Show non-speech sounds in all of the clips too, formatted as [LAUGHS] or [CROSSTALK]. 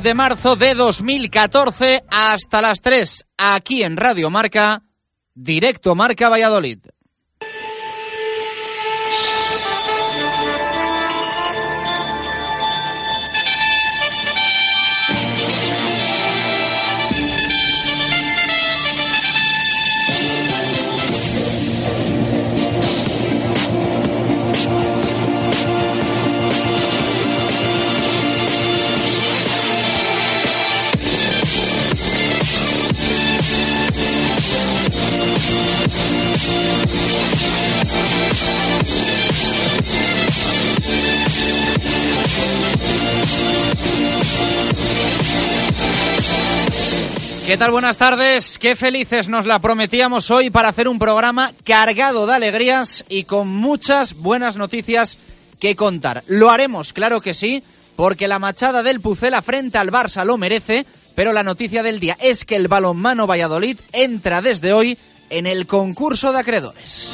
10 de marzo de 2014 hasta las 3 aquí en Radio Marca, directo Marca Valladolid. ¿Qué tal? Buenas tardes. Qué felices nos la prometíamos hoy para hacer un programa cargado de alegrías y con muchas buenas noticias que contar. Lo haremos, claro que sí, porque la machada del Pucela frente al Barça lo merece, pero la noticia del día es que el balonmano Valladolid entra desde hoy en el concurso de acreedores.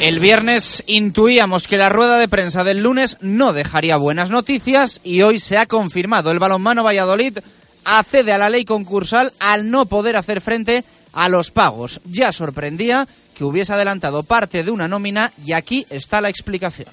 El viernes intuíamos que la rueda de prensa del lunes no dejaría buenas noticias y hoy se ha confirmado. El balonmano Valladolid accede a la ley concursal al no poder hacer frente a los pagos. Ya sorprendía que hubiese adelantado parte de una nómina y aquí está la explicación.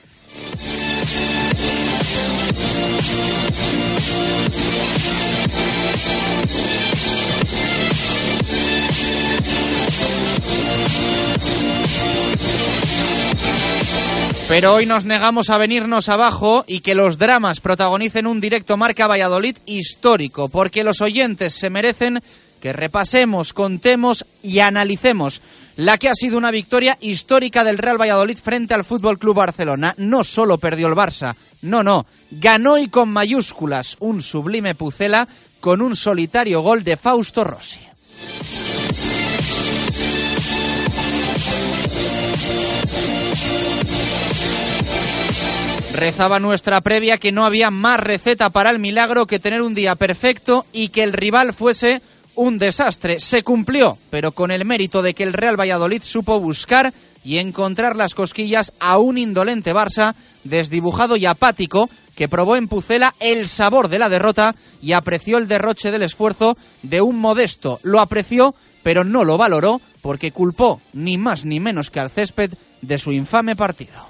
Pero hoy nos negamos a venirnos abajo y que los dramas protagonicen un directo marca Valladolid histórico, porque los oyentes se merecen que repasemos, contemos y analicemos la que ha sido una victoria histórica del Real Valladolid frente al Fútbol Club Barcelona. No solo perdió el Barça, no, no, ganó y con mayúsculas un sublime Pucela con un solitario gol de Fausto Rossi. Rezaba nuestra previa que no había más receta para el milagro que tener un día perfecto y que el rival fuese un desastre. Se cumplió, pero con el mérito de que el Real Valladolid supo buscar y encontrar las cosquillas a un indolente Barça desdibujado y apático que probó en Pucela el sabor de la derrota y apreció el derroche del esfuerzo de un modesto. Lo apreció, pero no lo valoró porque culpó ni más ni menos que al césped de su infame partido.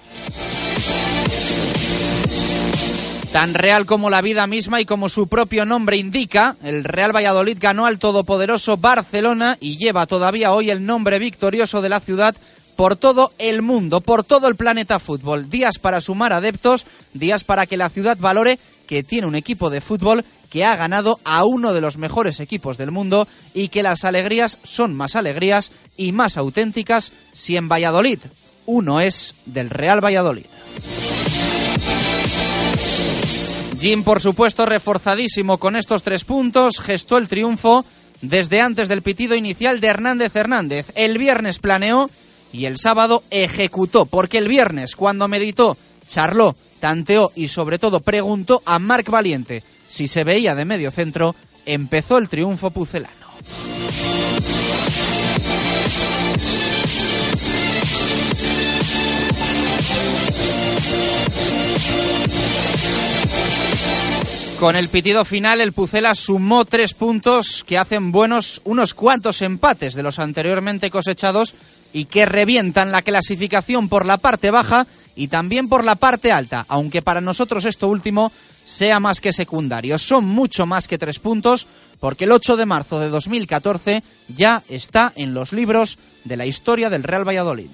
Tan real como la vida misma y como su propio nombre indica, el Real Valladolid ganó al todopoderoso Barcelona y lleva todavía hoy el nombre victorioso de la ciudad por todo el mundo, por todo el planeta fútbol. Días para sumar adeptos, días para que la ciudad valore que tiene un equipo de fútbol que ha ganado a uno de los mejores equipos del mundo y que las alegrías son más alegrías y más auténticas si en Valladolid uno es del Real Valladolid. Jim, por supuesto, reforzadísimo con estos tres puntos, gestó el triunfo desde antes del pitido inicial de Hernández Hernández. El viernes planeó y el sábado ejecutó, porque el viernes, cuando meditó, charló, tanteó y sobre todo preguntó a Marc Valiente si se veía de medio centro, empezó el triunfo pucelano. Con el pitido final, el Pucela sumó tres puntos que hacen buenos unos cuantos empates de los anteriormente cosechados y que revientan la clasificación por la parte baja y también por la parte alta, aunque para nosotros esto último sea más que secundario. Son mucho más que tres puntos porque el 8 de marzo de 2014 ya está en los libros de la historia del Real Valladolid.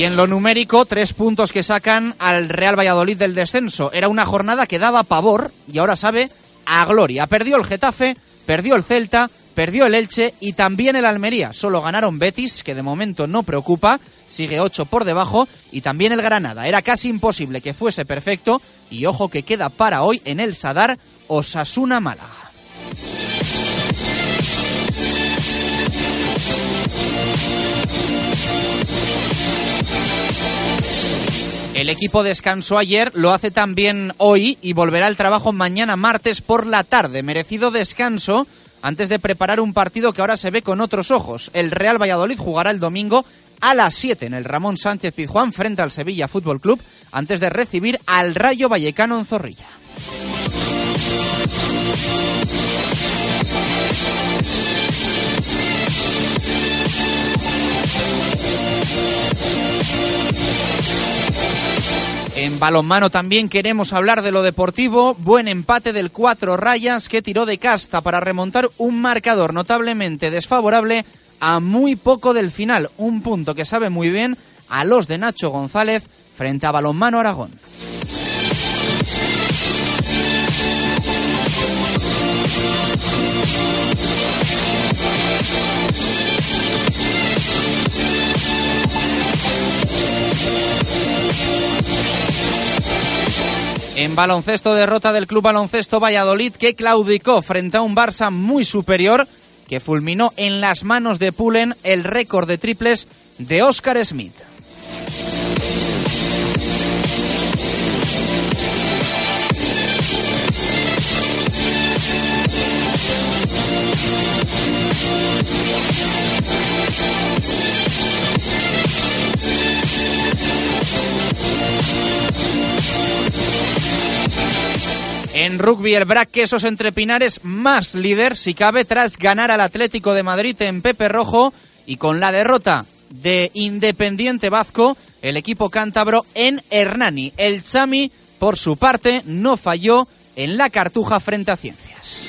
Y en lo numérico, tres puntos que sacan al Real Valladolid del descenso. Era una jornada que daba pavor y ahora sabe a gloria. Perdió el Getafe, perdió el Celta, perdió el Elche y también el Almería. Solo ganaron Betis, que de momento no preocupa, sigue ocho por debajo, y también el Granada. Era casi imposible que fuese perfecto y ojo que queda para hoy en el Sadar Osasuna Málaga. El equipo descansó ayer, lo hace también hoy y volverá al trabajo mañana martes por la tarde. Merecido descanso antes de preparar un partido que ahora se ve con otros ojos. El Real Valladolid jugará el domingo a las 7 en el Ramón Sánchez Pizjuán frente al Sevilla Fútbol Club antes de recibir al Rayo Vallecano en Zorrilla. En balonmano también queremos hablar de lo deportivo. Buen empate del cuatro rayas que tiró de casta para remontar un marcador notablemente desfavorable a muy poco del final. Un punto que sabe muy bien a los de Nacho González frente a Balonmano Aragón. Baloncesto, derrota del Club Baloncesto Valladolid que claudicó frente a un Barça muy superior que fulminó en las manos de Pulen el récord de triples de Oscar Smith. En rugby, el Brac Quesos entre Pinares más líder, si cabe, tras ganar al Atlético de Madrid en Pepe Rojo y con la derrota de Independiente Vasco, el equipo cántabro en Hernani. El Chami, por su parte, no falló en la cartuja frente a Ciencias.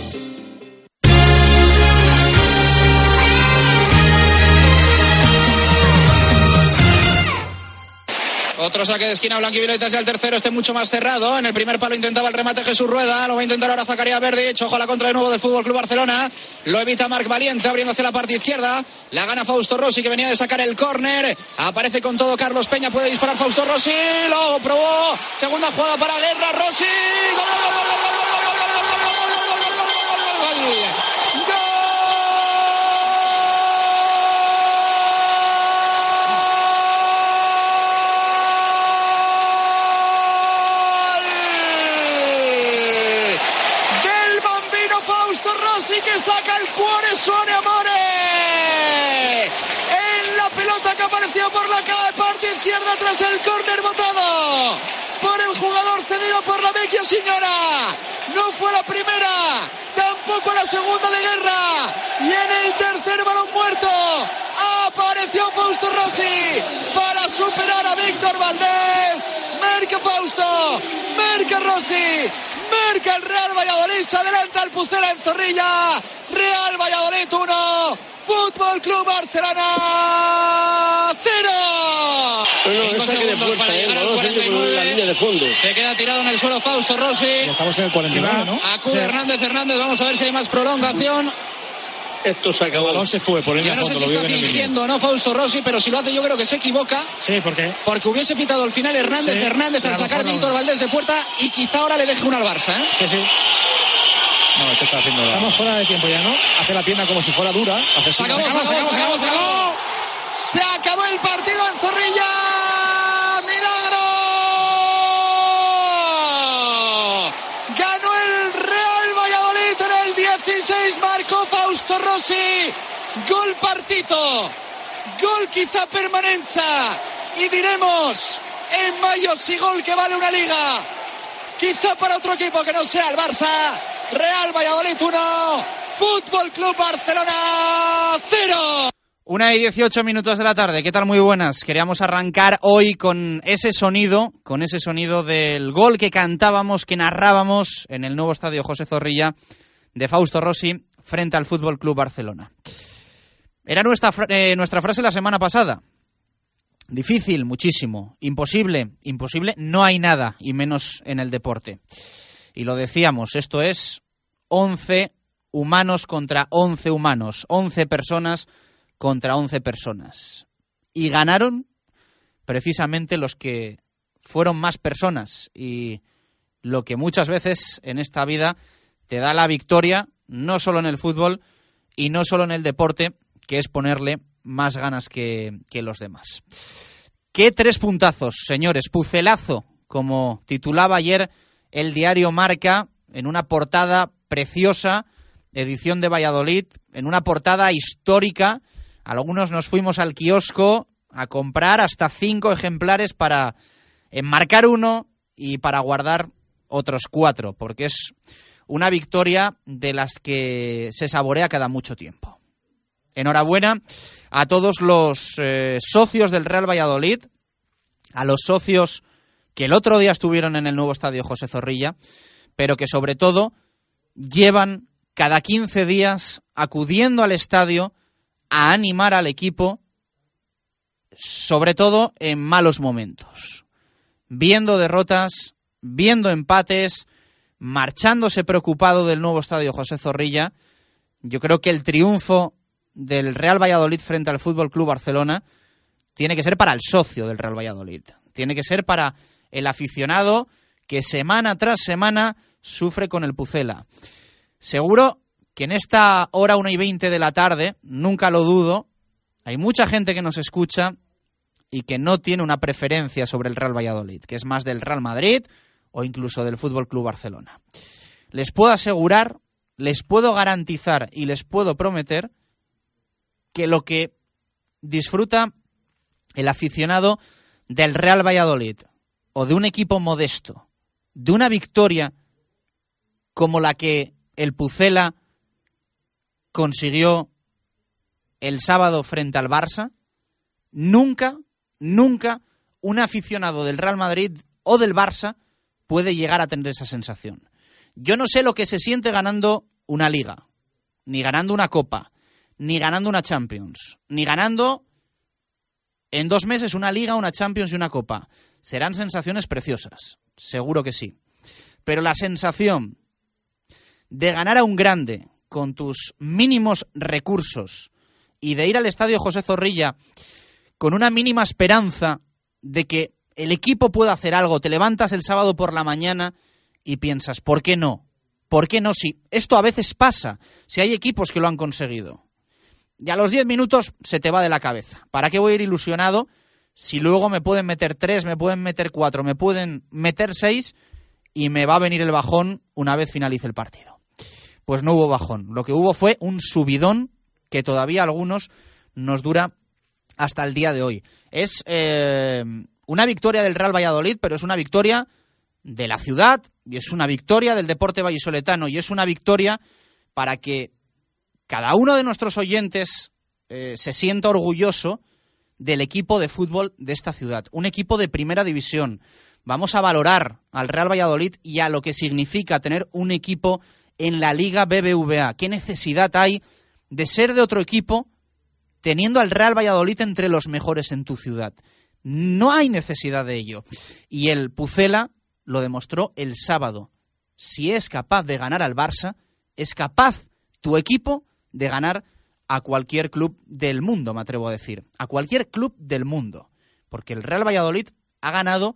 Otro saque de esquina blanquivioleta es el tercero, este mucho más cerrado. En el primer palo intentaba el remate Jesús Rueda, lo va a intentar ahora Zacarías Verde. Ojo a la contra de nuevo del Fútbol Club Barcelona. Lo evita Marc Valiente abriendo hacia la parte izquierda. La gana Fausto Rossi que venía de sacar el córner. Aparece con todo Carlos Peña, puede disparar Fausto Rossi. Lo probó. Segunda jugada para Guerra Rossi. ¡Gol, gol, gol, gol, gol, gol, gol, gol, gol, que saca el cuore suone amore. En la pelota que apareció por la parte izquierda tras el córner botado por el jugador cedido por la vecchia señora. No fue la primera, tampoco la segunda de guerra. Y en el tercer balón muerto apareció Fausto Rossi para superar a Víctor Valdés. Merca Fausto, Merca Rossi, Merca el Real Valladolid, se adelanta el Pucela en Zorrilla. Real Valladolid 1, Fútbol Club Barcelona 0. Cinco segundos para llegar al 49. Se queda tirado en el suelo Fausto Rossi. Ya estamos en el 49, ¿no? Acude Hernández Hernández, vamos a ver si hay más prolongación. Esto se acabó. El balón se fue por Yo no sé si está fingiendo no Fausto Rossi, pero si lo hace yo creo que se equivoca. Sí, porque Porque hubiese pitado al final Hernández, Sí, Hernández al lo sacar mejor no. Víctor Valdés de puerta y quizá ahora le deje una al Barça. ¿eh? sí, sí. No, este está haciendo la- Estamos fuera de tiempo ya, ¿no? Hace la pierna como si fuera dura. Hace Se así. acabó, se acabó, se acabó, se acabó. Se acabó el partido en Zorrilla. ¡Milagro! Ganó el Real Valladolid en el 16, marcó Fausto Rossi. Gol partito. Gol quizá permanencia. Y diremos en mayo si gol que vale una liga. Quizá para otro equipo que no sea el Barça. Real Valladolid 1, Fútbol Club Barcelona 0. Una y 18 minutos de la tarde, ¿qué tal? Muy buenas. Queríamos arrancar hoy con ese sonido, con ese sonido del gol que cantábamos, que narrábamos en el nuevo estadio José Zorrilla de Fausto Rossi frente al Fútbol Club Barcelona. Era nuestra, eh, nuestra frase la semana pasada. Difícil, muchísimo. Imposible, imposible, no hay nada, y menos en el deporte. Y lo decíamos, esto es 11 humanos contra 11 humanos, 11 personas contra 11 personas. Y ganaron precisamente los que fueron más personas y lo que muchas veces en esta vida te da la victoria, no solo en el fútbol y no solo en el deporte, que es ponerle más ganas que, que los demás. ¿Qué tres puntazos, señores? Pucelazo, como titulaba ayer el diario Marca, en una portada preciosa, edición de Valladolid, en una portada histórica. Algunos nos fuimos al kiosco a comprar hasta cinco ejemplares para enmarcar uno y para guardar otros cuatro, porque es una victoria de las que se saborea cada mucho tiempo. Enhorabuena a todos los eh, socios del Real Valladolid, a los socios que el otro día estuvieron en el nuevo estadio José Zorrilla, pero que sobre todo llevan cada 15 días acudiendo al estadio a animar al equipo, sobre todo en malos momentos, viendo derrotas, viendo empates, marchándose preocupado del nuevo estadio José Zorrilla. Yo creo que el triunfo del Real Valladolid frente al Fútbol Club Barcelona tiene que ser para el socio del Real Valladolid, tiene que ser para el aficionado que semana tras semana sufre con el Pucela. Seguro que en esta hora 1 y 20 de la tarde, nunca lo dudo, hay mucha gente que nos escucha y que no tiene una preferencia sobre el Real Valladolid, que es más del Real Madrid o incluso del Fútbol Club Barcelona. Les puedo asegurar, les puedo garantizar y les puedo prometer que lo que disfruta el aficionado del Real Valladolid o de un equipo modesto, de una victoria como la que el Pucela consiguió el sábado frente al Barça, nunca, nunca un aficionado del Real Madrid o del Barça puede llegar a tener esa sensación. Yo no sé lo que se siente ganando una liga, ni ganando una copa, ni ganando una Champions, ni ganando en dos meses una liga, una Champions y una copa. Serán sensaciones preciosas, seguro que sí. Pero la sensación de ganar a un grande con tus mínimos recursos y de ir al estadio José Zorrilla con una mínima esperanza de que el equipo pueda hacer algo, te levantas el sábado por la mañana y piensas, ¿por qué no? ¿Por qué no? Si esto a veces pasa, si hay equipos que lo han conseguido. Y a los 10 minutos se te va de la cabeza. ¿Para qué voy a ir ilusionado si luego me pueden meter 3, me pueden meter 4, me pueden meter 6 y me va a venir el bajón una vez finalice el partido? Pues no hubo bajón. Lo que hubo fue un subidón que todavía a algunos nos dura hasta el día de hoy. Es eh, una victoria del Real Valladolid, pero es una victoria de la ciudad y es una victoria del deporte vallisoletano y es una victoria para que cada uno de nuestros oyentes eh, se sienta orgulloso del equipo de fútbol de esta ciudad, un equipo de primera división. Vamos a valorar al Real Valladolid y a lo que significa tener un equipo en la Liga BBVA. ¿Qué necesidad hay de ser de otro equipo teniendo al Real Valladolid entre los mejores en tu ciudad? No hay necesidad de ello. Y el Pucela lo demostró el sábado. Si es capaz de ganar al Barça, es capaz tu equipo de ganar a cualquier club del mundo, me atrevo a decir. A cualquier club del mundo. Porque el Real Valladolid ha ganado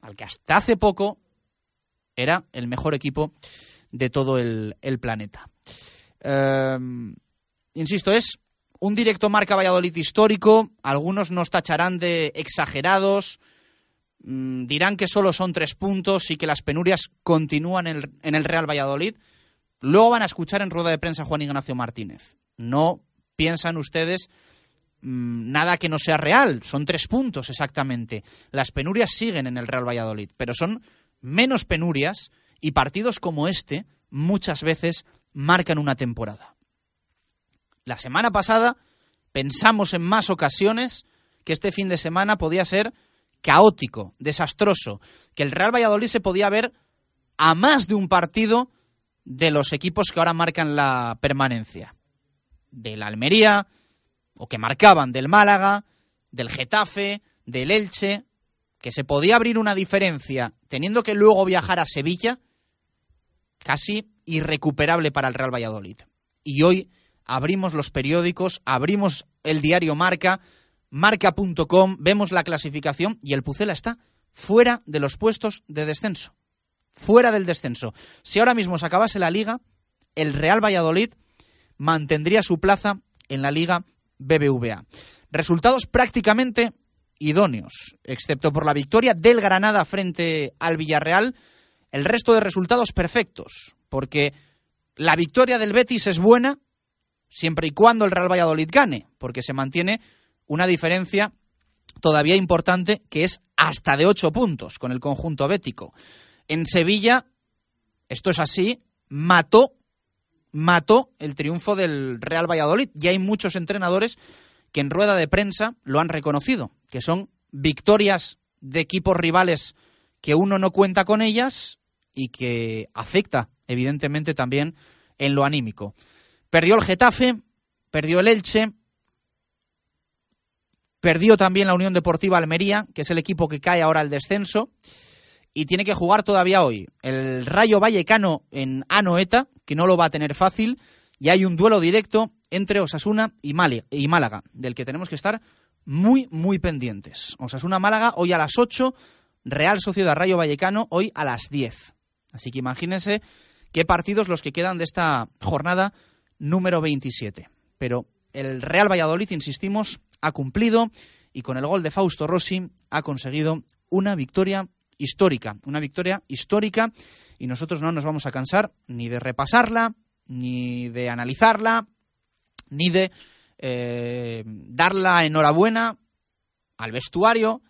al que hasta hace poco era el mejor equipo de todo el, planeta. Em, insisto, es un directo marca Valladolid histórico. Algunos nos tacharán de exagerados, mm, dirán que solo son tres puntos y que las penurias continúan en el, Real Valladolid. Luego van a escuchar en rueda de prensa Juan Ignacio Martínez. No piensan ustedes mm, nada que no sea real. Son tres puntos exactamente. Las penurias siguen en el Real Valladolid, pero son menos penurias y partidos como este muchas veces marcan una temporada. La semana pasada pensamos en más ocasiones que este fin de semana podía ser caótico, desastroso, que el Real Valladolid se podía ver a más de un partido de los equipos que ahora marcan la permanencia. Del Almería, o que marcaban del Málaga, del Getafe, del Elche, que se podía abrir una diferencia teniendo que luego viajar a Sevilla, casi irrecuperable para el Real Valladolid. Y hoy abrimos los periódicos, abrimos el diario Marca, marca.com, vemos la clasificación y el Pucela está fuera de los puestos de descenso fuera del descenso. Si ahora mismo se acabase la liga, el Real Valladolid mantendría su plaza en la liga BBVA. Resultados prácticamente idóneos, excepto por la victoria del Granada frente al Villarreal, el resto de resultados perfectos, porque la victoria del Betis es buena siempre y cuando el Real Valladolid gane, porque se mantiene una diferencia todavía importante que es hasta de ocho puntos con el conjunto bético. En Sevilla, esto es así, mató, mató el triunfo del Real Valladolid. Y hay muchos entrenadores que en rueda de prensa lo han reconocido, que son victorias de equipos rivales que uno no cuenta con ellas y que afecta, evidentemente, también en lo anímico. Perdió el Getafe, perdió el Elche, perdió también la Unión Deportiva Almería, que es el equipo que cae ahora al descenso y tiene que jugar todavía hoy. El Rayo Vallecano en Anoeta, que no lo va a tener fácil, y hay un duelo directo entre Osasuna y, Málaga, del que tenemos que estar muy, muy pendientes. Osasuna-Málaga hoy a las 8, Real Sociedad Rayo Vallecano hoy a las 10. Así que imagínense qué partidos los que quedan de esta jornada número 27. Pero el Real Valladolid, insistimos, ha cumplido y con el gol de Fausto Rossi ha conseguido una victoria histórica, una victoria histórica. Y nosotros no nos vamos a cansar ni de repasarla, ni de analizarla, ni de eh, dar la enhorabuena al vestuario,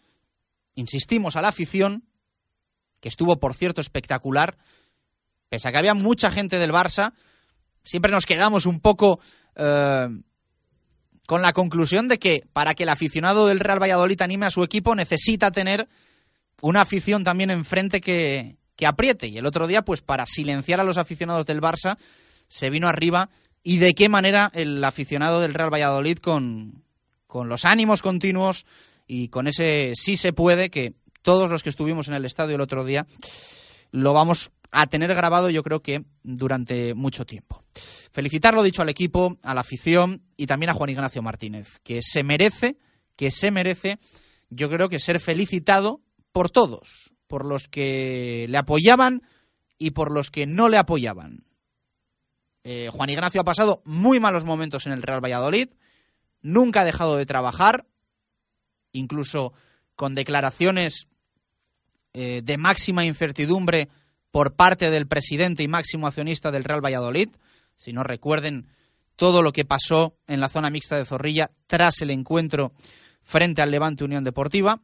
insistimos a la afición, que estuvo por cierto espectacular, pese a que había mucha gente del Barça, siempre nos quedamos un poco eh, con la conclusión de que para que el aficionado del Real Valladolid anime a su equipo necesita tener una afición también enfrente que, que apriete. Y el otro día, pues para silenciar a los aficionados del Barça, se vino arriba. Y de qué manera el aficionado del Real Valladolid con, con los ánimos continuos y con ese sí se puede que todos los que estuvimos en el estadio el otro día lo vamos a tener grabado yo creo que durante mucho tiempo. Felicitar lo dicho al equipo, a la afición y también a Juan Ignacio Martínez, que se merece, que se merece, yo creo que ser felicitado por todos, por los que le apoyaban y por los que no le apoyaban. Eh, Juan Ignacio ha pasado muy malos momentos en el Real Valladolid, nunca ha dejado de trabajar, incluso con declaraciones eh, de máxima incertidumbre por parte del presidente y máximo accionista del Real Valladolid. Si no recuerden todo lo que pasó en la zona mixta de Zorrilla tras el encuentro frente al Levante Unión Deportiva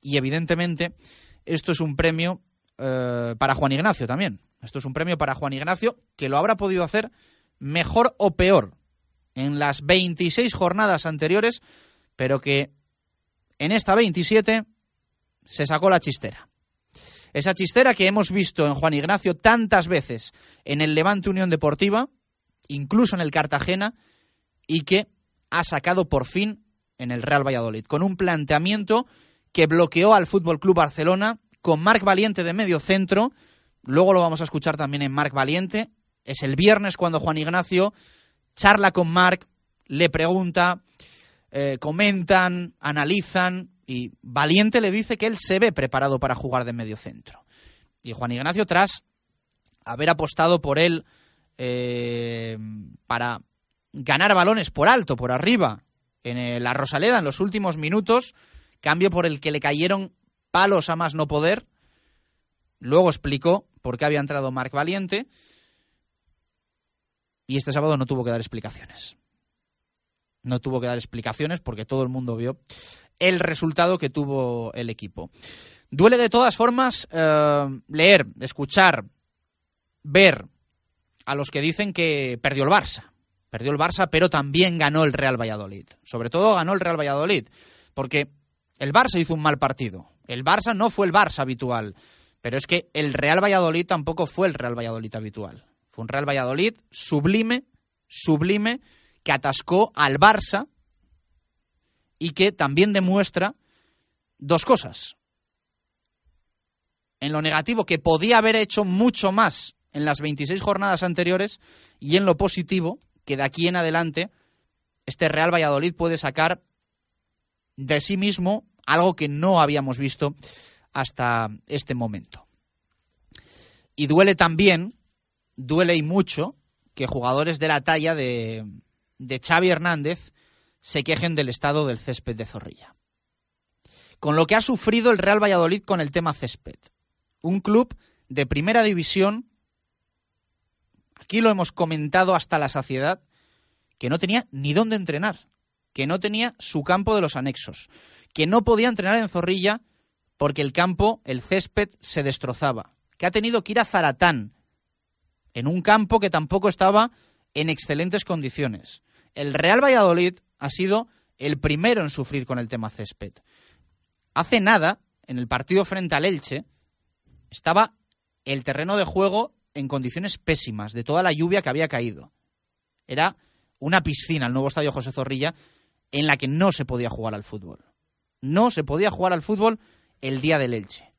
y evidentemente esto es un premio eh, para Juan Ignacio también. Esto es un premio para Juan Ignacio que lo habrá podido hacer mejor o peor en las 26 jornadas anteriores, pero que en esta 27 se sacó la chistera. Esa chistera que hemos visto en Juan Ignacio tantas veces en el Levante Unión Deportiva, incluso en el Cartagena, y que ha sacado por fin en el Real Valladolid, con un planteamiento que bloqueó al Fútbol Club Barcelona con Marc Valiente de medio centro. Luego lo vamos a escuchar también en Marc Valiente. Es el viernes cuando Juan Ignacio charla con Marc, le pregunta, eh, comentan, analizan y Valiente le dice que él se ve preparado para jugar de medio centro. Y Juan Ignacio, tras haber apostado por él eh, para ganar balones por alto, por arriba, en la Rosaleda en los últimos minutos, cambio por el que le cayeron palos a más no poder. Luego explicó por qué había entrado Marc Valiente. Y este sábado no tuvo que dar explicaciones. No tuvo que dar explicaciones porque todo el mundo vio el resultado que tuvo el equipo. Duele de todas formas eh, leer, escuchar, ver a los que dicen que perdió el Barça. Perdió el Barça, pero también ganó el Real Valladolid. Sobre todo ganó el Real Valladolid, porque el Barça hizo un mal partido. El Barça no fue el Barça habitual, pero es que el Real Valladolid tampoco fue el Real Valladolid habitual. Fue un Real Valladolid sublime, sublime, que atascó al Barça y que también demuestra dos cosas. En lo negativo, que podía haber hecho mucho más en las 26 jornadas anteriores, y en lo positivo, que de aquí en adelante este Real Valladolid puede sacar de sí mismo algo que no habíamos visto hasta este momento. Y duele también, duele y mucho, que jugadores de la talla de, de Xavi Hernández se quejen del estado del césped de Zorrilla. Con lo que ha sufrido el Real Valladolid con el tema césped. Un club de primera división, aquí lo hemos comentado hasta la saciedad, que no tenía ni dónde entrenar, que no tenía su campo de los anexos, que no podía entrenar en Zorrilla porque el campo, el césped, se destrozaba, que ha tenido que ir a Zaratán, en un campo que tampoco estaba en excelentes condiciones. El Real Valladolid ha sido el primero en sufrir con el tema césped. Hace nada, en el partido frente al Elche, estaba el terreno de juego en condiciones pésimas de toda la lluvia que había caído. Era una piscina, el nuevo estadio José Zorrilla, en la que no se podía jugar al fútbol. No se podía jugar al fútbol el día del Elche.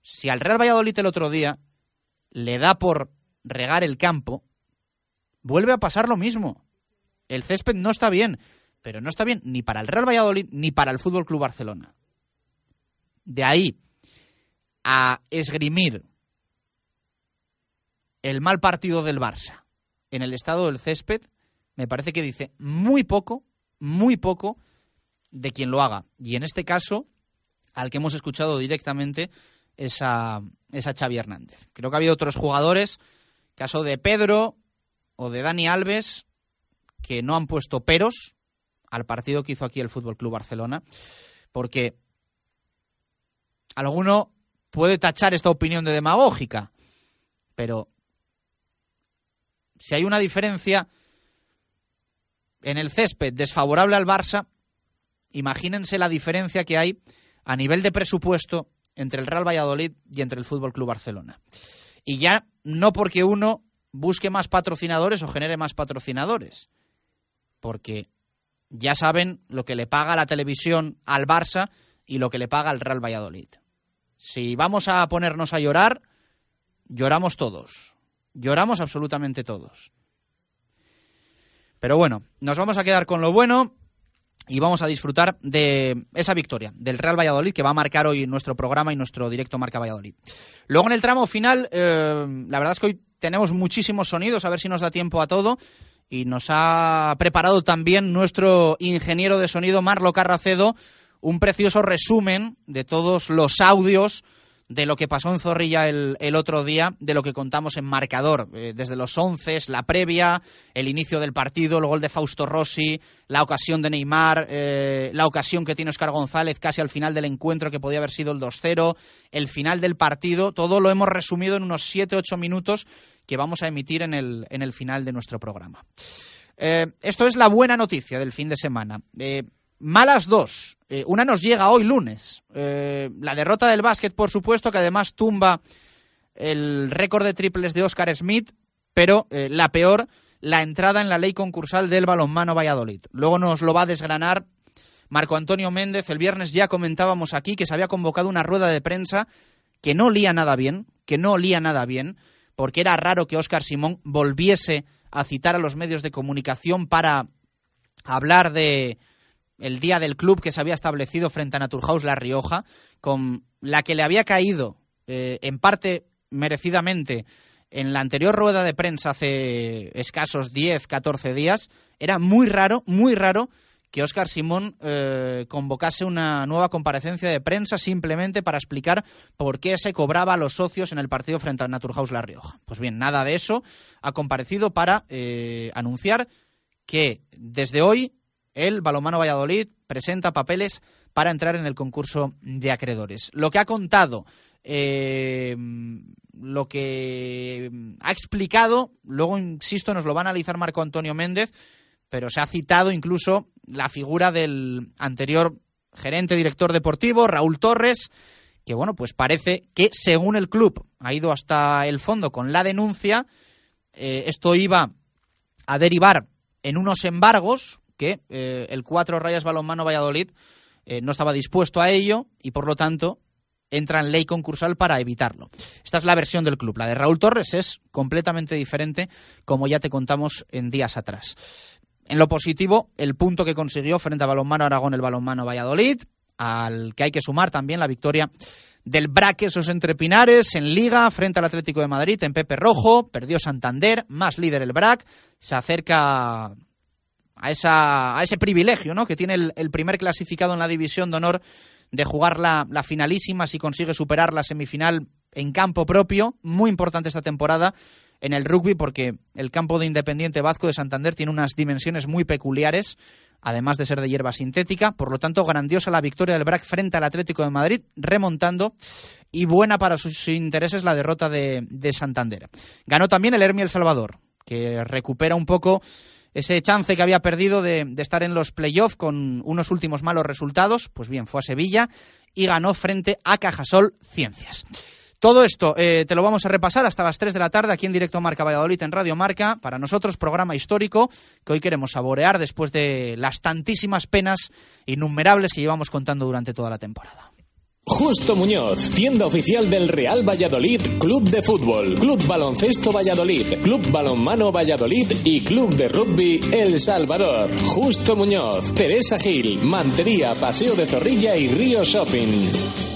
Si al Real Valladolid el otro día le da por regar el campo, vuelve a pasar lo mismo. El césped no está bien, pero no está bien ni para el Real Valladolid ni para el Fútbol Club Barcelona. De ahí a esgrimir el mal partido del Barça en el estado del césped, me parece que dice muy poco, muy poco de quien lo haga. Y en este caso, al que hemos escuchado directamente es a, es a Xavi Hernández. Creo que ha habido otros jugadores, caso de Pedro o de Dani Alves, que no han puesto peros al partido que hizo aquí el Fútbol Club Barcelona, porque alguno puede tachar esta opinión de demagógica, pero si hay una diferencia en el césped desfavorable al Barça, imagínense la diferencia que hay a nivel de presupuesto entre el Real Valladolid y entre el Fútbol Club Barcelona. Y ya no porque uno busque más patrocinadores o genere más patrocinadores, porque ya saben lo que le paga la televisión al Barça y lo que le paga al Real Valladolid. Si vamos a ponernos a llorar, lloramos todos. Lloramos absolutamente todos. Pero bueno, nos vamos a quedar con lo bueno y vamos a disfrutar de esa victoria del Real Valladolid que va a marcar hoy nuestro programa y nuestro directo Marca Valladolid. Luego en el tramo final, eh, la verdad es que hoy tenemos muchísimos sonidos, a ver si nos da tiempo a todo. Y nos ha preparado también nuestro ingeniero de sonido, Marlo Carracedo, un precioso resumen de todos los audios de lo que pasó en Zorrilla el, otro día, de lo que contamos en marcador, eh, desde los once, la previa, el inicio del partido, el gol de Fausto Rossi, la ocasión de Neymar, eh, la ocasión que tiene Oscar González casi al final del encuentro que podía haber sido el 2-0, el final del partido, todo lo hemos resumido en unos 7-8 minutos que vamos a emitir en el, en el final de nuestro programa. Eh, esto es la buena noticia del fin de semana. Malas dos. Eh, una nos llega hoy lunes. Eh, la derrota del básquet, por supuesto, que además tumba el récord de triples de Oscar Smith, pero eh, la peor, la entrada en la ley concursal del balonmano Valladolid. Luego nos lo va a desgranar Marco Antonio Méndez. El viernes ya comentábamos aquí que se había convocado una rueda de prensa que no olía nada bien, que no olía nada bien, porque era raro que Oscar Simón volviese a citar a los medios de comunicación para hablar de el día del club que se había establecido frente a Naturhaus La Rioja, con la que le había caído eh, en parte merecidamente en la anterior rueda de prensa hace escasos 10, 14 días, era muy raro, muy raro que Óscar Simón eh, convocase una nueva comparecencia de prensa simplemente para explicar por qué se cobraba a los socios en el partido frente al Naturhaus La Rioja. Pues bien, nada de eso. Ha comparecido para eh, anunciar que desde hoy el Balomano Valladolid presenta papeles para entrar en el concurso de acreedores. Lo que ha contado, eh, lo que ha explicado, luego, insisto, nos lo va a analizar Marco Antonio Méndez, pero se ha citado incluso la figura del anterior gerente director deportivo, Raúl Torres, que bueno, pues parece que según el club ha ido hasta el fondo con la denuncia, eh, esto iba a derivar en unos embargos que eh, el Cuatro Rayas Balonmano Valladolid eh, no estaba dispuesto a ello y por lo tanto entra en ley concursal para evitarlo. Esta es la versión del club. La de Raúl Torres es completamente diferente, como ya te contamos en días atrás. En lo positivo, el punto que consiguió frente a Balonmano Aragón el Balonmano Valladolid, al que hay que sumar también la victoria del Braque esos entre Pinares en Liga frente al Atlético de Madrid en Pepe Rojo, perdió Santander, más líder el Brac, se acerca a, esa, a ese privilegio ¿no? que tiene el, primer clasificado en la división de honor de jugar la finalísima si consigue superar la semifinal en campo propio, muy importante esta temporada en el rugby porque el campo de Independiente Vasco de Santander tiene unas dimensiones muy peculiares, además de ser de hierba sintética, por lo tanto grandiosa la victoria del BRAC frente al Atlético de Madrid, remontando, y buena para sus intereses la derrota de, Santander. Ganó también el Hermi El Salvador, que recupera un poco ese chance que había perdido de, de estar en los playoffs con unos últimos malos resultados, pues bien, fue a Sevilla y ganó frente a Cajasol Ciencias. Todo esto eh, te lo vamos a repasar hasta las 3 de la tarde aquí en directo Marca Valladolid en Radio Marca. Para nosotros, programa histórico que hoy queremos saborear después de las tantísimas penas innumerables que llevamos contando durante toda la temporada. Justo Muñoz, tienda oficial del Real Valladolid, Club de Fútbol, Club Baloncesto Valladolid, Club Balonmano Valladolid y Club de Rugby El Salvador. Justo Muñoz, Teresa Gil, Mantería, Paseo de Zorrilla y Río Shopping.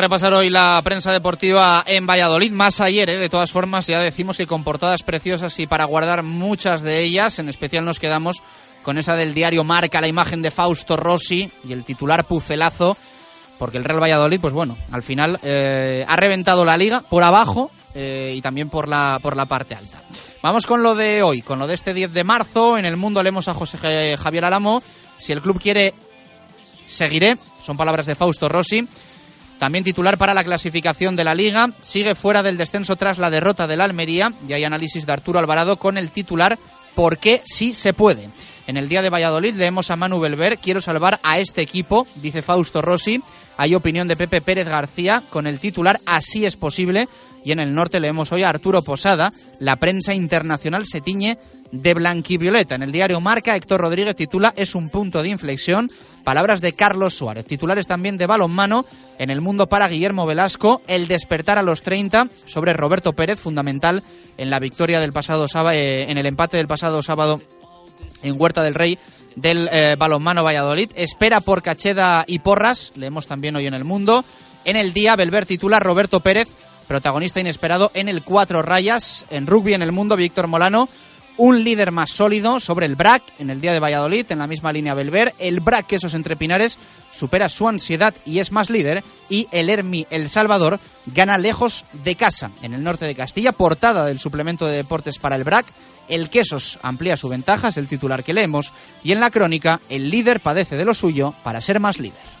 repasar hoy la prensa deportiva en Valladolid, más ayer, ¿eh? de todas formas, ya decimos que con portadas preciosas y para guardar muchas de ellas, en especial nos quedamos con esa del diario Marca, la imagen de Fausto Rossi y el titular Pucelazo, porque el Real Valladolid, pues bueno, al final eh, ha reventado la liga por abajo eh, y también por la, por la parte alta. Vamos con lo de hoy, con lo de este 10 de marzo. En el mundo leemos a José Javier Alamo. Si el club quiere, seguiré. Son palabras de Fausto Rossi. También titular para la clasificación de la liga. Sigue fuera del descenso tras la derrota del Almería. Y hay análisis de Arturo Alvarado con el titular ¿Por qué sí se puede? En el día de Valladolid leemos a Manu Belver, quiero salvar a este equipo, dice Fausto Rossi. Hay opinión de Pepe Pérez García con el titular Así es posible. Y en el norte leemos hoy a Arturo Posada, la prensa internacional se tiñe de blanquivioleta. En el diario Marca, Héctor Rodríguez titula Es un punto de inflexión. Palabras de Carlos Suárez. Titulares también de balonmano. En el mundo para Guillermo Velasco, el despertar a los 30 sobre Roberto Pérez, fundamental en la victoria del pasado sábado, eh, en el empate del pasado sábado en Huerta del Rey del eh, balonmano Valladolid. Espera por Cacheda y Porras, leemos también hoy en el mundo. En el día, Belver titula Roberto Pérez, protagonista inesperado en el Cuatro Rayas. En rugby en el mundo, Víctor Molano un líder más sólido sobre el BRAC en el día de Valladolid, en la misma línea Belver. El BRAC Quesos Entre Pinares supera su ansiedad y es más líder. Y el Hermi El Salvador gana lejos de casa, en el norte de Castilla, portada del suplemento de deportes para el BRAC. El Quesos amplía su ventaja, es el titular que leemos. Y en la crónica, el líder padece de lo suyo para ser más líder.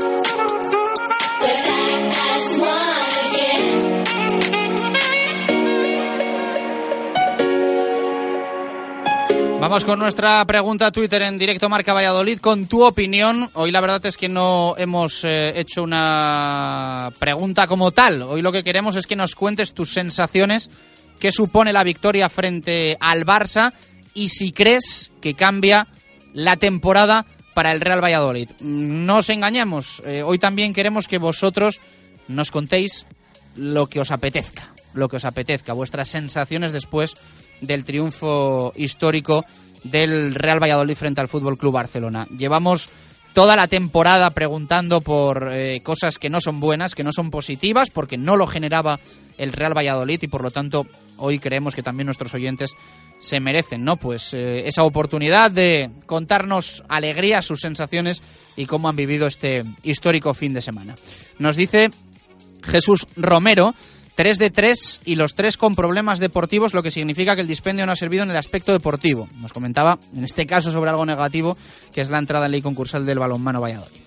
Vamos con nuestra pregunta a Twitter en directo Marca Valladolid con tu opinión. Hoy la verdad es que no hemos eh, hecho una pregunta como tal. Hoy lo que queremos es que nos cuentes tus sensaciones, qué supone la victoria frente al Barça y si crees que cambia la temporada para el Real Valladolid. No os engañemos, eh, hoy también queremos que vosotros nos contéis lo que os apetezca, lo que os apetezca, vuestras sensaciones después del triunfo histórico del Real Valladolid frente al Fútbol Club Barcelona. Llevamos toda la temporada preguntando por eh, cosas que no son buenas, que no son positivas, porque no lo generaba el Real Valladolid y por lo tanto hoy creemos que también nuestros oyentes se merecen, ¿no? Pues eh, esa oportunidad de contarnos alegrías, sus sensaciones y cómo han vivido este histórico fin de semana. Nos dice Jesús Romero 3 de 3 y los tres con problemas deportivos, lo que significa que el dispendio no ha servido en el aspecto deportivo. Nos comentaba, en este caso, sobre algo negativo, que es la entrada en ley concursal del balonmano Valladolid.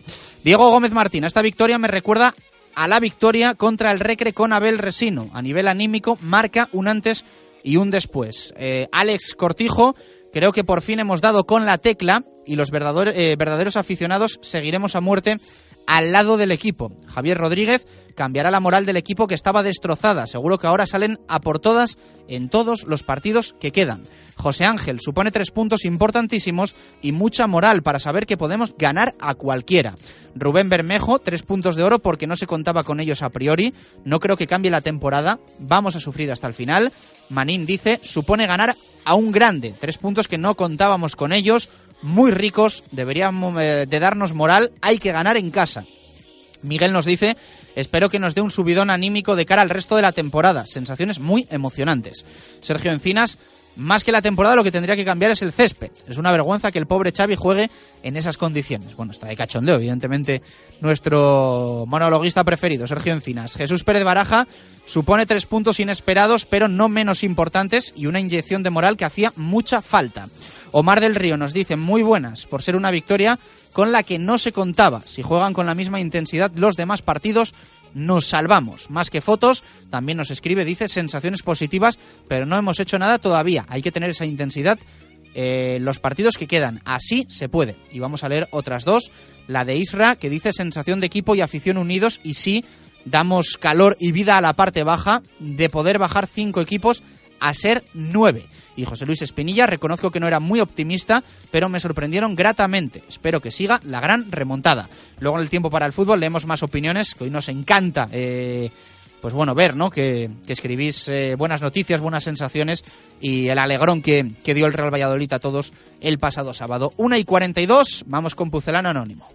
Diego Gómez Martín, esta victoria me recuerda a la victoria contra el Recre con Abel Resino. A nivel anímico, marca un antes y un después. Eh, Alex Cortijo, creo que por fin hemos dado con la tecla y los verdaderos, eh, verdaderos aficionados seguiremos a muerte al lado del equipo. Javier Rodríguez cambiará la moral del equipo que estaba destrozada. Seguro que ahora salen a por todas en todos los partidos que quedan. José Ángel supone tres puntos importantísimos y mucha moral para saber que podemos ganar a cualquiera. Rubén Bermejo, tres puntos de oro porque no se contaba con ellos a priori. No creo que cambie la temporada. Vamos a sufrir hasta el final. Manín dice, supone ganar a un grande. Tres puntos que no contábamos con ellos. Muy ricos. Deberían eh, de darnos moral. Hay que ganar en casa. Miguel nos dice, espero que nos dé un subidón anímico de cara al resto de la temporada. Sensaciones muy emocionantes. Sergio Encinas, más que la temporada, lo que tendría que cambiar es el césped. Es una vergüenza que el pobre Xavi juegue en esas condiciones. Bueno, está de cachondeo, evidentemente, nuestro monologuista preferido, Sergio Encinas. Jesús Pérez Baraja supone tres puntos inesperados, pero no menos importantes, y una inyección de moral que hacía mucha falta. Omar del Río nos dice muy buenas por ser una victoria con la que no se contaba. Si juegan con la misma intensidad los demás partidos, nos salvamos. Más que fotos, también nos escribe, dice, sensaciones positivas, pero no hemos hecho nada todavía. Hay que tener esa intensidad eh, los partidos que quedan. Así se puede. Y vamos a leer otras dos. La de Isra, que dice sensación de equipo y afición unidos. Y sí, damos calor y vida a la parte baja de poder bajar cinco equipos a ser nueve y José Luis Espinilla. Reconozco que no era muy optimista, pero me sorprendieron gratamente. Espero que siga la gran remontada. Luego en el tiempo para el fútbol leemos más opiniones, que hoy nos encanta. Eh, pues bueno, ver, ¿no? Que, escribís eh, buenas noticias, buenas sensaciones y el alegrón que, que dio el Real Valladolid a todos el pasado sábado. 1 y 42, vamos con Pucelano Anónimo.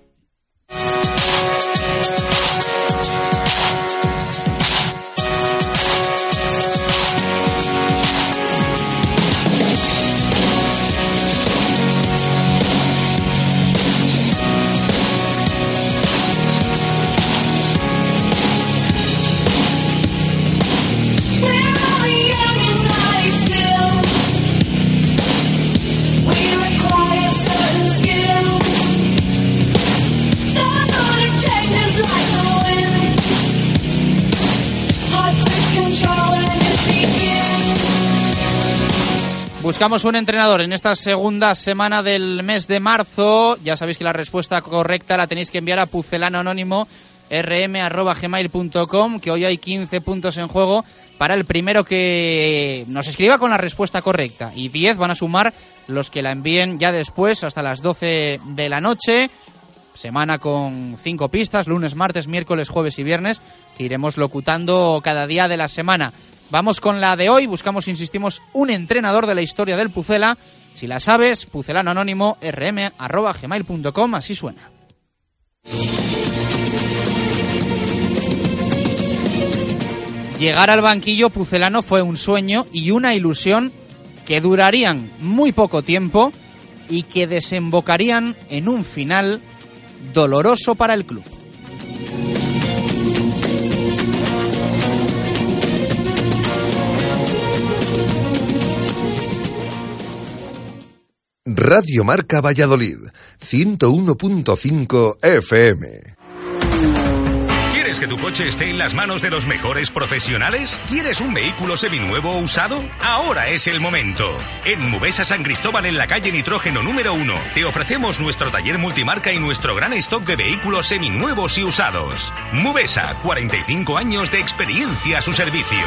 Buscamos un entrenador en esta segunda semana del mes de marzo. Ya sabéis que la respuesta correcta la tenéis que enviar a pucelano anónimo que hoy hay 15 puntos en juego para el primero que nos escriba con la respuesta correcta. Y 10 van a sumar los que la envíen ya después, hasta las 12 de la noche. Semana con 5 pistas, lunes, martes, miércoles, jueves y viernes, que iremos locutando cada día de la semana. Vamos con la de hoy, buscamos, insistimos, un entrenador de la historia del Pucela. Si la sabes, pucelano anónimo rm.gmail.com, así suena. Llegar al banquillo pucelano fue un sueño y una ilusión que durarían muy poco tiempo y que desembocarían en un final doloroso para el club. Radio Marca Valladolid, 101.5 FM. ¿Quieres que tu coche esté en las manos de los mejores profesionales? ¿Quieres un vehículo seminuevo o usado? Ahora es el momento. En Mubesa San Cristóbal, en la calle Nitrógeno número 1, te ofrecemos nuestro taller multimarca y nuestro gran stock de vehículos seminuevos y usados. Mubesa, 45 años de experiencia a su servicio.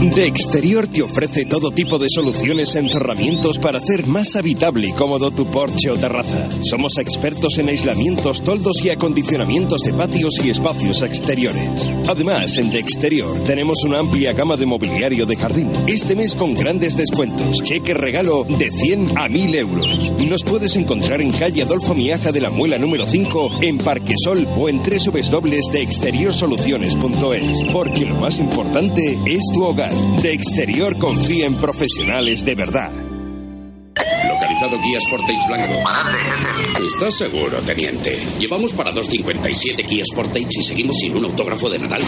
De Exterior te ofrece todo tipo de soluciones en cerramientos para hacer más habitable y cómodo tu porche o terraza. Somos expertos en aislamientos, toldos y acondicionamientos de patios y espacios exteriores. Además, en De Exterior tenemos una amplia gama de mobiliario de jardín. Este mes con grandes descuentos. Cheque regalo de 100 a 1000 euros. Nos puedes encontrar en calle Adolfo Miaja de la Muela número 5 en Parquesol o en www.deexteriorsoluciones.es. Porque lo más importante es tu hogar. De exterior confía en profesionales de verdad. Localizado Kia Sportage blanco. ¿Estás seguro, teniente? Llevamos para 2.57 Kia Sportage y seguimos sin un autógrafo de Nadal.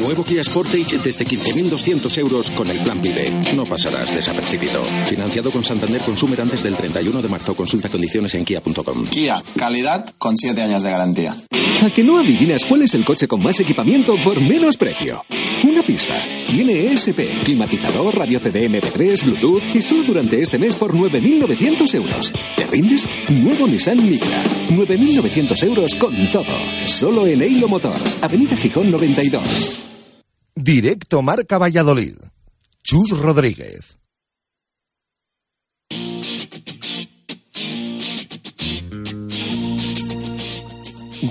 Nuevo Kia Sportage desde 15.200 euros con el plan PIBE. No pasarás desapercibido. Financiado con Santander Consumer antes del 31 de marzo. Consulta condiciones en kia.com. Kia, calidad con 7 años de garantía. ¿A que no adivinas cuál es el coche con más equipamiento por menos precio? Una pista. Tiene ESP, climatizador, radio CD MP3, Bluetooth y solo durante este mes por 9.900 euros. ¿Te rindes? Nuevo Nissan Micra. 9.900 euros con todo. Solo en Eilo Motor. Avenida Gijón 92. Directo Marca Valladolid. Chus Rodríguez.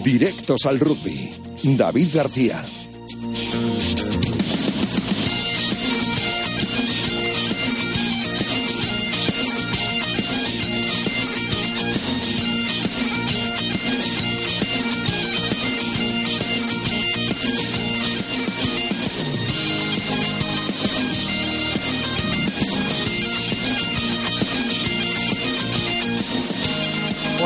Directos al rugby. David García.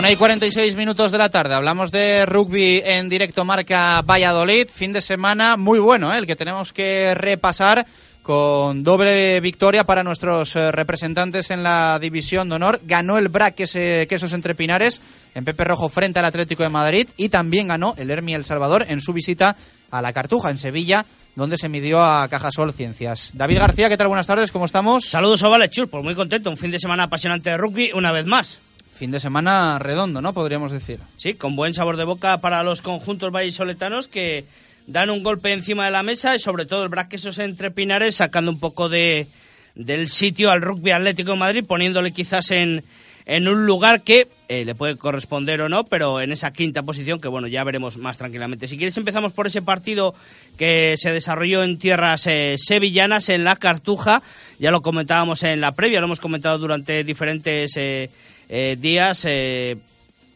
Una y 46 minutos de la tarde. Hablamos de rugby en directo marca Valladolid. Fin de semana muy bueno, ¿eh? el que tenemos que repasar con doble victoria para nuestros eh, representantes en la división de honor. Ganó el BRAC Quesos Entre Pinares en Pepe Rojo frente al Atlético de Madrid y también ganó el Hermi El Salvador en su visita a la Cartuja en Sevilla donde se midió a Cajasol Ciencias. David García, ¿qué tal? Buenas tardes, ¿cómo estamos? Saludos, Ovales Chur, pues muy contento, un fin de semana apasionante de rugby una vez más. Fin de semana redondo, ¿no? Podríamos decir. Sí, con buen sabor de boca para los conjuntos vallisoletanos que dan un golpe encima de la mesa y sobre todo el Braquesos entre Pinares sacando un poco de, del sitio al rugby Atlético de Madrid, poniéndole quizás en, en un lugar que eh, le puede corresponder o no, pero en esa quinta posición que bueno, ya veremos más tranquilamente. Si quieres empezamos por ese partido que se desarrolló en tierras eh, sevillanas, en la Cartuja, ya lo comentábamos en la previa, lo hemos comentado durante diferentes... Eh, eh, días. Eh,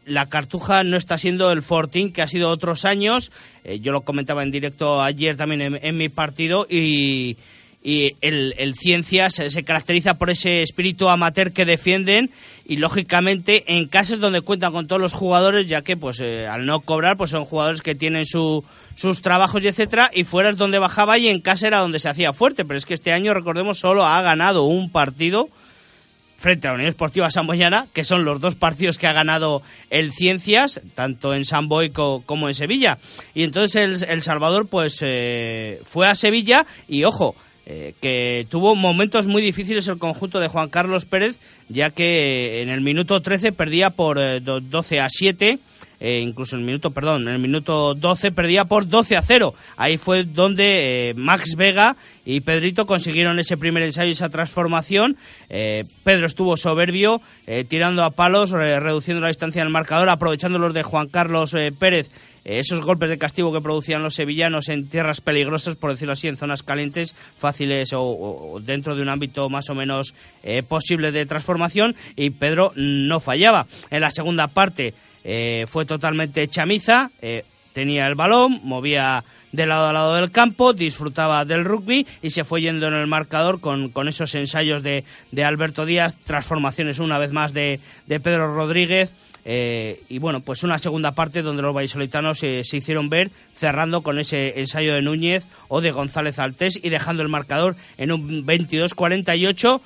la Cartuja no está siendo el Fortín que ha sido otros años. Eh, yo lo comentaba en directo ayer también en, mi partido y, y el, el, Ciencias se caracteriza por ese espíritu amateur que defienden y lógicamente en casas donde cuentan con todos los jugadores ya que pues al no cobrar pues son jugadores que tienen su, sus trabajos y etcétera y fuera es donde bajaba y en casa era donde se hacía fuerte pero es que este año recordemos solo ha ganado un partido frente a la Unión Esportiva Samboyana, que son los dos partidos que ha ganado el Ciencias, tanto en San como en Sevilla. Y entonces el, Salvador pues eh, fue a Sevilla y, ojo, eh, que tuvo momentos muy difíciles el conjunto de Juan Carlos Pérez, ya que en el minuto 13 perdía por 12 a 7 eh, incluso en el minuto, perdón, en el minuto 12 perdía por 12 a 0. Ahí fue donde eh, Max Vega y Pedrito consiguieron ese primer ensayo esa transformación. Eh, Pedro estuvo soberbio, tirando a palos, reduciendo la distancia del marcador, aprovechando los de Juan Carlos Pérez esos golpes de castigo que producían los sevillanos en tierras peligrosas, por decirlo así, en zonas calientes, fáciles o, dentro de un ámbito más o menos posible de transformación, y Pedro no fallaba. En la segunda parte eh, fue totalmente chamiza, eh, tenía el balón, movía de lado a lado del campo, disfrutaba del rugby y se fue yendo en el marcador con, con esos ensayos de, de, Alberto Díaz, transformaciones una vez más de, de Pedro Rodríguez. Eh, y bueno, pues una segunda parte donde los vallisolitanos se hicieron ver cerrando con ese ensayo de Núñez o de González Altés y dejando el marcador en un 22-48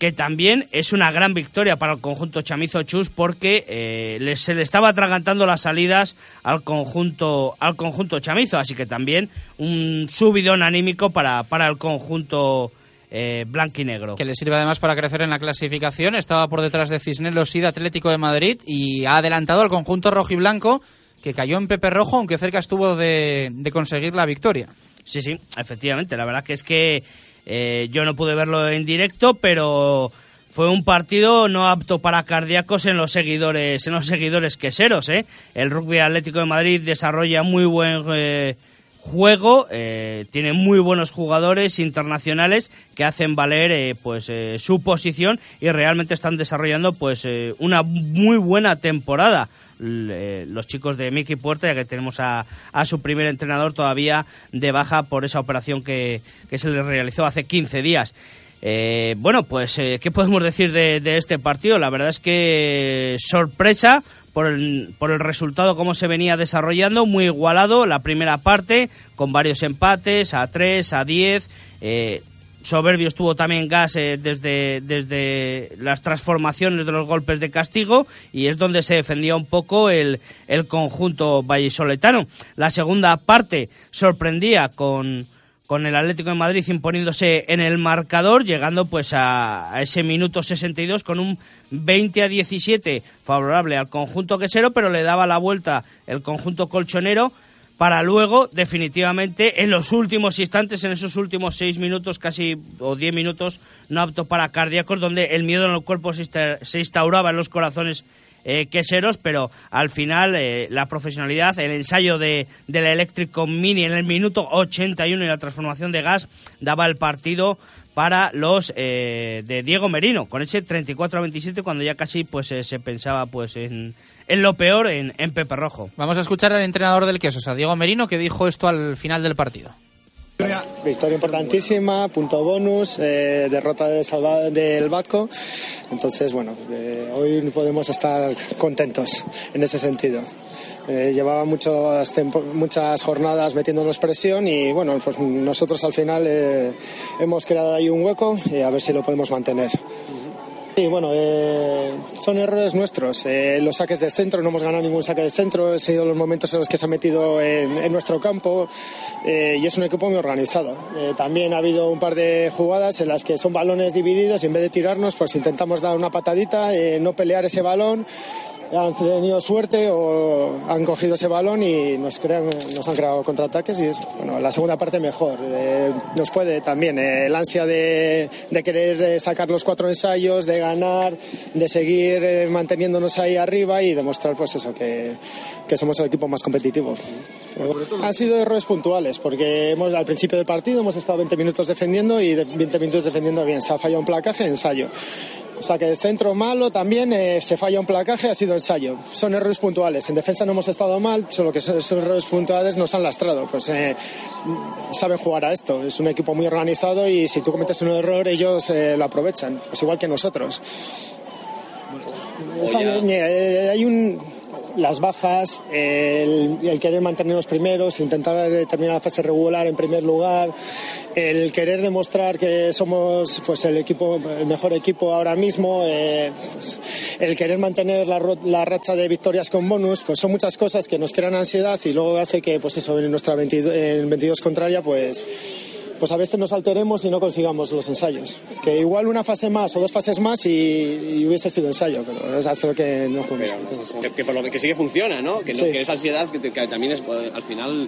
que también es una gran victoria para el conjunto Chamizo Chus porque eh, se le estaba atragantando las salidas al conjunto al conjunto Chamizo, así que también un subidón anímico para, para el conjunto eh, blanquinegro. Que le sirve además para crecer en la clasificación, estaba por detrás de Cisneros y de Atlético de Madrid y ha adelantado al conjunto rojo y blanco que cayó en Pepe Rojo, aunque cerca estuvo de, de conseguir la victoria. Sí, sí, efectivamente, la verdad que es que eh, yo no pude verlo en directo, pero fue un partido no apto para cardíacos en los seguidores, en los seguidores queseros. ¿eh? El Rugby Atlético de Madrid desarrolla muy buen eh, juego, eh, tiene muy buenos jugadores internacionales que hacen valer pues su posición y realmente están desarrollando pues una muy buena temporada. Eh, los chicos de Miki Puerta, ya que tenemos a, su primer entrenador todavía de baja por esa operación que, se le realizó hace 15 días. Eh, bueno, pues, eh, ¿qué podemos decir de, este partido? La verdad es que sorpresa por el, por el resultado, cómo se venía desarrollando, muy igualado la primera parte, con varios empates a 3, a 10. Soberbio estuvo también Gas eh, desde, desde las transformaciones de los golpes de castigo y es donde se defendía un poco el, el conjunto vallisoletano. La segunda parte sorprendía con, con el Atlético de Madrid imponiéndose en el marcador, llegando pues a, a, ese minuto 62 con un 20 a 17 favorable al conjunto quesero, pero le daba la vuelta el conjunto colchonero para luego, definitivamente, en los últimos instantes, en esos últimos seis minutos, casi o diez minutos, no apto para cardíacos, donde el miedo en el cuerpo se instauraba en los corazones eh, queseros, pero al final eh, la profesionalidad, el ensayo de, de la Electric Mini en el minuto 81 y la transformación de gas daba el partido para los eh, de Diego Merino, con ese 34 a 27 cuando ya casi pues se pensaba pues en en lo peor en, en Pepe Rojo. Vamos a escuchar al entrenador del queso, a Diego Merino, que dijo esto al final del partido. Victoria importantísima, punto bonus, eh, derrota de del Batco. Entonces, bueno, eh, hoy podemos estar contentos en ese sentido. Eh, llevaba muchas, muchas jornadas metiéndonos presión y bueno, pues nosotros al final hemos creado ahí un hueco y a ver si lo podemos mantener. Sí, bueno, eh, son errores nuestros. Eh, los saques de centro, no hemos ganado ningún saque de centro. Han sido los momentos en los que se ha metido en, nuestro campo eh, y es un equipo muy organizado. también ha habido un par de jugadas en las que son balones divididos y en vez de tirarnos, pues intentamos dar una patadita, no pelear ese balón han tenido suerte o han cogido ese balón y nos, crean, nos han creado contraataques y es, bueno, la segunda parte mejor. Eh, nos puede también eh, el ansia de, de, querer eh, sacar los cuatro ensayos, de ganar, de seguir manteniéndonos ahí arriba y demostrar pues eso, que, que somos el equipo más competitivo. Han sido errores puntuales porque hemos, al principio del partido hemos estado 20 minutos defendiendo y 20 minutos defendiendo bien. Se ha fallado un placaje, ensayo. O sea que el centro malo también eh, se falla un placaje, ha sido ensayo. Son errores puntuales. En defensa no hemos estado mal, solo que esos errores puntuales nos han lastrado. Pues eh, saben jugar a esto. Es un equipo muy organizado y si tú cometes un error, ellos eh, lo aprovechan. Pues igual que nosotros. hay un las bajas, el, querer mantener los primeros, intentar terminar la fase regular en primer lugar, el querer demostrar que somos pues el equipo el mejor equipo ahora mismo, eh, pues, el querer mantener la, la, racha de victorias con bonus, pues son muchas cosas que nos crean ansiedad y luego hace que pues eso en nuestra 22, en 22 contraria pues pues a veces nos alteremos y no consigamos los ensayos. Que igual una fase más o dos fases más y, hubiese sido ensayo, pero es hacer que no jugamos. Que, por lo que sí que funciona, ¿no? Que, que esa ansiedad que, también es pues, al final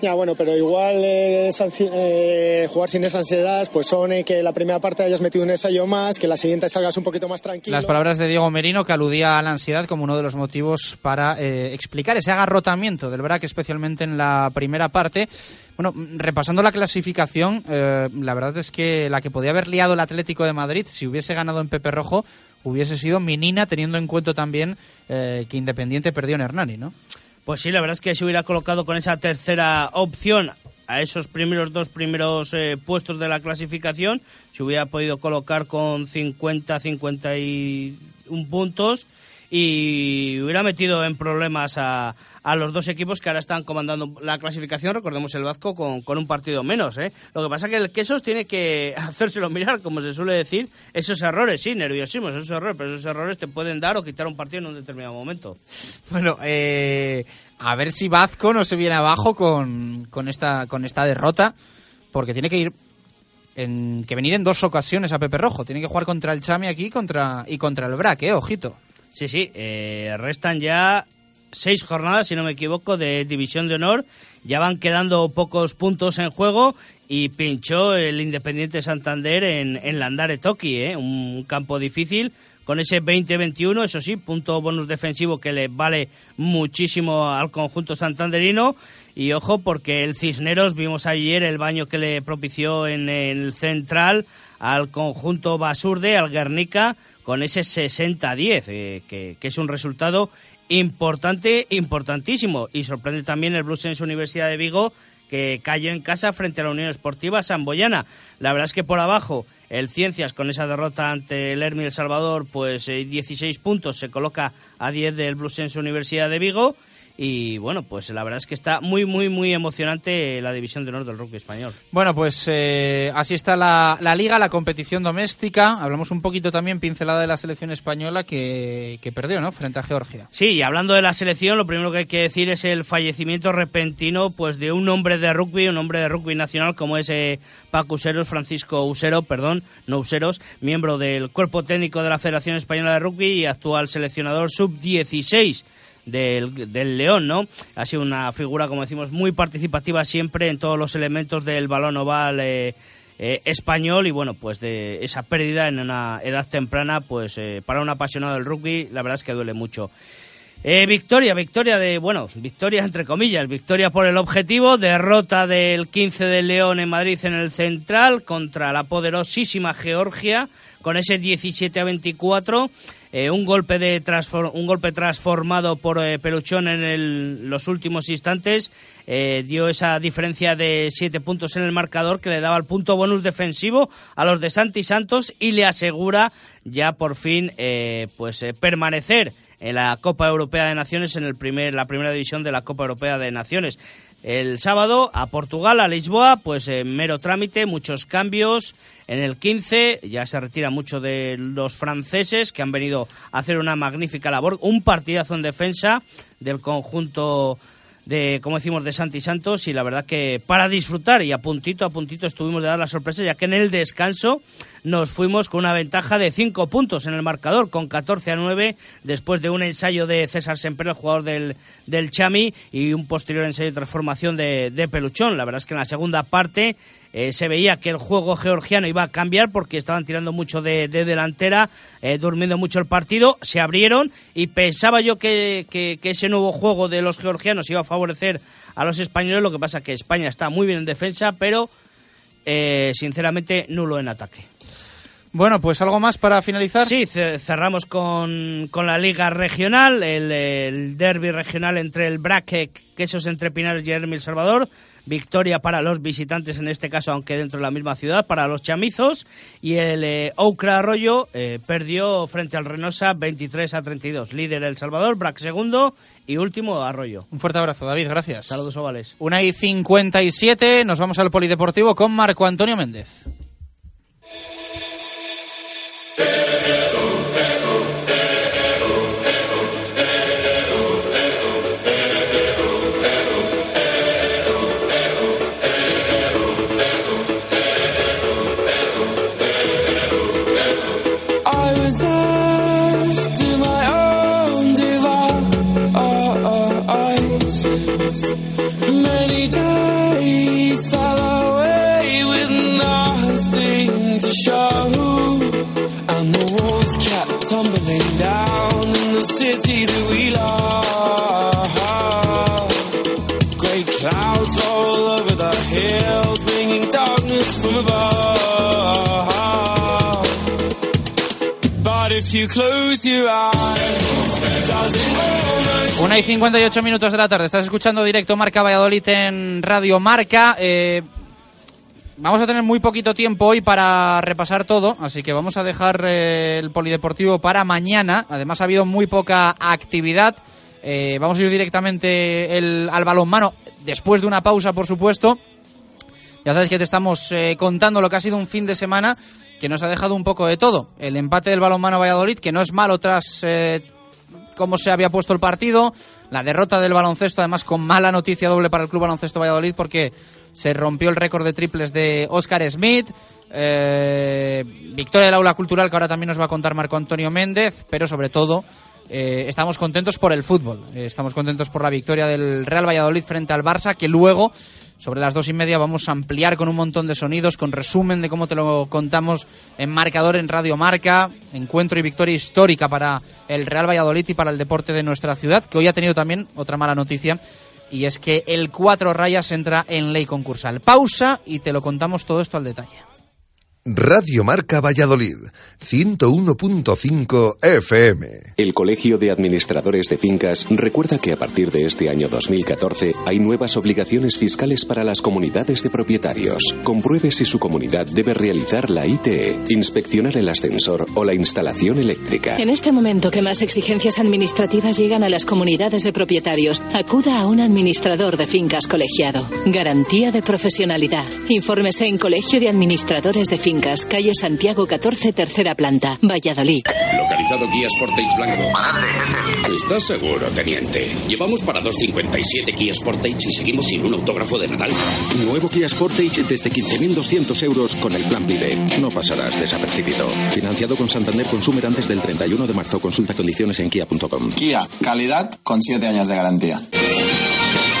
ya, bueno, pero igual eh, eh, jugar sin esa ansiedad, pues son eh, que la primera parte hayas metido un ensayo más, que la siguiente salgas un poquito más tranquilo. Las palabras de Diego Merino que aludía a la ansiedad como uno de los motivos para explicar ese agarrotamiento del BRAC, especialmente en la primera parte. Bueno, repasando la clasificación, la verdad es que la que podía haber liado el Atlético de Madrid, si hubiese ganado en Pepe Rojo, hubiese sido Minina, teniendo en cuenta también que Independiente perdió en Hernani, ¿no? Pues sí, la verdad es que se hubiera colocado con esa tercera opción a esos primeros dos primeros eh, puestos de la clasificación, se hubiera podido colocar con 50, 51 puntos y hubiera metido en problemas a, a los dos equipos que ahora están comandando la clasificación, recordemos el Vasco, con, con un partido menos. ¿eh? Lo que pasa es que el Quesos tiene que [LAUGHS] hacérselo mirar, como se suele decir, esos errores, sí, nerviosismos, esos errores, pero esos errores te pueden dar o quitar un partido en un determinado momento. Bueno, eh, a ver si Vasco no se viene abajo con, con, esta, con esta derrota, porque tiene que ir en, que venir en dos ocasiones a Pepe Rojo. Tiene que jugar contra el Chami aquí contra, y contra el Brac, ¿eh? Ojito. Sí, sí, eh, restan ya seis jornadas, si no me equivoco, de División de Honor. Ya van quedando pocos puntos en juego y pinchó el Independiente Santander en, en Landare Toki, ¿eh? un campo difícil. Con ese 20-21, eso sí, punto bonus defensivo que le vale muchísimo al conjunto santanderino. Y ojo, porque el Cisneros, vimos ayer el baño que le propició en el central al conjunto Basurde, al Guernica, con ese 60-10, eh, que, que, es un resultado importante, importantísimo. Y sorprende también el Bluesense Universidad de Vigo, que cayó en casa frente a la Unión Esportiva Samboyana. La verdad es que por abajo, el Ciencias, con esa derrota ante el Hermi El Salvador, pues 16 eh, puntos, se coloca a 10 del Bluesense Universidad de Vigo. Y bueno, pues la verdad es que está muy, muy, muy emocionante la división de honor del rugby español. Bueno, pues eh, así está la, liga, la competición doméstica. Hablamos un poquito también, pincelada de la selección española que, perdió, ¿no? Frente a Georgia. Sí, y hablando de la selección, lo primero que hay que decir es el fallecimiento repentino pues de un hombre de rugby, un hombre de rugby nacional como es eh, Paco Useros, Francisco Usero, perdón, no Useros, miembro del cuerpo técnico de la Federación Española de Rugby y actual seleccionador sub-16 del, del León, ¿no? Ha sido una figura, como decimos, muy participativa siempre en todos los elementos del balón oval eh, eh, español y bueno, pues de esa pérdida en una edad temprana, pues eh, para un apasionado del rugby, la verdad es que duele mucho. victoria, victoria de, bueno, victoria entre comillas, victoria por el objetivo, derrota del 15 del León en Madrid en el Central contra la poderosísima Georgia con ese 17 a 24. Eh, un golpe de un golpe transformado por eh, Peluchón en los últimos instantes eh, dio esa diferencia de siete puntos en el marcador que le daba el punto bonus defensivo a los de Santi Santos y le asegura ya por fin pues permanecer en la Copa Europea de Naciones en el primer la primera división de la Copa Europea de Naciones el sábado a Portugal, a Lisboa, pues en mero trámite, muchos cambios. En el 15 ya se retira mucho de los franceses que han venido a hacer una magnífica labor. Un partidazo en defensa del conjunto de, como decimos, de Santi Santos y la verdad que para disfrutar y a puntito a puntito estuvimos de dar la sorpresa ya que en el descanso nos fuimos con una ventaja de 5 puntos en el marcador con 14 a 9 después de un ensayo de César Semper, el jugador del, del Chami y un posterior ensayo de transformación de, de Peluchón. La verdad es que en la segunda parte eh, se veía que el juego georgiano iba a cambiar porque estaban tirando mucho de, delantera, eh, durmiendo mucho el partido, se abrieron y pensaba yo que, ese nuevo juego de los georgianos iba a favorecer a los españoles, lo que pasa que España está muy bien en defensa, pero eh, sinceramente nulo en ataque. Bueno, pues algo más para finalizar. Sí, cerramos con, la liga regional, el, derby regional entre el Braque, Quesos entre Pinares y Hermil Salvador. Victoria para los visitantes, en este caso, aunque dentro de la misma ciudad, para los chamizos. Y el eh, Arroyo eh, perdió frente al Renosa 23 a 32. Líder El Salvador, Brac segundo y último Arroyo. Un fuerte abrazo, David, gracias. Saludos ovales. Una y 57, nos vamos al Polideportivo con Marco Antonio Méndez. Fell away with nothing to show. And the walls kept tumbling down in the city that we love. Great clouds all over the hills, bringing darkness from above. But if you close your eyes, does it almost Una y 58 minutos de la tarde. Estás escuchando directo Marca Valladolid en Radio Marca. Eh, vamos a tener muy poquito tiempo hoy para repasar todo, así que vamos a dejar eh, el polideportivo para mañana. Además ha habido muy poca actividad. Eh, vamos a ir directamente el, al balonmano después de una pausa, por supuesto. Ya sabes que te estamos contando lo que ha sido un fin de semana que nos ha dejado un poco de todo. El empate del balonmano Valladolid, que no es malo tras cómo se había puesto el partido. La derrota del baloncesto, además con mala noticia doble para el Club Baloncesto Valladolid porque se rompió el récord de triples de Oscar Smith. Eh, victoria del aula cultural que ahora también nos va a contar Marco Antonio Méndez, pero sobre todo eh, estamos contentos por el fútbol. Eh, estamos contentos por la victoria del Real Valladolid frente al Barça, que luego sobre las dos y media vamos a ampliar con un montón de sonidos, con resumen de cómo te lo contamos en marcador en Radio Marca. Encuentro y victoria histórica para el Real Valladolid y para el deporte de nuestra ciudad, que hoy ha tenido también otra mala noticia. Y es que el Cuatro Rayas entra en ley concursal. Pausa y te lo contamos todo esto al detalle. Radio Marca Valladolid, 101.5 FM. El Colegio de Administradores de Fincas recuerda que a partir de este año 2014 hay nuevas obligaciones fiscales para las comunidades de propietarios. Compruebe si su comunidad debe realizar la ITE, inspeccionar el ascensor o la instalación eléctrica. En este momento que más exigencias administrativas llegan a las comunidades de propietarios, acuda a un administrador de fincas colegiado. Garantía de profesionalidad. Infórmese en Colegio de Administradores de Fincas, calle Santiago 14, tercera planta, Valladolid. Localizado Kia Sportage Blanco. ¿Estás seguro, teniente? Llevamos para 2.57 Kia Sportage y seguimos sin un autógrafo de Nadal. Nuevo Kia Sportage desde 15.200 euros con el plan PIBE. No pasarás desapercibido. Financiado con Santander Consumer antes del 31 de marzo. Consulta condiciones en kia.com. Kia, calidad con 7 años de garantía.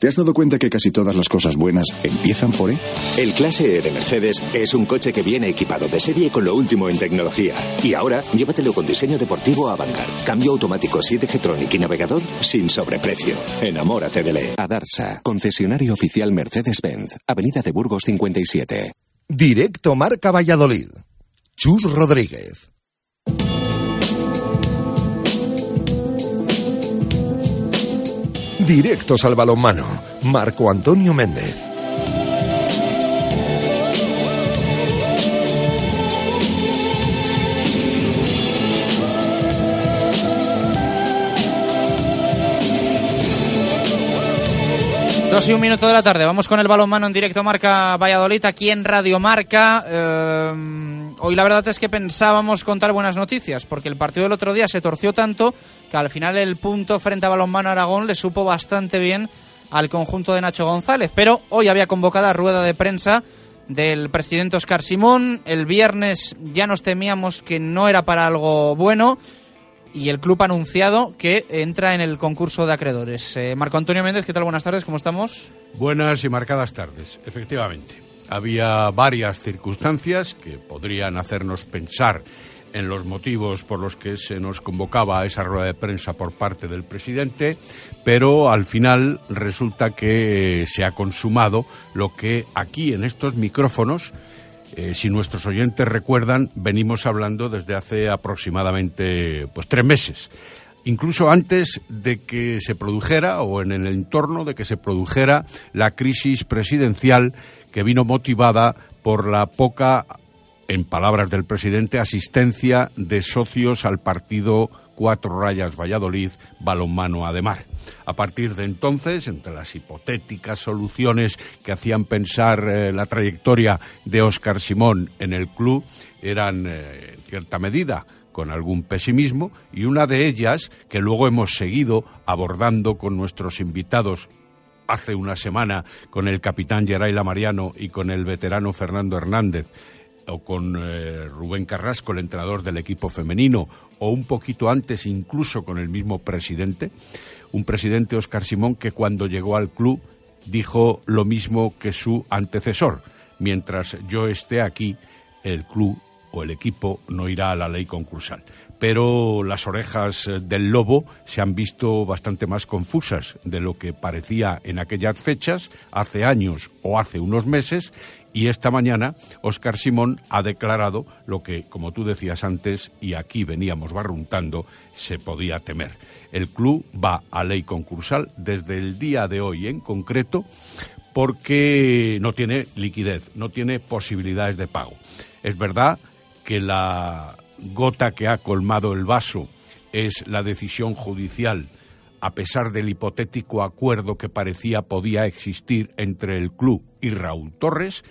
¿Te has dado cuenta que casi todas las cosas buenas empiezan por E? El Clase E de Mercedes es un coche que viene equipado de serie con lo último en tecnología. Y ahora, llévatelo con diseño deportivo Avantgarde. Cambio automático 7G Tronic y navegador sin sobreprecio. Enamórate de E. Adarsa, concesionario oficial Mercedes-Benz, Avenida de Burgos 57. Directo Marca Valladolid. Chus Rodríguez. Directos al balonmano. Marco Antonio Méndez. Dos y un minuto de la tarde. Vamos con el balonmano en directo Marca Valladolid aquí en Radio Marca. Eh, hoy la verdad es que pensábamos contar buenas noticias porque el partido del otro día se torció tanto que al final el punto frente a balonmano Aragón le supo bastante bien al conjunto de Nacho González. Pero hoy había convocada rueda de prensa del presidente Oscar Simón. El viernes ya nos temíamos que no era para algo bueno y el club ha anunciado que entra en el concurso de acreedores. Eh, Marco Antonio Méndez, ¿qué tal? Buenas tardes, ¿cómo estamos? Buenas y marcadas tardes, efectivamente. Había varias circunstancias que podrían hacernos pensar en los motivos por los que se nos convocaba esa rueda de prensa por parte del presidente, pero al final resulta que se ha consumado lo que aquí en estos micrófonos eh, si nuestros oyentes recuerdan, venimos hablando desde hace aproximadamente pues tres meses. Incluso antes de que se produjera o en el entorno de que se produjera la crisis presidencial que vino motivada por la poca en palabras del presidente, asistencia de socios al partido Cuatro Rayas Valladolid, balonmano Ademar. A partir de entonces, entre las hipotéticas soluciones que hacían pensar eh, la trayectoria de Óscar Simón en el club, eran, eh, en cierta medida, con algún pesimismo, y una de ellas, que luego hemos seguido abordando con nuestros invitados hace una semana, con el capitán Geraila Mariano y con el veterano Fernando Hernández, o con eh, Rubén Carrasco, el entrenador del equipo femenino, o un poquito antes incluso con el mismo presidente, un presidente Oscar Simón que cuando llegó al club dijo lo mismo que su antecesor. Mientras yo esté aquí, el club o el equipo no irá a la ley concursal. Pero las orejas del lobo se han visto bastante más confusas de lo que parecía en aquellas fechas, hace años o hace unos meses, y esta mañana Óscar Simón ha declarado lo que, como tú decías antes, y aquí veníamos barruntando, se podía temer. El club va a ley concursal desde el día de hoy en concreto porque no tiene liquidez, no tiene posibilidades de pago. Es verdad que la gota que ha colmado el vaso es la decisión judicial. A pesar del hipotético acuerdo que parecía podía existir entre el club y Raúl Torres,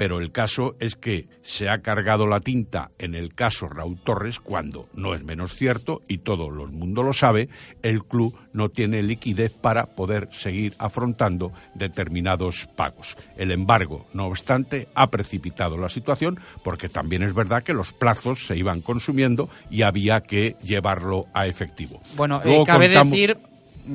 pero el caso es que se ha cargado la tinta en el caso Raúl Torres cuando, no es menos cierto, y todo el mundo lo sabe, el club no tiene liquidez para poder seguir afrontando determinados pagos. El embargo, no obstante, ha precipitado la situación porque también es verdad que los plazos se iban consumiendo y había que llevarlo a efectivo. Bueno, eh, cabe decir,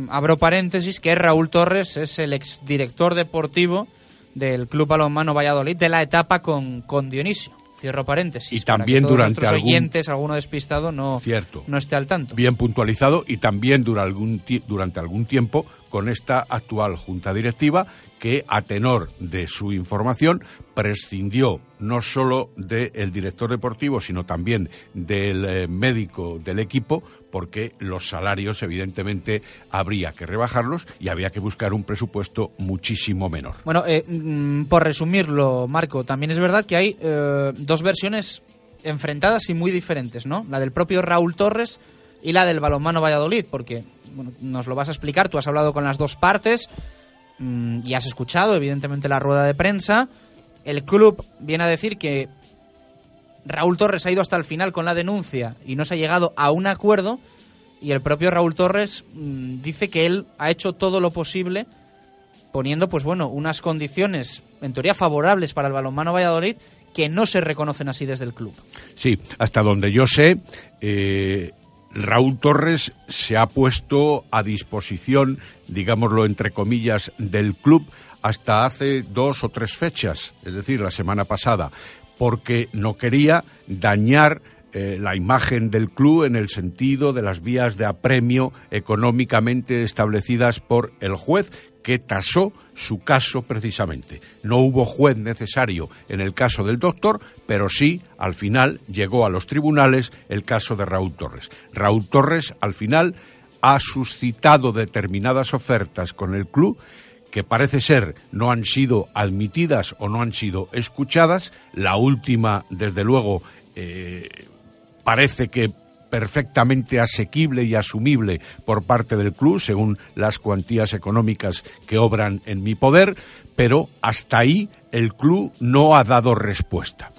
abro paréntesis, que Raúl Torres es el exdirector deportivo del Club Balonmano Valladolid de la etapa con, con Dionisio. Cierro paréntesis. Y también durante algún oyentes, alguno despistado, no, cierto, no esté al tanto. Bien puntualizado y también durante algún, durante algún tiempo con esta actual junta directiva que, a tenor de su información, prescindió no solo del director deportivo, sino también del eh, médico del equipo, porque los salarios, evidentemente, habría que rebajarlos y había que buscar un presupuesto muchísimo menor. Bueno, eh, mm, por resumirlo, Marco, también es verdad que hay eh, dos versiones enfrentadas y muy diferentes, ¿no? La del propio Raúl Torres y la del balonmano Valladolid, porque bueno, nos lo vas a explicar, tú has hablado con las dos partes mm, y has escuchado, evidentemente, la rueda de prensa. El club viene a decir que Raúl Torres ha ido hasta el final con la denuncia y no se ha llegado a un acuerdo. Y el propio Raúl Torres mm, dice que él ha hecho todo lo posible poniendo, pues bueno, unas condiciones en teoría favorables para el balonmano Valladolid que no se reconocen así desde el club. Sí, hasta donde yo sé, eh, Raúl Torres se ha puesto a disposición, digámoslo entre comillas, del club hasta hace dos o tres fechas, es decir, la semana pasada, porque no quería dañar eh, la imagen del club en el sentido de las vías de apremio económicamente establecidas por el juez que tasó su caso precisamente. No hubo juez necesario en el caso del doctor, pero sí, al final, llegó a los tribunales el caso de Raúl Torres. Raúl Torres, al final, ha suscitado determinadas ofertas con el club que parece ser no han sido admitidas o no han sido escuchadas. La última, desde luego, eh, parece que perfectamente asequible y asumible por parte del club, según las cuantías económicas que obran en mi poder, pero hasta ahí el club no ha dado respuesta.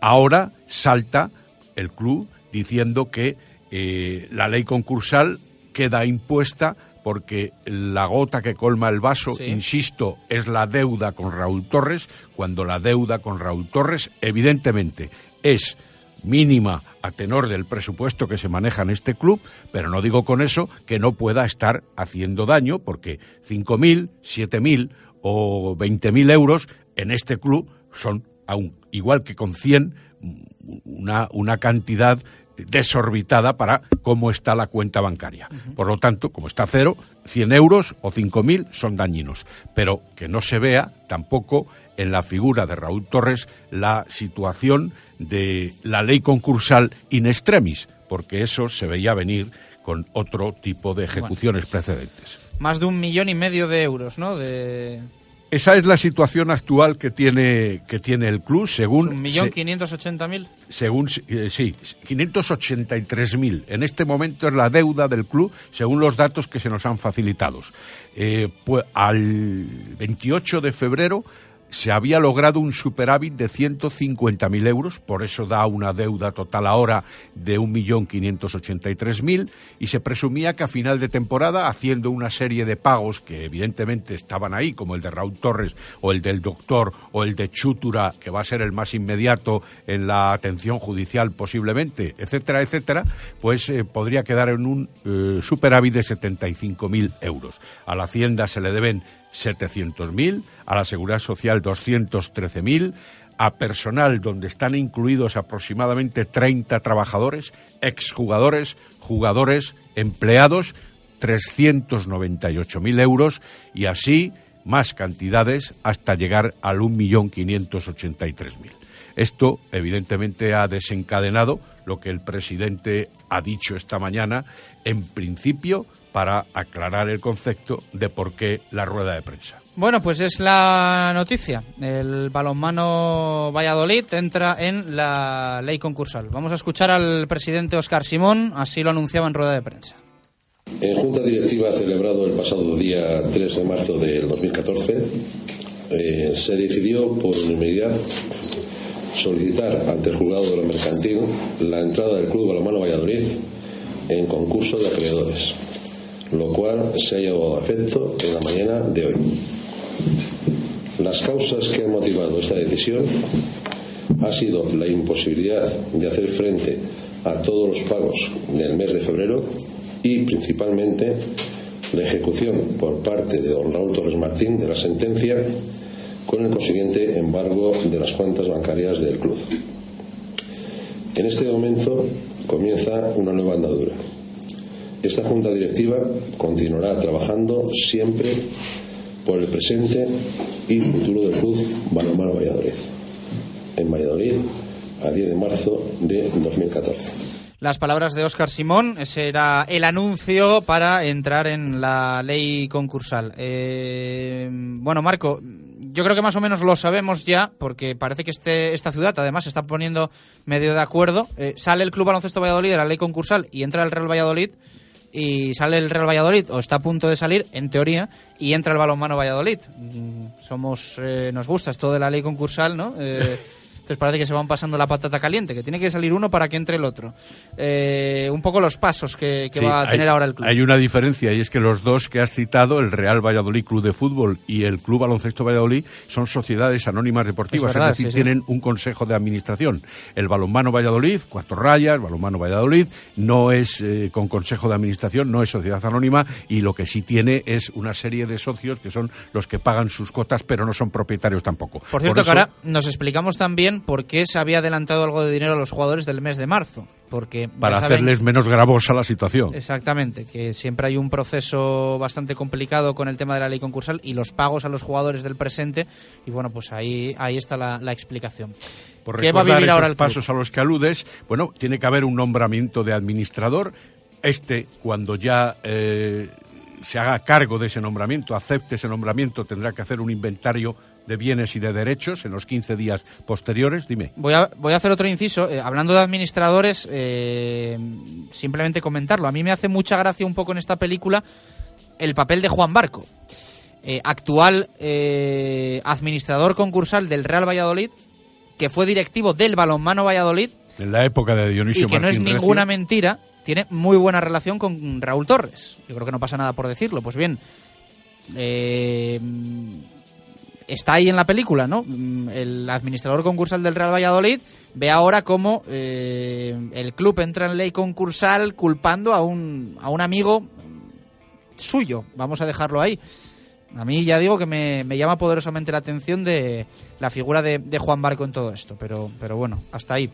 Ahora salta el club diciendo que eh, la ley concursal queda impuesta porque la gota que colma el vaso, insisto, es la deuda con Raúl Torres, cuando la deuda con Raúl Torres, evidentemente, es mínima a tenor del presupuesto que se maneja en este club, pero no digo con eso que no pueda estar haciendo daño, porque 5.000, 7.000 o 20.000 euros en este club son, aún igual que con 100, una, una cantidad desorbitada para cómo está la cuenta bancaria. Por lo tanto, como está cero, 100 euros o 5.000 son dañinos. Pero que no se vea tampoco en la figura de Raúl Torres la situación de la ley concursal in extremis, porque eso se veía venir con otro tipo de ejecuciones precedentes. Más de un millón y medio de euros, ¿no? De, Esa es la situación actual que tiene que tiene el club, según ¿Un millón quinientos ochenta mil? según eh, sí, 583.000. En este momento es la deuda del club, según los datos que se nos han facilitado. Eh, pues al 28 de febrero se había logrado un superávit de 150.000 euros, por eso da una deuda total ahora de 1.583.000 y se presumía que a final de temporada, haciendo una serie de pagos que evidentemente estaban ahí, como el de Raúl Torres o el del doctor o el de Chútura, que va a ser el más inmediato en la atención judicial posiblemente, etcétera, etcétera, pues eh, podría quedar en un eh, superávit de 75.000 euros. A la Hacienda se le deben 700.000, a la Seguridad Social 213.000, a personal donde están incluidos aproximadamente 30 trabajadores, exjugadores, jugadores, empleados, 398.000 euros y así más cantidades hasta llegar al 1.583.000. Esto, evidentemente, ha desencadenado lo que el presidente ha dicho esta mañana, en principio, para aclarar el concepto de por qué la rueda de prensa. Bueno, pues es la noticia. El balonmano Valladolid entra en la ley concursal. Vamos a escuchar al presidente Oscar Simón, así lo anunciaba en rueda de prensa. En Junta Directiva celebrado el pasado día 3 de marzo del 2014, eh, se decidió por unanimidad solicitar ante el juzgado de lo mercantil la entrada del Club Balonmano Valladolid en concurso de acreedores, lo cual se ha llevado a efecto en la mañana de hoy. Las causas que han motivado esta decisión ha sido la imposibilidad de hacer frente a todos los pagos del mes de febrero y principalmente la ejecución por parte de don Raúl Torres Martín de la sentencia con el consiguiente embargo de las cuentas bancarias del club. En este momento comienza una nueva andadura. Esta junta directiva continuará trabajando siempre por el presente y futuro del club Balonmano Valladolid. En Valladolid, a 10 de marzo de 2014. Las palabras de Óscar Simón, ese era el anuncio para entrar en la ley concursal. Eh, bueno, Marco, yo creo que más o menos lo sabemos ya, porque parece que este, esta ciudad además se está poniendo medio de acuerdo. Eh, sale el Club Baloncesto Valladolid de la ley concursal y entra el Real Valladolid y sale el Real Valladolid o está a punto de salir en teoría y entra el balonmano Valladolid Mm, somos eh, nos gusta esto de la ley concursal no Eh, [LAUGHS] entonces parece que se van pasando la patata caliente que tiene que salir uno para que entre el otro Eh, un poco los pasos que, que Sí, va a hay- tener ahora el club Hay una diferencia y es que los dos que has citado, el Real Valladolid Club de Fútbol y el Club Baloncesto Valladolid, son sociedades anónimas deportivas, Es verdad, decir, sí, sí. tienen un consejo de administración. El Balonmano Valladolid, cuatro rayas, Balonmano Valladolid, no es eh, con consejo de administración, no es sociedad anónima y lo que sí tiene es una serie de socios que son los que pagan sus cotas, pero no son propietarios tampoco. por cierto eso- que ahora nos explicamos también por qué se había adelantado algo de dinero a los jugadores del mes de marzo porque para saben- hacerles menos gravosa la situación. Exactamente, que siempre hay un proceso bastante complicado con el tema de la ley concursal y los pagos a los jugadores del presente. Y bueno, pues ahí, ahí está la, la explicación. Por ¿Qué va a vivir ahora el club? pasos a los que aludes, bueno, tiene que haber un nombramiento de administrador. Este, cuando ya eh, se haga cargo de ese nombramiento, acepte ese nombramiento, tendrá que hacer un inventario de bienes y de derechos en los 15 días posteriores. Dime. Voy a, voy a hacer otro inciso. Eh, hablando de administradores, eh, simplemente comentarlo. A mí me hace mucha gracia un poco en esta película el papel de Juan Barco, eh, actual eh, administrador concursal del Real Valladolid, que fue directivo del Balonmano Valladolid En la época de Dionisio y que no es Recio, ninguna mentira, tiene muy buena relación con Raúl Torres. Yo creo que no pasa nada por decirlo. Pues bien, eh, está ahí en la película, ¿no? Mm, El administrador concursal del Real Valladolid ve ahora cómo eh, el club entra en ley concursal culpando a un, a un amigo suyo. Vamos a dejarlo ahí. A mí ya digo que me, me llama poderosamente la atención de la figura de, de Juan Barco en todo esto, pero, pero bueno, hasta ahí.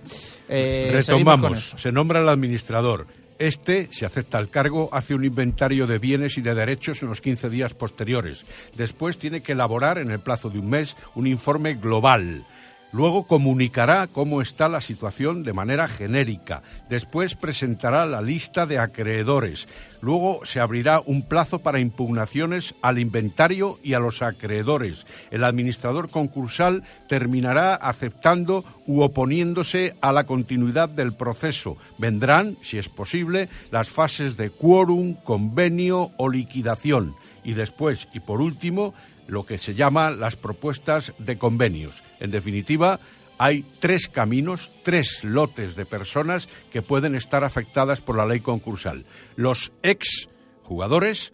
Eh, Retomamos, se nombra el administrador. Este, si acepta el cargo, hace un inventario de bienes y de derechos en los 15 días posteriores. Después tiene que elaborar, en el plazo de un mes, un informe global Luego comunicará cómo está la situación de manera genérica. Después presentará la lista de acreedores. Luego se abrirá un plazo para impugnaciones al inventario y a los acreedores. El administrador concursal terminará aceptando u oponiéndose a la continuidad del proceso. Vendrán, si es posible, las fases de quórum, convenio o liquidación. Y después, y por último, lo que se llama las propuestas de convenios. En definitiva, hay tres caminos, tres lotes de personas que pueden estar afectadas por la ley concursal. Los ex jugadores,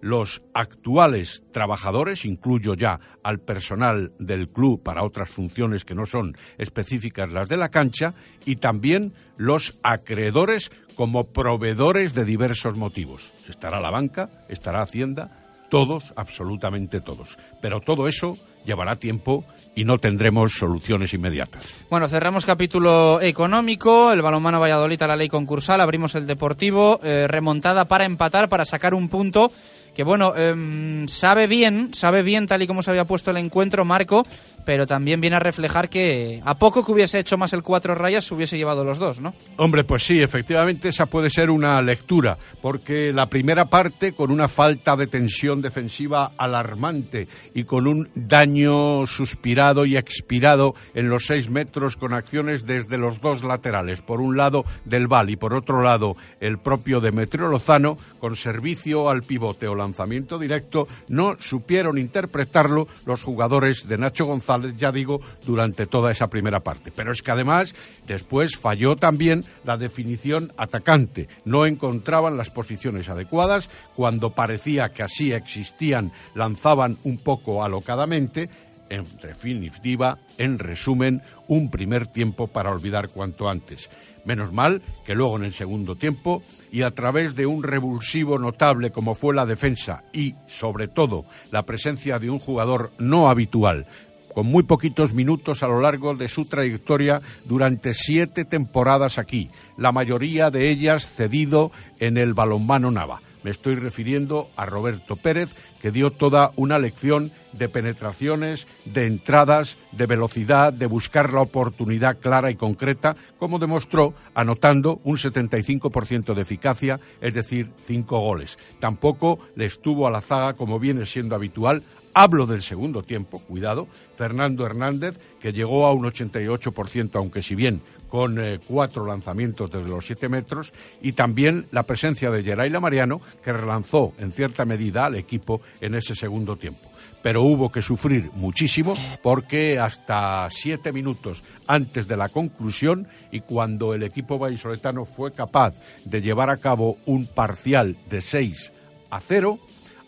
los actuales trabajadores, incluyo ya al personal del club para otras funciones que no son específicas las de la cancha, y también los acreedores como proveedores de diversos motivos. Estará la banca, estará Hacienda, todos, absolutamente todos. Pero todo eso llevará tiempo y no tendremos soluciones inmediatas. Bueno, cerramos capítulo económico, el balonmano Valladolid a la ley concursal, abrimos el deportivo, eh, remontada para empatar, para sacar un punto que bueno, em, sabe bien, sabe bien tal y como se había puesto el encuentro Marco, pero también viene a reflejar que a poco que hubiese hecho más el cuatro rayas se hubiese llevado los dos, ¿no? Hombre, pues sí, efectivamente esa puede ser una lectura, porque la primera parte con una falta de tensión defensiva alarmante y con un daño suspirado y expirado en los seis metros con acciones desde los dos laterales, por un lado del Val y por otro lado el propio Demetrio Lozano, con servicio al pivote o lanzamiento directo, no supieron interpretarlo los jugadores de Nacho González, ya digo, durante toda esa primera parte. Pero es que además después falló también la definición atacante. No encontraban las posiciones adecuadas cuando parecía que así existían, lanzaban un poco alocadamente en definitiva, en resumen, un primer tiempo para olvidar cuanto antes. Menos mal que luego en el segundo tiempo, y a través de un revulsivo notable como fue la defensa y, sobre todo, la presencia de un jugador no habitual, con muy poquitos minutos a lo largo de su trayectoria durante siete temporadas aquí, la mayoría de ellas cedido en el balonmano Nava. Me estoy refiriendo a Roberto Pérez, que dio toda una lección de penetraciones, de entradas, de velocidad, de buscar la oportunidad clara y concreta, como demostró anotando un 75% de eficacia, es decir, cinco goles. Tampoco le estuvo a la zaga, como viene siendo habitual, Hablo del segundo tiempo, cuidado, Fernando Hernández, que llegó a un 88%, aunque si bien con eh, cuatro lanzamientos desde los siete metros, y también la presencia de Geraila Mariano, que relanzó en cierta medida al equipo en ese segundo tiempo. Pero hubo que sufrir muchísimo porque hasta siete minutos antes de la conclusión y cuando el equipo vallisoletano fue capaz de llevar a cabo un parcial de 6 a 0,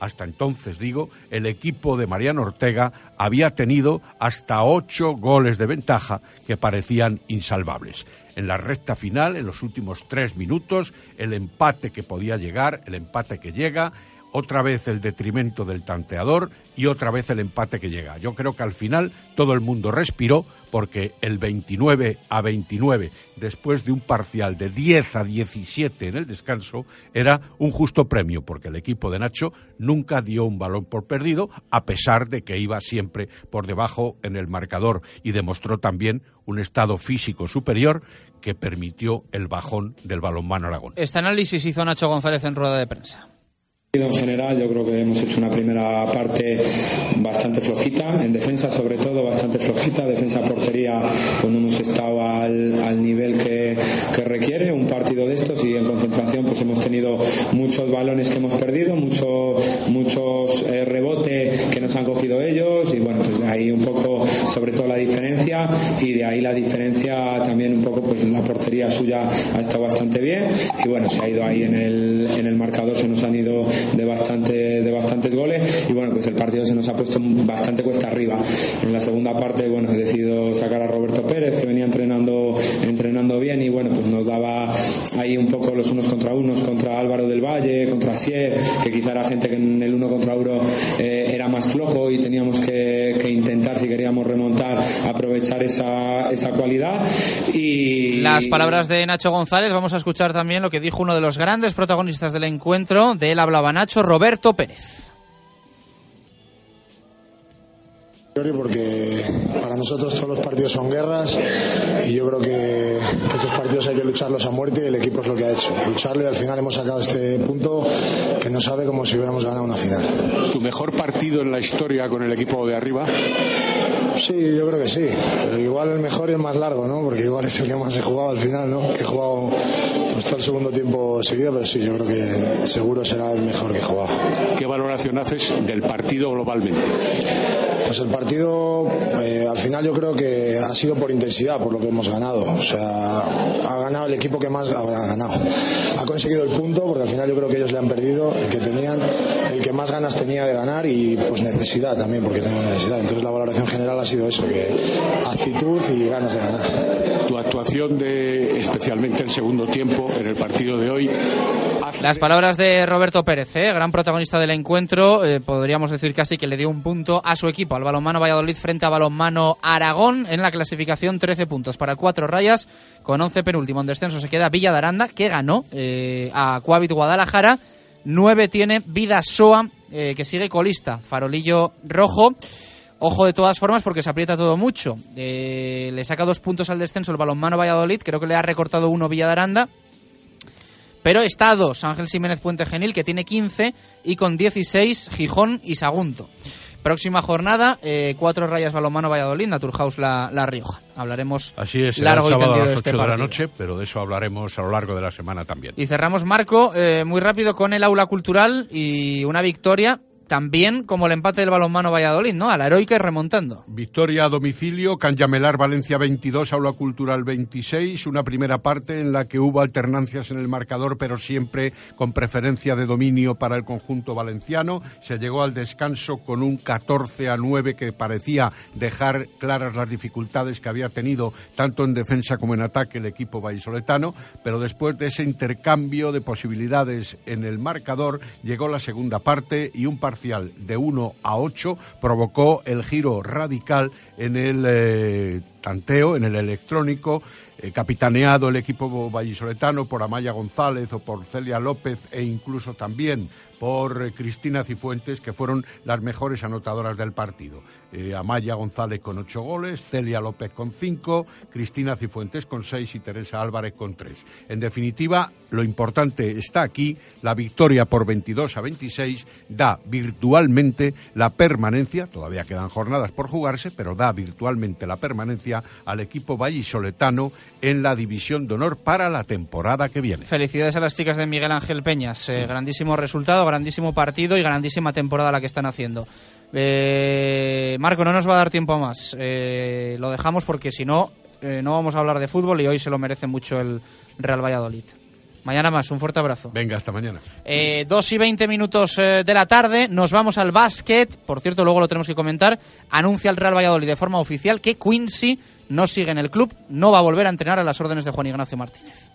hasta entonces, digo, el equipo de Mariano Ortega había tenido hasta ocho goles de ventaja que parecían insalvables. En la recta final, en los últimos tres minutos, el empate que podía llegar, el empate que llega, otra vez el detrimento del tanteador y otra vez el empate que llega. Yo creo que al final todo el mundo respiró porque el 29 a 29, después de un parcial de 10 a 17 en el descanso, era un justo premio, porque el equipo de Nacho nunca dio un balón por perdido, a pesar de que iba siempre por debajo en el marcador y demostró también un estado físico superior que permitió el bajón del balonmano Aragón. Este análisis hizo Nacho González en rueda de prensa. En general, yo creo que hemos hecho una primera parte bastante flojita, en defensa sobre todo bastante flojita, defensa portería pues no hemos estado al, al nivel que, que, requiere un partido de estos y en concentración pues hemos tenido muchos balones que hemos perdido, muchos muchos eh, rebotes que nos han cogido ellos y bueno, pues ahí un poco sobre todo la diferencia y de ahí la diferencia también un poco pues la portería suya ha estado bastante bien y bueno, se ha ido ahí en el, en el marcador, se nos han ido de, bastante, de bastantes goles y bueno, pues el partido se nos ha puesto bastante cuesta arriba. En la segunda parte, bueno, he decidido sacar a Roberto Pérez, que venía entrenando, entrenando bien y bueno, pues nos daba ahí un poco los unos contra unos, contra Álvaro del Valle, contra Sier, que quizá era gente que en el uno contra uno eh, era más flojo y teníamos que, que, intentar, si queríamos remontar, aprovechar esa, esa cualidad. Y las palabras de Nacho González, vamos a escuchar también lo que dijo uno de los grandes protagonistas del encuentro, de él hablaba Nacho Roberto Pérez. porque para nosotros todos los partidos son guerras y yo creo que, estos partidos hay que lucharlos a muerte y el equipo es lo que ha hecho, lucharlo y al final hemos sacado este punto que no sabe como si hubiéramos ganado una final. ¿Tu mejor partido en la historia con el equipo de arriba? Sí, yo creo que sí. Pero igual el mejor y el más largo, ¿no? Porque igual es el que más he jugado al final, ¿no? Que he jugado pues, todo el segundo tiempo seguido, pero sí, yo creo que seguro será el mejor que he jugado. ¿Qué valoración haces del partido globalmente? Pues el partido, eh, al final yo creo que ha sido por intensidad, por lo que hemos ganado. O sea, ha ganado el equipo que más ha ganado. Ha conseguido el punto, porque al final yo creo que ellos le han perdido el que tenían, el que más ganas tenía de ganar y pues necesidad también, porque tengo necesidad. Entonces la valoración general ha sido eso, que actitud y ganas de ganar. Tu actuación de, especialmente el segundo tiempo en el partido de hoy, Las palabras de Roberto Pérez, ¿eh? gran protagonista del encuentro, eh, podríamos decir casi que le dio un punto a su equipo, al balonmano Valladolid frente a balonmano Aragón en la clasificación. 13 puntos para cuatro rayas, con 11 penúltimo en descenso se queda Villa de Aranda, que ganó eh, a Cuavit Guadalajara, 9 tiene Vida Soa, eh, que sigue colista, farolillo rojo. Ojo de todas formas porque se aprieta todo mucho. Eh, le saca dos puntos al descenso el balonmano Valladolid, creo que le ha recortado uno Villa de Aranda. Pero está a dos Ángel Jiménez Puente Genil, que tiene 15, y con 16 Gijón y Sagunto. Próxima jornada, eh, cuatro rayas balonmano Valladolid, Naturhaus la, la Rioja. Hablaremos Así es, largo el y sábado a tendido las de este 8 de la noche, pero de eso hablaremos a lo largo de la semana también. Y cerramos, Marco, eh, muy rápido con el aula cultural y una victoria también como el empate del balonmano Valladolid, ¿no? A la heroica y remontando. Victoria a domicilio, Canyamelar Valencia 22, Aula Cultural 26, una primera parte en la que hubo alternancias en el marcador, pero siempre con preferencia de dominio para el conjunto valenciano. Se llegó al descanso con un 14 a 9 que parecía dejar claras las dificultades que había tenido tanto en defensa como en ataque el equipo vallisoletano, pero después de ese intercambio de posibilidades en el marcador llegó la segunda parte y un parcial de 1 a 8 provocó el giro radical en el eh, tanteo, en el electrónico, eh, capitaneado el equipo vallisoletano por Amaya González o por Celia López e incluso también por eh, Cristina Cifuentes, que fueron las mejores anotadoras del partido. Eh, Amaya González con ocho goles, Celia López con cinco, Cristina Cifuentes con seis y Teresa Álvarez con tres. En definitiva, lo importante está aquí, la victoria por 22 a 26 da virtualmente la permanencia, todavía quedan jornadas por jugarse, pero da virtualmente la permanencia al equipo vallisoletano en la división de honor para la temporada que viene. Felicidades a las chicas de Miguel Ángel Peñas. Eh, grandísimo resultado, grandísimo partido y grandísima temporada la que están haciendo. Eh, Marco, no nos va a dar tiempo a más. Eh, lo dejamos porque si no, eh, no vamos a hablar de fútbol y hoy se lo merece mucho el Real Valladolid. Mañana más, un fuerte abrazo. Venga, hasta mañana. Eh, 2 y 20 minutos eh, de la tarde, nos vamos al básquet. Por cierto, luego lo tenemos que comentar. Anuncia el Real Valladolid de forma oficial que Quincy no sigue en el club, no va a volver a entrenar a las órdenes de Juan Ignacio Martínez.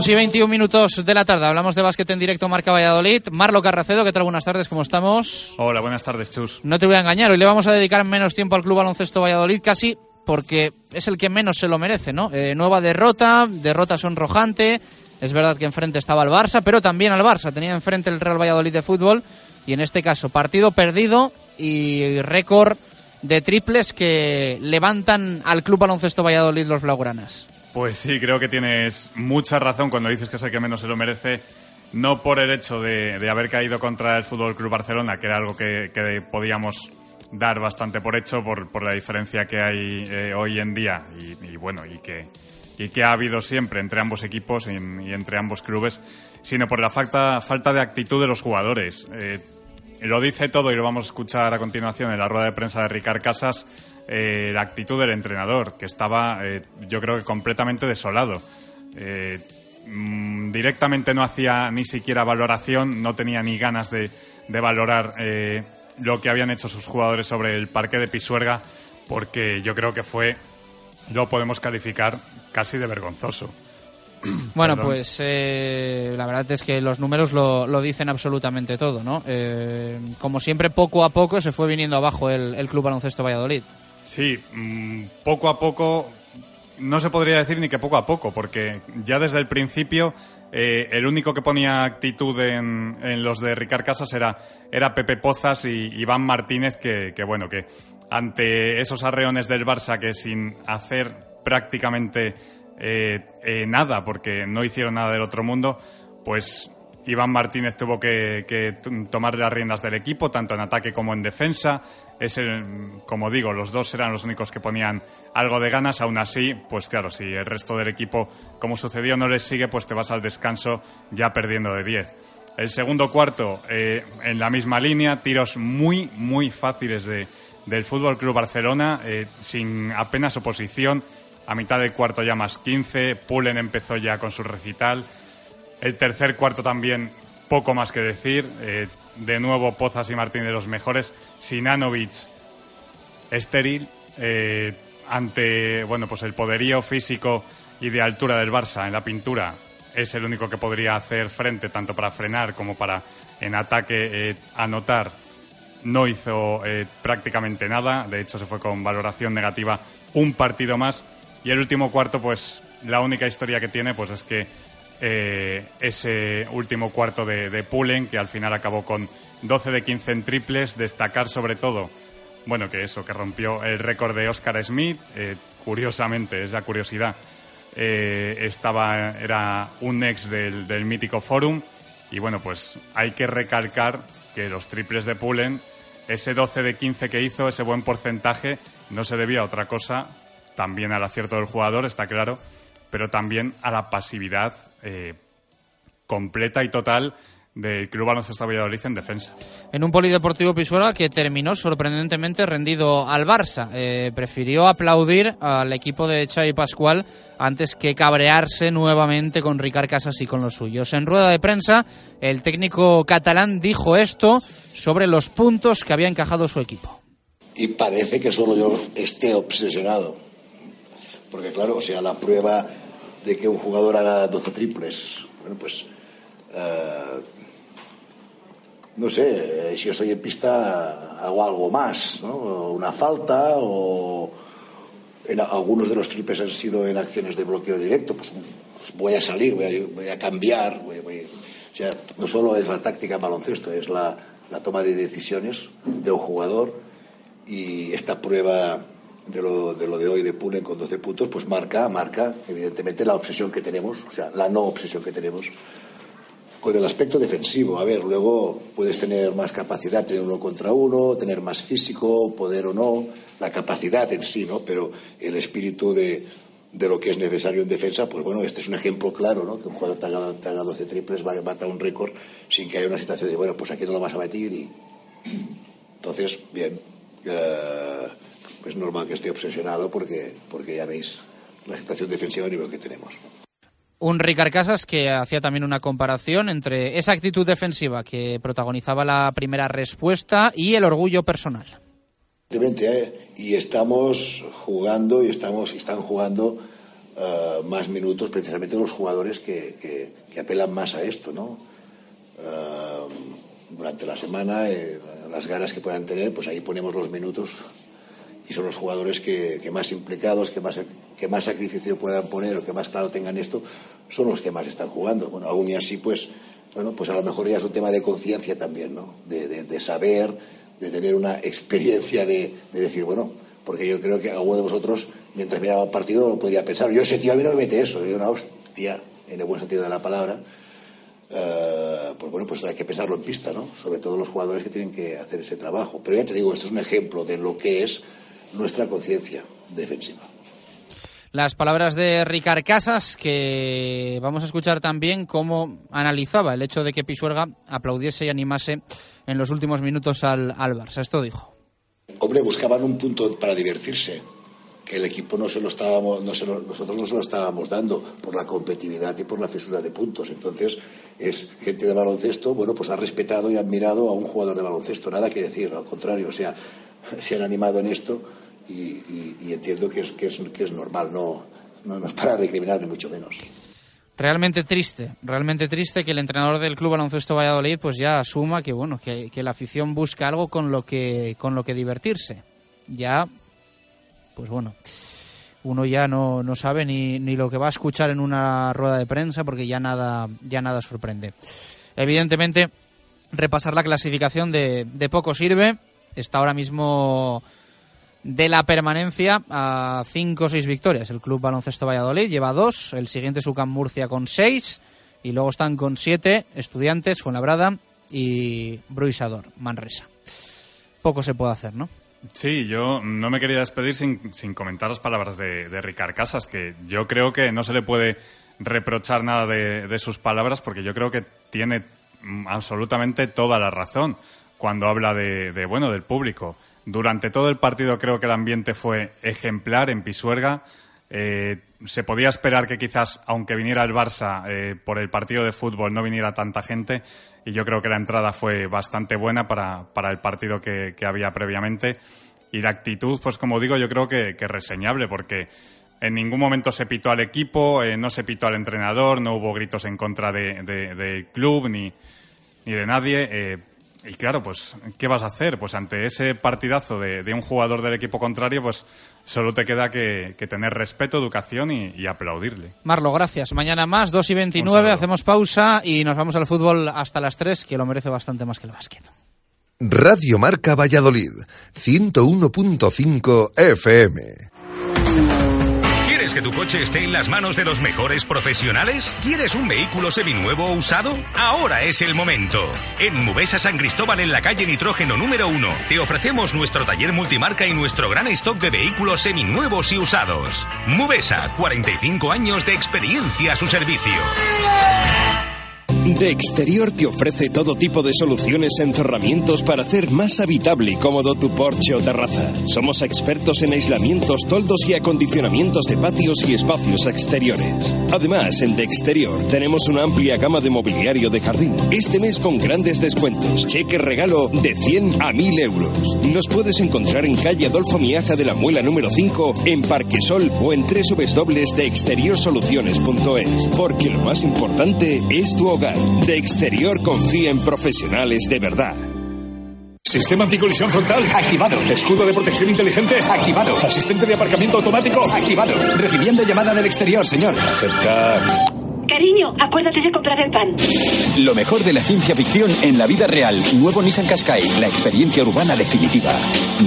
Dos y 21 minutos de la tarde, hablamos de básquet en directo Marca Valladolid. Marlo Carracedo, ¿qué tal? Buenas tardes, ¿cómo estamos? Hola, buenas tardes, Chus. No te voy a engañar, hoy le vamos a dedicar menos tiempo al Club Baloncesto Valladolid, casi porque es el que menos se lo merece, ¿no? Eh, nueva derrota, derrota sonrojante. Es verdad que enfrente estaba el Barça, pero también al Barça. Tenía enfrente el Real Valladolid de fútbol. Y en este caso, partido perdido y récord de triples que levantan al Club Baloncesto Valladolid los Blaugranas. Pues sí, creo que tienes mucha razón cuando dices que es el que menos se lo merece. No por el hecho de, de haber caído contra el Fútbol Club Barcelona, que era algo que, podíamos dar bastante por hecho por, por la diferencia que hay eh, hoy en día y, bueno y que y que ha habido siempre entre ambos equipos y, y entre ambos clubes, sino por la falta falta de actitud de los jugadores. Eh, lo dice todo y lo vamos a escuchar a continuación en la rueda de prensa de Ricard Casas. Eh, la actitud del entrenador, que estaba, eh, yo creo que completamente desolado. Eh, mm, directamente no hacía ni siquiera valoración, no tenía ni ganas de, de valorar eh, lo que habían hecho sus jugadores sobre el parque de Pisuerga, porque yo creo que fue, lo podemos calificar casi de vergonzoso. [CLEARS THROAT] Bueno, Perdón. pues eh, la verdad es que los números lo, lo dicen absolutamente todo, ¿no? Eh, como siempre, poco a poco se fue viniendo abajo el, el Club Baloncesto Valladolid. Sí, mm, poco a poco, no se podría decir ni que poco a poco, porque ya desde el principio eh, el único que ponía actitud en, los de Ricard Casas era, era Pepe Pozas y Iván Martínez, que, que bueno, que ante esos arreones del Barça que sin hacer prácticamente eh, eh, nada, porque no hicieron nada del otro mundo, pues Iván Martínez tuvo que, tomar las riendas del equipo, tanto en ataque como en defensa. Es el- como digo, los dos eran los únicos que ponían algo de ganas. Aún así, pues claro, si el resto del equipo, como sucedió, no les sigue, pues te vas al descanso ya perdiendo de 10. El segundo cuarto, eh, en la misma línea, tiros muy, muy fáciles de, del Fútbol Club Barcelona, eh, sin apenas oposición. A mitad del cuarto ya más 15. Pullen empezó ya con su recital. El tercer cuarto también, poco más que decir. Eh, de nuevo, Pozas y Martín de los mejores. Sinanovic estéril eh, ante bueno pues el poderío físico y de altura del Barça en la pintura es el único que podría hacer frente tanto para frenar como para en ataque eh, anotar no hizo eh, prácticamente nada de hecho se fue con valoración negativa un partido más y el último cuarto pues la única historia que tiene pues es que eh, ese último cuarto de, de Pullen que al final acabó con 12 de 15 en triples destacar sobre todo bueno, que eso, que rompió el récord de Oscar Smith. eh, curiosamente, es la curiosidad. eh, estaba, era un ex del, del mítico Forum. Y bueno, pues hay que recalcar que los triples de Pullen, ese 12 de 15 que hizo, ese buen porcentaje, no se debía a otra cosa, también al acierto del jugador, está claro, pero también a la pasividad eh, completa y total del Club Baloncesto Valladolid en defensa. En un polideportivo Pisuerga que terminó sorprendentemente rendido al Barça. Eh, prefirió aplaudir al equipo de Xavi Pascual antes que cabrearse nuevamente con Ricard Casas y con los suyos. En rueda de prensa, el técnico catalán dijo esto sobre los puntos que había encajado su equipo. y parece que solo yo esté obsesionado. Porque claro, o sea, la prueba de que un jugador haga 12 triples, bueno, pues eh, no sé, eh, si yo estoy en pista hago algo más, ¿no? Una falta o algunos de los triples han sido en acciones de bloqueo directo, pues, pues voy a salir, voy a, voy a cambiar, voy- voy- o sea, no solo es la táctica en baloncesto, es la, la toma de decisiones de un jugador y esta prueba de lo, de hoy de Pullen con 12 puntos, pues marca, marca evidentemente la obsesión que tenemos, o sea, la no obsesión que tenemos con el aspecto defensivo. A ver, luego puedes tener más capacidad, tener uno contra uno, tener más físico, poder o no, la capacidad en sí, ¿no? Pero el espíritu de, de lo que es necesario en defensa, pues bueno, este es un ejemplo claro, ¿no? Que un jugador te haga, te haga 12 triples, va a matar un récord sin que haya una situación de, bueno, pues aquí no lo vas a meter y... Entonces, bien, eh, es normal que esté obsesionado porque, porque ya veis la situación defensiva a nivel que tenemos. Un Ricard Casas que hacía también una comparación entre esa actitud defensiva que protagonizaba la primera respuesta y el orgullo personal. Evidentemente, ¿eh? y estamos jugando y estamos y están jugando eh, más minutos precisamente los jugadores que, que- que apelan más a esto, ¿no? Eh, durante la semana, eh, las ganas que puedan tener, pues ahí ponemos los minutos y son los jugadores que, más implicados, que más, que más sacrificio puedan poner o que más claro tengan esto, son los que más están jugando. Bueno, aún y así, pues, bueno, pues a lo mejor ya es un tema de conciencia también, ¿no? De, saber, de tener una experiencia de, de decir, bueno, porque yo creo que alguno de vosotros, mientras miraba el partido, lo podría pensar. Yo ese tío a mí no me mete eso, yo una hostia, en el buen sentido de la palabra. Eh, pues bueno, pues hay que pensarlo en pista, ¿no? Sobre todo los jugadores que tienen que hacer ese trabajo. Pero ya te digo, esto es un ejemplo de lo que es nuestra conciencia defensiva. Las palabras de Ricard Casas, que vamos a escuchar también cómo analizaba el hecho de que Pisuerga aplaudiese y animase en los últimos minutos al, al Barça. Esto dijo. Hombre, buscaban un punto para divertirse, que el equipo no se lo estábamos, no se lo- nosotros no se lo estábamos dando por la competitividad y por la fisura de puntos. Entonces, es gente de baloncesto, bueno, pues ha respetado y admirado a un jugador de baloncesto. Nada que decir, al contrario, o sea, [LAUGHS] se han animado en esto y, entiendo que es, que es, que es normal, no, no, no es para recriminar ni mucho menos. Realmente triste, realmente triste que el entrenador del Club Baloncesto Valladolid pues ya asuma que bueno, que, que la afición busca algo con lo que con lo que divertirse. Ya pues bueno, uno ya no, no sabe ni, ni lo que va a escuchar en una rueda de prensa porque ya nada ya nada sorprende. Evidentemente, repasar la clasificación de, de poco sirve. Está ahora mismo de la permanencia a 5 o 6 victorias. El Club Baloncesto Valladolid lleva 2, el siguiente Sucam Murcia con 6 y luego están con 7 Estudiantes, Fuenlabrada y Bruisador, Manresa. Poco se puede hacer, ¿no? Sí, yo no me quería despedir sin, sin comentar las palabras de, de Ricard Casas, que yo creo que no se le puede reprochar nada de, de sus palabras, porque yo creo que tiene absolutamente toda la razón cuando habla de, de, bueno del público. Durante todo el partido creo que el ambiente fue ejemplar en Pisuerga. Eh, se podía esperar que quizás, aunque viniera el Barça eh, por el partido de fútbol, no viniera tanta gente. Y yo creo que la entrada fue bastante buena para, para el partido que, había previamente. Y la actitud, pues como digo, yo creo que, que reseñable, porque en ningún momento se pitó al equipo, eh, no se pitó al entrenador, no hubo gritos en contra de- de- del club ni, ni de nadie. Y claro, pues, ¿qué vas a hacer? Pues ante ese partidazo de, de un jugador del equipo contrario, pues solo te queda que, que tener respeto, educación y, y aplaudirle. Marlo, gracias. Mañana más, 2 y Un 29, saludo. hacemos pausa y nos vamos al fútbol hasta las 3, que lo merece bastante más que el básquet. Radio Marca Valladolid, 101.5 FM. ¿Quieres que tu coche esté en las manos de los mejores profesionales? ¿Quieres un vehículo seminuevo o usado? Ahora es el momento. En Mubesa San Cristóbal, en la calle Nitrógeno número 1, te ofrecemos nuestro taller multimarca y nuestro gran stock de vehículos seminuevos y usados. Mubesa, 45 años de experiencia a su servicio. De Exterior te ofrece todo tipo de soluciones en cerramientos para hacer más habitable y cómodo tu porche o terraza. Somos expertos en aislamientos, toldos y acondicionamientos de patios y espacios exteriores. Además, en De Exterior tenemos una amplia gama de mobiliario de jardín. Este mes con grandes descuentos. Cheque regalo de 100 a 1000 euros. Nos puedes encontrar en calle Adolfo Miaja de la Muela número 5, en Parquesol o en www.deexteriorsoluciones.es. Porque lo más importante es tu hogar. De Exterior confía en profesionales de verdad. Sistema anticolisión frontal activado. Escudo de protección inteligente activado. Asistente de aparcamiento automático activado. Recibiendo llamada del exterior, señor. Aceptar. Cariño, acuérdate de comprar el pan. Lo mejor de la ciencia ficción en la vida real. Nuevo Nissan Qashqai, la experiencia urbana definitiva.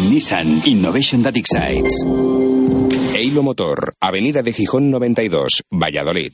Nissan Innovation That Excites. Eilo Motor, Avenida de Gijón 92, Valladolid.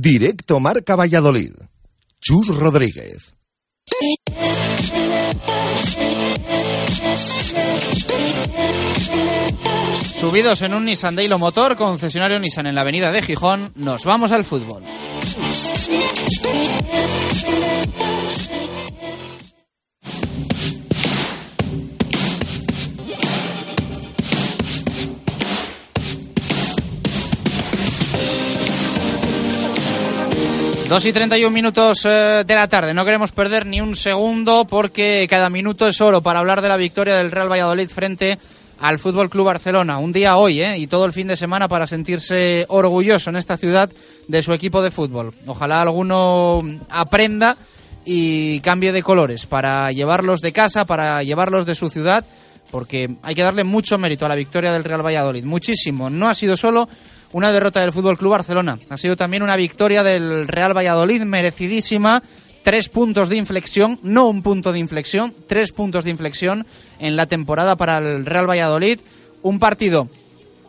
Directo Marca Valladolid. Chus Rodríguez. Subidos en un Nissan Dailo Motor, concesionario Nissan en la avenida de Gijón, nos vamos al fútbol. Dos y 31 minutos eh, de la tarde. No queremos perder ni un segundo porque cada minuto es oro para hablar de la victoria del Real Valladolid frente al Fútbol Club Barcelona. Un día hoy ¿eh? y todo el fin de semana para sentirse orgulloso en esta ciudad de su equipo de fútbol. Ojalá alguno aprenda y cambie de colores para llevarlos de casa, para llevarlos de su ciudad, porque hay que darle mucho mérito a la victoria del Real Valladolid. Muchísimo. No ha sido solo una derrota del Fútbol Club Barcelona. Ha sido también una victoria del Real Valladolid merecidísima. Tres puntos de inflexión, no un punto de inflexión, tres puntos de inflexión en la temporada para el Real Valladolid. Un partido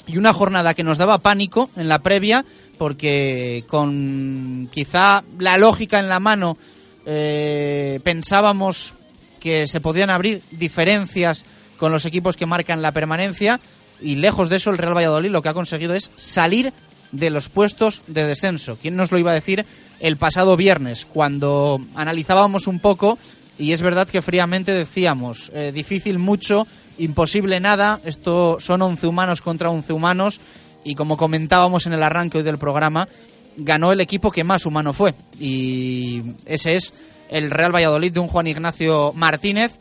y una jornada que nos daba pánico en la previa, porque con quizá la lógica en la mano eh, pensábamos que se podían abrir diferencias con los equipos que marcan la permanencia y lejos de eso el Real Valladolid lo que ha conseguido es salir de los puestos de descenso. ¿Quién nos lo iba a decir el pasado viernes cuando analizábamos un poco y es verdad que fríamente decíamos eh, difícil mucho, imposible nada, esto son 11 humanos contra 11 humanos y como comentábamos en el arranque hoy del programa, ganó el equipo que más humano fue y ese es el Real Valladolid de un Juan Ignacio Martínez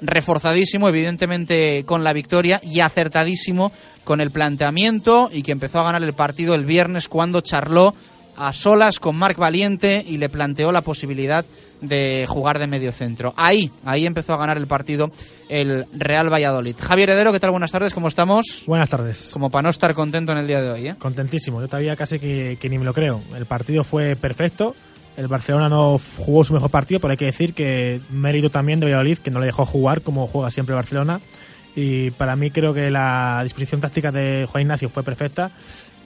reforzadísimo, evidentemente, con la victoria y acertadísimo con el planteamiento y que empezó a ganar el partido el viernes cuando charló a solas con Marc Valiente y le planteó la posibilidad de jugar de medio centro. Ahí, ahí empezó a ganar el partido el Real Valladolid. Javier Heredero, ¿qué tal? Buenas tardes, ¿cómo estamos? Buenas tardes. Como para no estar contento en el día de hoy, ¿eh? Contentísimo, yo todavía casi que, que ni me lo creo. El partido fue perfecto, el Barcelona no jugó su mejor partido, pero hay que decir que mérito también de Valladolid, que no le dejó jugar como juega siempre Barcelona. Y para mí creo que la disposición táctica de Juan Ignacio fue perfecta.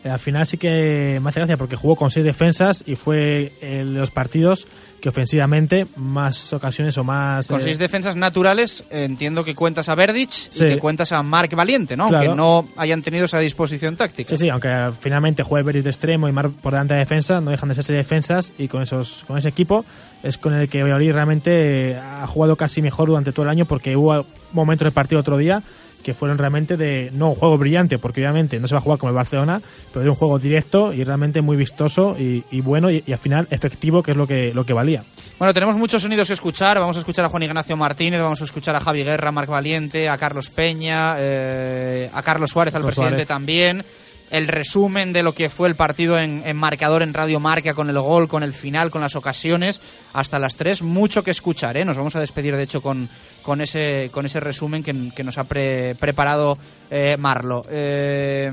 Eh, al final sí que me hace gracia porque jugó con seis defensas y fue el de los partidos que ofensivamente más ocasiones o más... Con eh, seis defensas naturales, entiendo que cuentas a Verdic Sí. y que cuentas a Marc Valiente, ¿no? Claro. Aunque no hayan tenido esa disposición táctica. Sí, sí, aunque finalmente juegue Beris de extremo y Mar por delante de defensa, no dejan de serse defensas y con esos con ese equipo es con el que Valladolid realmente eh, ha jugado casi mejor durante todo el año porque hubo momentos del partido otro día que fueron realmente de, no un juego brillante, porque obviamente no se va a jugar como el Barcelona, pero de un juego directo y realmente muy vistoso y, y bueno y, y al final efectivo, que es lo que, lo que valía. Bueno, tenemos muchos sonidos que escuchar. Vamos a escuchar a Juan Ignacio Martínez, vamos a escuchar a Javi Guerra, a Marc Valiente, a Carlos Peña, eh, a Carlos Suárez, al presidente Suárez. también. El resumen de lo que fue el partido en, en marcador en Radio Marca, con el gol, con el final, con las ocasiones, hasta las tres. Mucho que escuchar, ¿eh? Nos vamos a despedir, de hecho, con, con, ese, con ese resumen que, que nos ha pre- preparado eh, Marlo. Eh,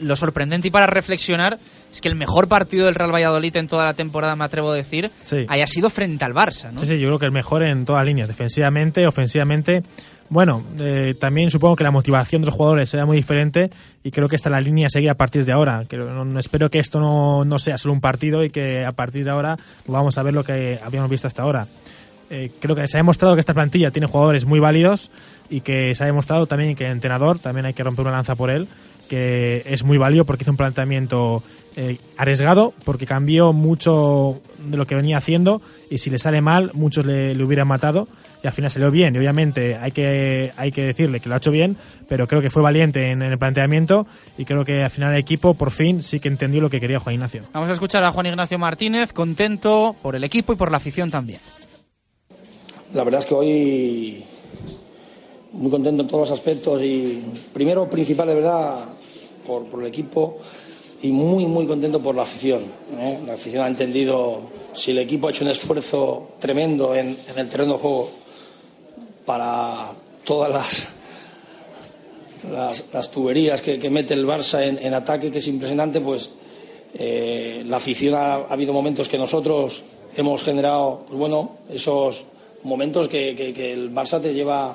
lo sorprendente y para reflexionar es que el mejor partido del Real Valladolid en toda la temporada, me atrevo a decir, Sí. haya sido frente al Barça, ¿no? Sí, sí, yo creo que el mejor en todas líneas, defensivamente, ofensivamente. Bueno, eh, también supongo que la motivación de los jugadores será muy diferente y creo que esta es la línea a seguir a partir de ahora. Espero que esto no, no sea solo un partido y que a partir de ahora vamos a ver lo que habíamos visto hasta ahora. Eh, creo que se ha demostrado que esta plantilla tiene jugadores muy válidos y que se ha demostrado también que el entrenador, también hay que romper una lanza por él, que es muy válido porque hizo un planteamiento eh, arriesgado, porque cambió mucho de lo que venía haciendo y si le sale mal, muchos le hubieran matado y al final salió bien y obviamente hay que, hay que decirle que lo ha hecho bien, pero creo que fue valiente en, en el planteamiento y creo que al final el equipo por fin sí que entendió lo que quería Juan Ignacio. Vamos a escuchar a Juan Ignacio Martínez, contento por el equipo y por la afición también. La verdad es que hoy muy contento en todos los aspectos y primero principal de verdad por, por el equipo y muy muy contento por la afición. ¿eh? La afición ha entendido si el equipo ha hecho un esfuerzo tremendo en, en el terreno de juego para todas las las, tuberías que, mete el Barça en, en ataque, que es impresionante, pues eh, la afición ha, ha habido momentos que nosotros hemos generado, pues bueno, esos momentos que, que- el Barça te lleva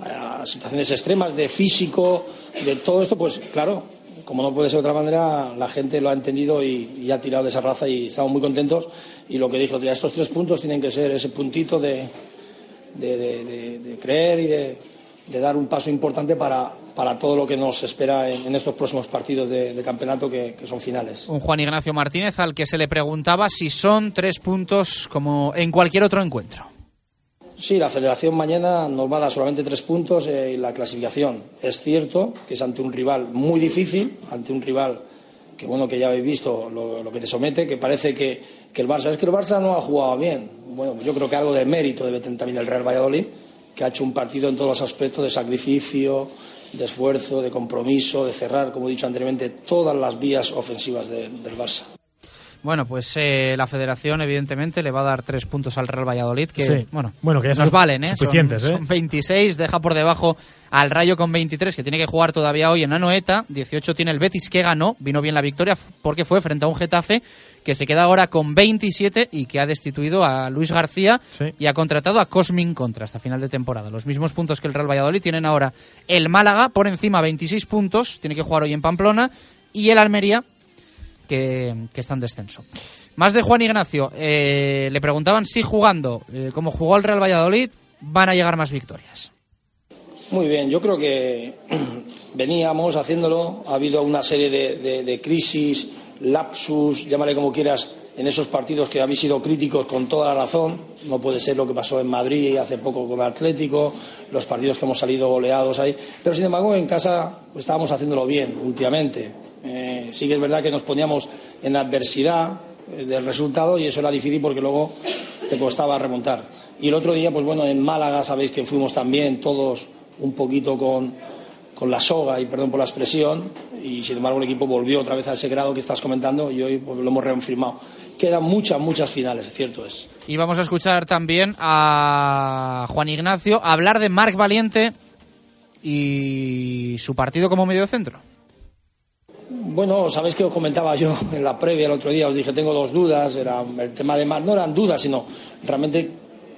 a situaciones extremas de físico, de todo esto, pues claro, como no puede ser de otra manera, la gente lo ha entendido y, ha tirado de esa raza y estamos muy contentos. Y lo que día, estos tres puntos tienen que ser ese puntito de, de, de- de- de creer y de, dar un paso importante para, para todo lo que nos espera en, en estos próximos partidos de, campeonato que, que son finales. Un Juan Ignacio Martínez al que se le preguntaba si son tres puntos como en cualquier otro encuentro. Sí, la federación mañana nos va a dar solamente tres puntos eh, en la clasificación. Es cierto que es ante un rival muy difícil, ante un rival que bueno que ya habéis visto lo, lo que te somete, que parece que, que el Barça es que el Barça no ha jugado bien. Bueno, yo creo que algo de mérito debe tener también el Real Valladolid, que ha hecho un partido en todos los aspectos de sacrificio, de esfuerzo, de compromiso, de cerrar, como he dicho anteriormente, todas las vías ofensivas de- del Barça. Bueno, pues eh, la federación evidentemente le va a dar tres puntos al Real Valladolid, que Sí. bueno, Bueno, que ya nos son valen, ¿eh? Son- suficientes, son, ¿eh? 26, deja por debajo al Rayo con 23, que tiene que jugar todavía hoy en Anoeta. 18 tiene el Betis, que ganó, vino bien la victoria porque fue frente a un Getafe que se queda ahora con 27 y que ha destituido a Luis García Sí. y ha contratado a Cosmin Contra hasta final de temporada. Los mismos puntos que el Real Valladolid tienen ahora el Málaga por encima 26 puntos, tiene que jugar hoy en Pamplona y el Almería que, que está en descenso. Más de Juan Ignacio, eh, le preguntaban si jugando eh, como jugó el Real Valladolid van a llegar más victorias. Muy bien, yo creo que [CLEARS THROAT] veníamos haciéndolo, ha habido una serie de, crisis, lapsus, llámale como quieras, en esos partidos que habéis sido críticos con toda la razón. No puede ser lo que pasó en Madrid hace poco con Atlético, los partidos que hemos salido goleados ahí. Pero sin embargo, en casa estábamos haciéndolo bien últimamente. Eh, sí que es verdad que nos poníamos en adversidad eh, del resultado y eso era difícil porque luego te costaba remontar. Y el otro día, pues bueno, en Málaga sabéis que fuimos también todos un poquito con, con la soga, y perdón por la expresión, y sin embargo el equipo volvió otra vez a ese grado que estás comentando y hoy pues, lo hemos reafirmado. Quedan muchas, muchas finales, cierto es. Y vamos a escuchar también a Juan Ignacio hablar de Marc Valiente y su partido como mediocentro. Bueno, sabéis que os comentaba yo en la previa el otro día, os dije, tengo dos dudas, era el tema de Mar, no eran dudas, sino realmente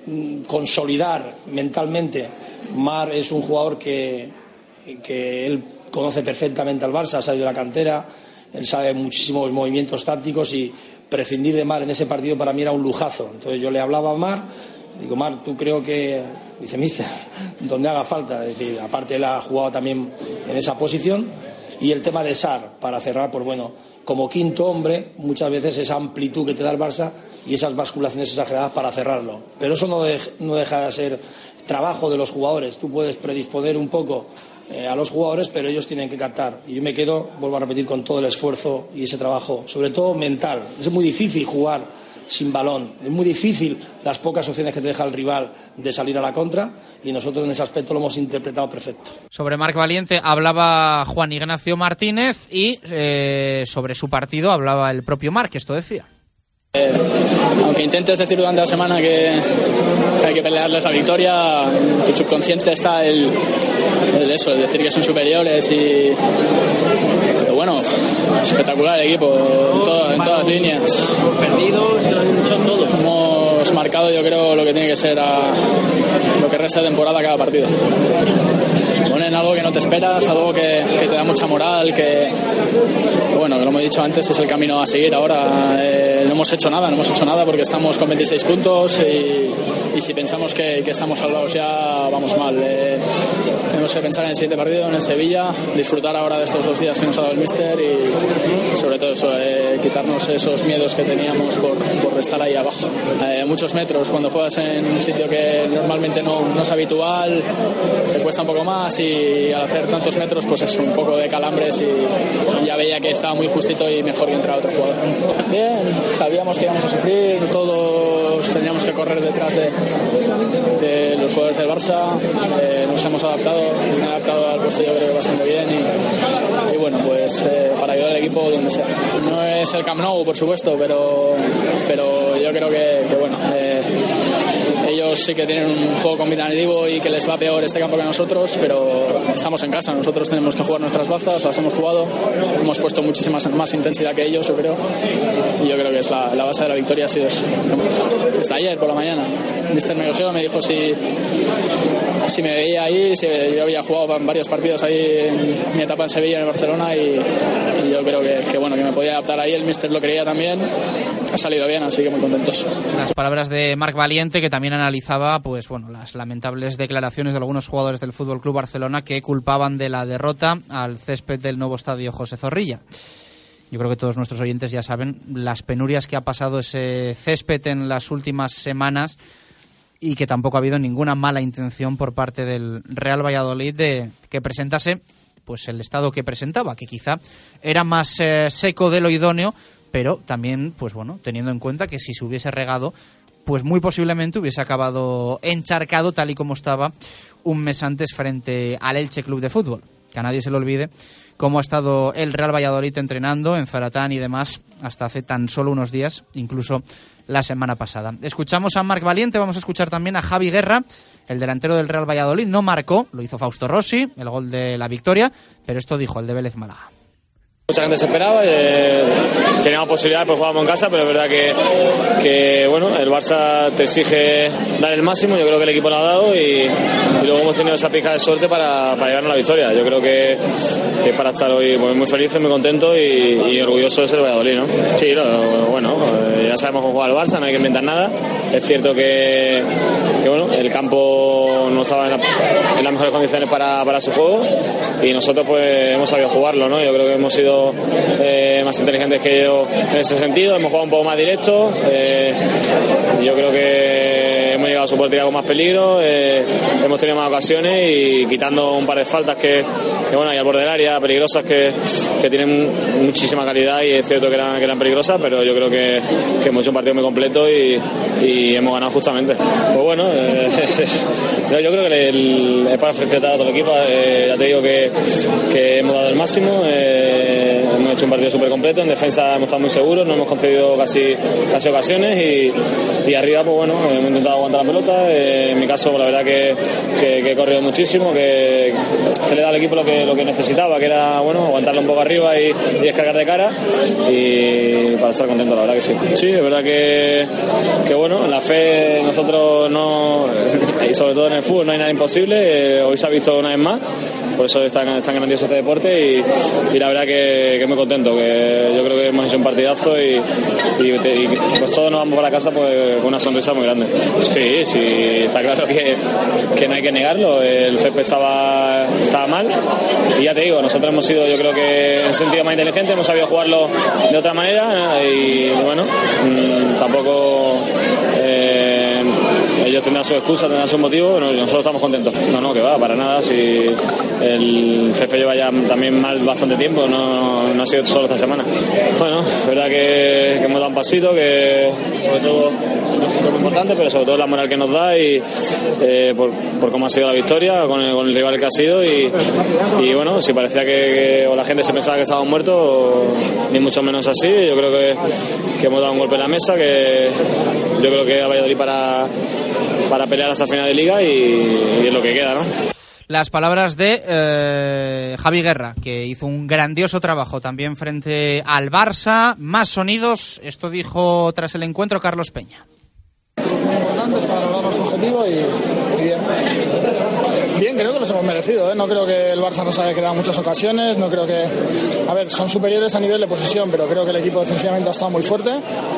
mm, consolidar mentalmente. Mar es un jugador que, que él conoce perfectamente al Barça, ha salido de la cantera, él sabe muchísimos movimientos tácticos y prescindir de Mar en ese partido para mí era un lujazo. Entonces yo le hablaba a Mar, digo, Mar, tú creo que, dice, mister, [LAUGHS] donde haga falta, es decir, aparte él ha jugado también en esa posición y el tema de Sar, para cerrar, pues bueno, como quinto hombre, muchas veces esa amplitud que te da el Barça y esas basculaciones exageradas para cerrarlo. Pero eso no, dej- no deja de ser trabajo de los jugadores. Tú puedes predisponer un poco eh, a los jugadores, pero ellos tienen que captar. Y yo me quedo, vuelvo a repetir, con todo el esfuerzo y ese trabajo, sobre todo mental. Es muy difícil jugar sin balón. Es muy difícil las pocas opciones que te deja el rival de salir a la contra y nosotros en ese aspecto lo hemos interpretado perfecto. Sobre Marc Valiente hablaba Juan Ignacio Martínez y eh, sobre su partido hablaba el propio Marc, esto decía. Eh, aunque intentes decir durante la semana que, que hay que pelearles la victoria, tu subconsciente está el, el eso, el decir que son superiores y pero bueno, espectacular el equipo en, todo- en todas líneas. Perdidos, todos. Hemos marcado yo creo lo que tiene que ser lo que resta de temporada cada partido. Ponen algo que no te esperas, algo que, que te da mucha moral, que, bueno, lo hemos dicho antes, es el camino a seguir ahora. Eh, no hemos hecho nada, no hemos hecho nada porque estamos con 26 puntos y, y si pensamos que, que estamos salvados ya vamos mal. Eh, tenemos que pensar en el siguiente partido, en el Sevilla, disfrutar ahora de estos dos días que nos ha dado el míster y sobre todo eso, eh, quitarnos esos miedos que teníamos por, por estar ahí abajo. Eh, muchos metros, cuando juegas en un sitio que normalmente no, no es habitual, te cuesta un poco más y al hacer tantos metros pues es un poco de calambres y ya veía que estaba muy justito y mejor que entraba otro jugador. Bien, sabíamos que íbamos a sufrir, todos teníamos que correr detrás de, los jugadores del Barça, eh, nos hemos adaptado, me he adaptado al puesto yo creo bastante bien y, bueno, pues eh, para ayudar al equipo donde sea. No es el Camp Nou, por supuesto, pero, pero yo creo que, que bueno, eh, ellos sí que tienen un juego combinativo y que les va peor este campo que nosotros, pero estamos en casa, nosotros tenemos que jugar nuestras bazas, las hemos jugado, hemos puesto muchísima más intensidad que ellos, yo creo, y yo creo que es la, base de la victoria ha sido eso. Desde ayer por la mañana, Mister me cogió, me dijo si, si me veía ahí, si yo había jugado en varios partidos ahí en mi etapa en Sevilla, en el Barcelona, y, y yo creo que, bueno, que me podía adaptar ahí, el Mister lo creía también, ha salido bien, así que muy contentos. Las palabras de Marc Valiente, que también analizaba pues bueno, las lamentables declaraciones de algunos jugadores del Fútbol Club Barcelona que culpaban de la derrota al césped del nuevo estadio José Zorrilla. Yo creo que todos nuestros oyentes ya saben las penurias que ha pasado ese césped en las últimas semanas y que tampoco ha habido ninguna mala intención por parte del Real Valladolid de que presentase pues el estado que presentaba, que quizá era más eh, seco de lo idóneo, pero también, pues bueno, teniendo en cuenta que si se hubiese regado, pues muy posiblemente hubiese acabado encharcado tal y como estaba un mes antes frente al Elche Club de Fútbol. que a nadie se le olvide cómo ha estado el Real Valladolid entrenando en Zaratán y demás hasta hace tan solo unos días, incluso la semana pasada. Escuchamos a Marc Valiente, vamos a escuchar también a Javi Guerra, el delantero del Real Valladolid. No marcó, lo hizo Fausto Rossi, el gol de la victoria, pero esto dijo el de Vélez Málaga. Mucha gente se esperaba, eh, teníamos posibilidades, pues jugábamos en casa, pero es verdad que, bueno, el Barça te exige dar el máximo, yo creo que el equipo lo ha dado y, luego hemos tenido esa pizca de suerte para, para a la victoria. Yo creo que, que para estar hoy muy felices, muy contentos y, orgulloso de ser Valladolid, ¿no? Sí, bueno, eh, ya sabemos cómo juega el Barça, no hay que inventar nada. Es cierto que, bueno, el campo no estaba en las mejores condiciones para, para su juego y nosotros pues hemos sabido jugarlo, ¿no? Yo creo que hemos sido eh, más inteligentes que ellos en ese sentido, hemos jugado un poco más directo. eh, yo creo que llegado a con más peligro, eh, hemos tenido más ocasiones y quitando un par de faltas que, bueno, hay al borde del área, peligrosas que, que tienen muchísima calidad y es cierto que eran, que eran peligrosas, pero yo creo que, hemos hecho un partido muy completo y, y hemos ganado justamente. Pues bueno, eh, yo, [LAUGHS] yo creo que el- es para felicitar a todo el equipo, eh, ya te digo que, que hemos dado el máximo. Hemos hecho un partido súper completo, en defensa hemos estado muy seguros, no hemos concedido casi, casi ocasiones y, arriba, pues bueno, hemos intentado aguantar la pelota. eh, en mi caso, la verdad que he corrido muchísimo, que, que le da al equipo lo que, lo que necesitaba, que era bueno, aguantarlo un poco arriba y, y descargar de cara y para estar contento, la verdad que sí. Sí, es verdad que, que bueno, la fe nosotros no, [LAUGHS] y sobre todo en el fútbol no hay nada imposible, eh, hoy se ha visto una vez más por eso es tan, es tan grandioso este deporte y, la verdad que, que muy contento, que yo creo que hemos hecho un partidazo y pues todos nos vamos para casa pues, con una sonrisa muy grande. Sí, sí, está claro que, que no hay que negarlo, el césped estaba, estaba mal y ya te digo, nosotros hemos sido yo creo que en sentido más inteligente, hemos sabido jugarlo de otra manera y bueno, mm, tampoco... ellos tendrán su excusa, tendrán su motivo, no, nosotros estamos contentos. No, no, que va, para nada. Si el CF lleva ya también mal bastante tiempo, no, no ha sido solo esta semana. Bueno, es verdad que, hemos dado un pasito, que sobre todo es muy importante, pero sobre todo la moral que nos da y eh, por, por cómo ha sido la victoria, con el, rival que ha sido y, y bueno, si parecía que, que- o la gente se pensaba que estábamos muertos, ni mucho menos así. Yo creo que, que hemos dado un golpe en la mesa, que yo creo que a Valladolid para, para pelear hasta final de liga y, y es lo que queda, ¿no? Las palabras de eh, Javi Guerra, que hizo un grandioso trabajo también frente al Barça. Más sonidos, esto dijo tras el encuentro Carlos Peña. importantes para lograr nuestro objetivo y, y bien. Bien, creo que los hemos ¿eh? No creo que el Barça nos haya quedado muchas ocasiones. No creo que. A ver, son superiores a nivel de posesión, pero creo que el equipo defensivamente ha estado muy fuerte.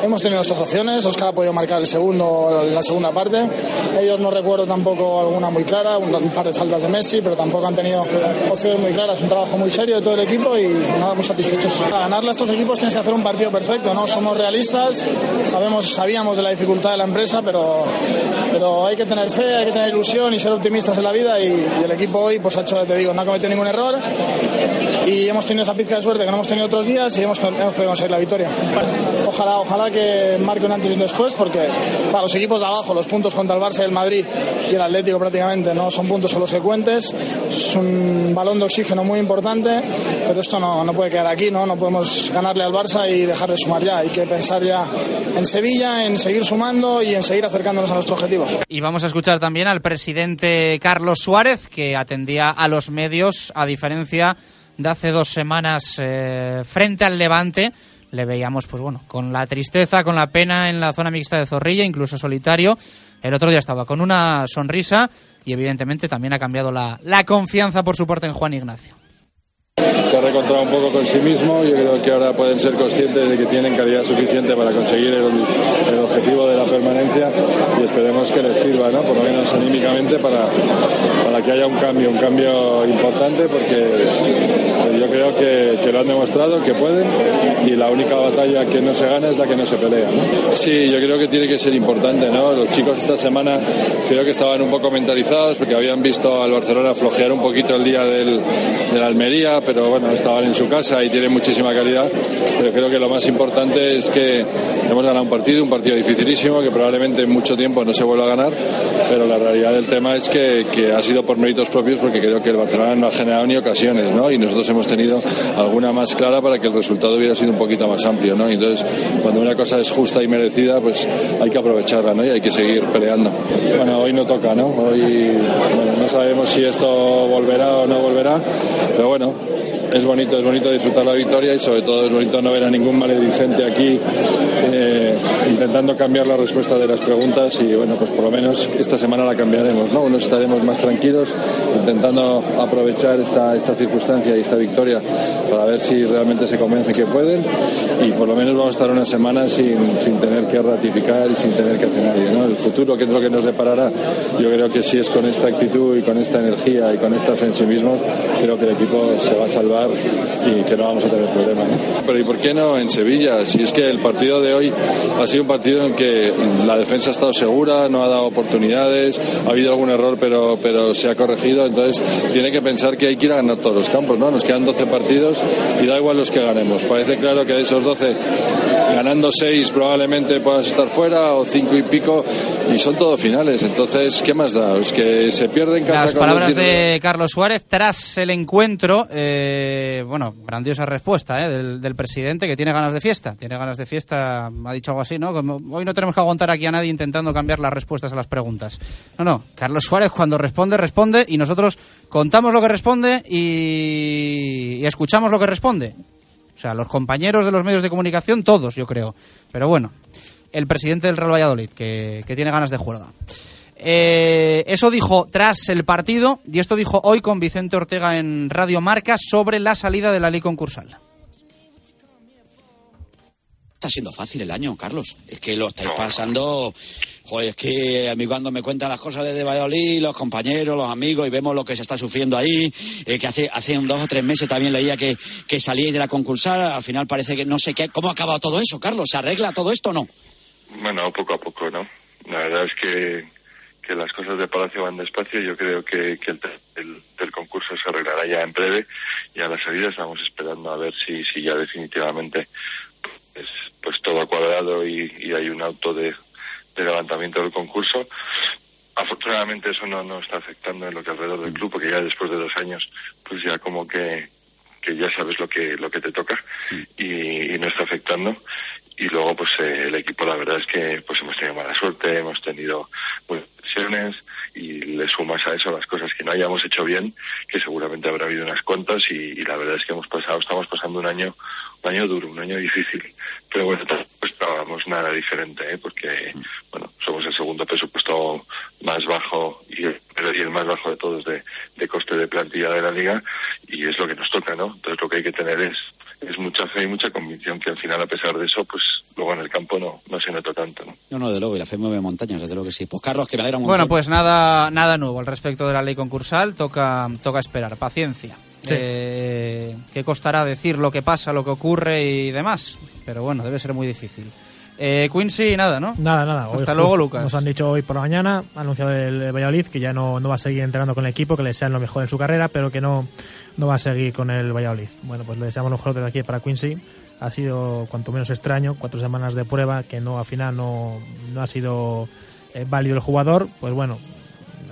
Hemos tenido nuestras opciones. Oscar ha podido marcar el segundo la segunda parte. Ellos no recuerdo tampoco alguna muy clara, un, un par de faltas de Messi, pero tampoco han tenido opciones muy claras. Un trabajo muy serio de todo el equipo y nada, muy satisfechos. Para ganarle a estos equipos tienes que hacer un partido perfecto, ¿no? Somos realistas, sabemos, sabíamos de la dificultad de la empresa, pero, pero hay que tener fe, hay que tener ilusión y ser optimistas en la vida y, y el equipo hoy pues ha hecho, te digo, no ha cometido ningún error y hemos tenido esa pizca de suerte que no hemos tenido otros días y hemos, hemos podido conseguir la victoria. Ojalá, ojalá que marque un antes y un después porque para los equipos de abajo, los puntos contra el Barça y el Madrid y el Atlético prácticamente no son puntos solo secuentes, es un balón de oxígeno muy importante, pero esto no, no puede quedar aquí, ¿no? no podemos ganarle al Barça y dejar de sumar ya, hay que pensar ya en Sevilla, en seguir sumando y en seguir acercándonos a nuestro objetivo. Y vamos a escuchar también al presidente Carlos Suárez, que a los medios, a diferencia de hace dos semanas eh, frente al Levante. Le veíamos, pues bueno, con la tristeza, con la pena en la zona mixta de Zorrilla, incluso solitario. El otro día estaba con una sonrisa y evidentemente también ha cambiado la, la confianza por su parte en Juan Ignacio. Se ha reencontrado un poco con sí mismo. Yo creo que ahora pueden ser conscientes de que tienen calidad suficiente para conseguir el, el objetivo de la permanencia y esperemos que les sirva, ¿no? por lo menos anímicamente, para, para que haya un cambio, un cambio importante, porque yo creo que, que lo han demostrado, que pueden la única batalla que no se gana es la que no se pelea. Sí, yo creo que tiene que ser importante. ¿no? Los chicos esta semana creo que estaban un poco mentalizados porque habían visto al Barcelona flojear un poquito el día del, de Almería, pero bueno, estaban en su casa y tienen muchísima calidad. Pero creo que lo más importante es que hemos ganado un partido, un partido dificilísimo, que probablemente en mucho tiempo no se vuelva a ganar, pero la realidad del tema es que, que ha sido por méritos propios porque creo que el Barcelona no ha generado ni ocasiones, ¿no? Y nosotros hemos tenido alguna más clara para que el resultado hubiera sido un poquito más amplio, ¿no? Entonces, cuando una cosa es justa y merecida, pues hay que aprovecharla, ¿no? Y hay que seguir peleando. Bueno, hoy no toca, ¿no? Hoy no sabemos si esto volverá o no volverá, pero bueno, es bonito, es bonito disfrutar la victoria y sobre todo es bonito no ver a ningún maledicente aquí eh, intentando cambiar la respuesta de las preguntas y bueno, pues por lo menos esta semana la cambiaremos, ¿no? Unos estaremos más tranquilos intentando aprovechar esta, esta circunstancia y esta victoria para ver si realmente se convence que pueden y por lo menos vamos a estar una semana sin, sin tener que ratificar y sin tener que hacer nadie. El futuro, que es lo que nos deparará, yo creo que si es con esta actitud y con esta energía y con este ofensivismo, creo que el equipo se va a salvar y que no vamos a tener problemas. ¿no? Pero ¿y por qué no en Sevilla? Si es que el partido de hoy ha sido un partido en el que la defensa ha estado segura, no ha dado oportunidades, ha habido algún error pero, pero se ha corregido, entonces tiene que pensar que hay que ir a ganar todos los campos, ¿no? Nos quedan 12 partidos y da igual los que ganemos. Parece claro que de esos 12 ganando 6 probablemente puedas estar fuera o 5 y pico y son todos finales, entonces ¿qué más da? Es que se pierde en casa Las con palabras los de Carlos Suárez tras el encuentro, eh, bueno, grandiosa respuesta eh, del, presidente que tiene ganas de fiesta. Tiene ganas de fiesta, ha dicho algo así, ¿no? Como, hoy no tenemos que aguantar aquí a nadie intentando cambiar las respuestas a las preguntas. No, no, Carlos Suárez cuando responde, responde y nosotros contamos lo que responde y, y escuchamos lo que responde. O sea, los compañeros de los medios de comunicación, todos, yo creo. Pero bueno, el presidente del Real Valladolid, que, que tiene ganas de juerga. Eh, eso dijo tras el partido y esto dijo hoy con Vicente Ortega en Radio Marca sobre la salida de la ley concursal. Está siendo fácil el año, Carlos. Es que lo estáis pasando. Joder, es que a mí cuando me cuentan las cosas desde Valladolid, los compañeros, los amigos, y vemos lo que se está sufriendo ahí, eh, que hace, hace un dos o tres meses también leía que, que salíais de la concursal, al final parece que no sé qué. ¿Cómo ha acabado todo eso, Carlos? ¿Se arregla todo esto o no? Bueno, poco a poco, ¿no? La verdad es que, que las cosas de Palacio van despacio. Yo creo que, que el, el, del concurso se arreglará ya en breve y a la salida estamos esperando a ver si, si ya definitivamente pues, pues todo ha cuadrado y, y hay un auto de, de levantamiento del concurso. Afortunadamente eso no, no está afectando en lo que alrededor del club, porque ya después de dos años, pues ya como que, que ya sabes lo que, lo que te toca y, y no está afectando y luego pues eh, el equipo la verdad es que pues hemos tenido mala suerte hemos tenido buenas y le sumas a eso las cosas que no hayamos hecho bien que seguramente habrá habido unas cuantas y, la verdad es que hemos pasado estamos pasando un año año duro un año difícil pero bueno tampoco esperábamos nada diferente ¿eh? porque bueno somos el segundo presupuesto más bajo y el, y el más bajo de todos de, de coste de plantilla de la liga y es lo que nos toca no entonces lo que hay que tener es es mucha fe y mucha convicción que al final, a pesar de eso, pues luego en el campo no, no se nota tanto. ¿no? No, no, de luego, y la fe mueve montañas, desde luego que sí. Pues Carlos, que me alegra un Bueno, pues nada, nada nuevo al respecto de la ley concursal, toca, toca esperar, paciencia. Eh, ¿Qué costará decir lo que pasa, lo que ocurre y demás? Pero bueno, debe ser muy difícil. Eh, Quincy, nada, ¿no? Nada, nada. Hoy Hasta luego, Lucas. Nos han dicho hoy por la mañana, ha anunciado el, Valladolid que ya no, no va a seguir entrenando con el equipo, que le desean lo mejor en su carrera, pero que no, no va a seguir con el Valladolid. Bueno, pues le deseamos lo mejor desde aquí para Quincy. Ha sido cuanto menos extraño, cuatro semanas de prueba, que no al final no, no ha sido eh, válido el jugador. Pues bueno,